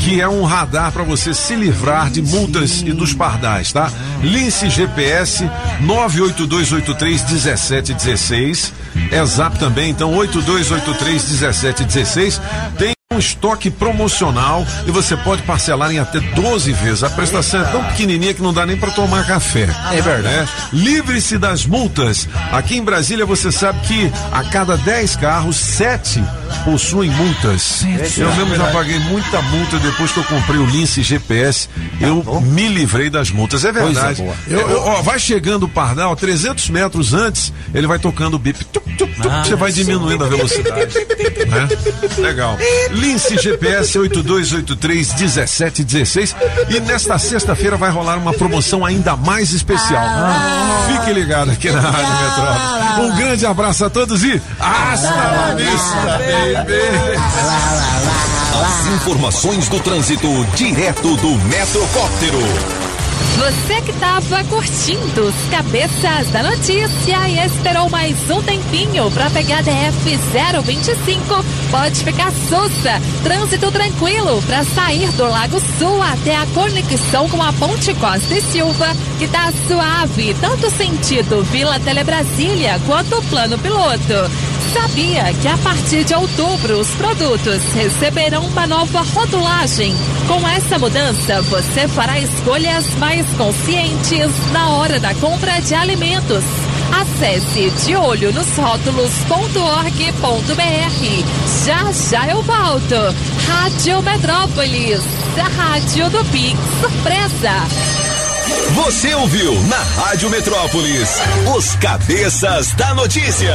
que é um radar para você se livrar de multas e dos pardais, tá? Lince GPS 982831716. É zap também, então 82831716. Tem um estoque promocional e você pode parcelar em até 12 vezes. A prestação é tão pequenininha que não dá nem para tomar café. É verdade. Livre-se das multas. Aqui em Brasília você sabe que a cada 10 carros, 7 possuem multas. Eu mesmo já paguei muita multa depois que eu comprei o Lince GPS. Eu me livrei das multas. É verdade. Eu- eu- ó, vai chegando o Pardal, 300 metros antes, ele vai tocando o bip. Tup, tup, tup, você vai diminuindo a velocidade. né? Legal. Lince GPS 82831716. E nesta sexta-feira vai rolar uma promoção ainda mais especial. Fique ligado aqui na Rádio Metrópole. Um grande abraço a todos e hasta la vista, baby. As informações do trânsito direto do Metrocóptero. Você que estava curtindo os cabeças da notícia e esperou mais um tempinho para pegar DF 025, pode ficar sussa. Trânsito tranquilo para sair do Lago Sul até a conexão com a Ponte Costa e Silva, que tá suave, tanto sentido Vila Telebrasília quanto o plano piloto. Sabia que a partir de outubro os produtos receberão uma nova rotulagem? Com essa mudança, você fará escolhas mais conscientes na hora da compra de alimentos. Acesse de olho nos rótulos.org.br. Já já eu volto. Rádio Metrópolis, a rádio do Pix Surpresa. Você ouviu na Rádio Metrópolis os cabeças da notícia.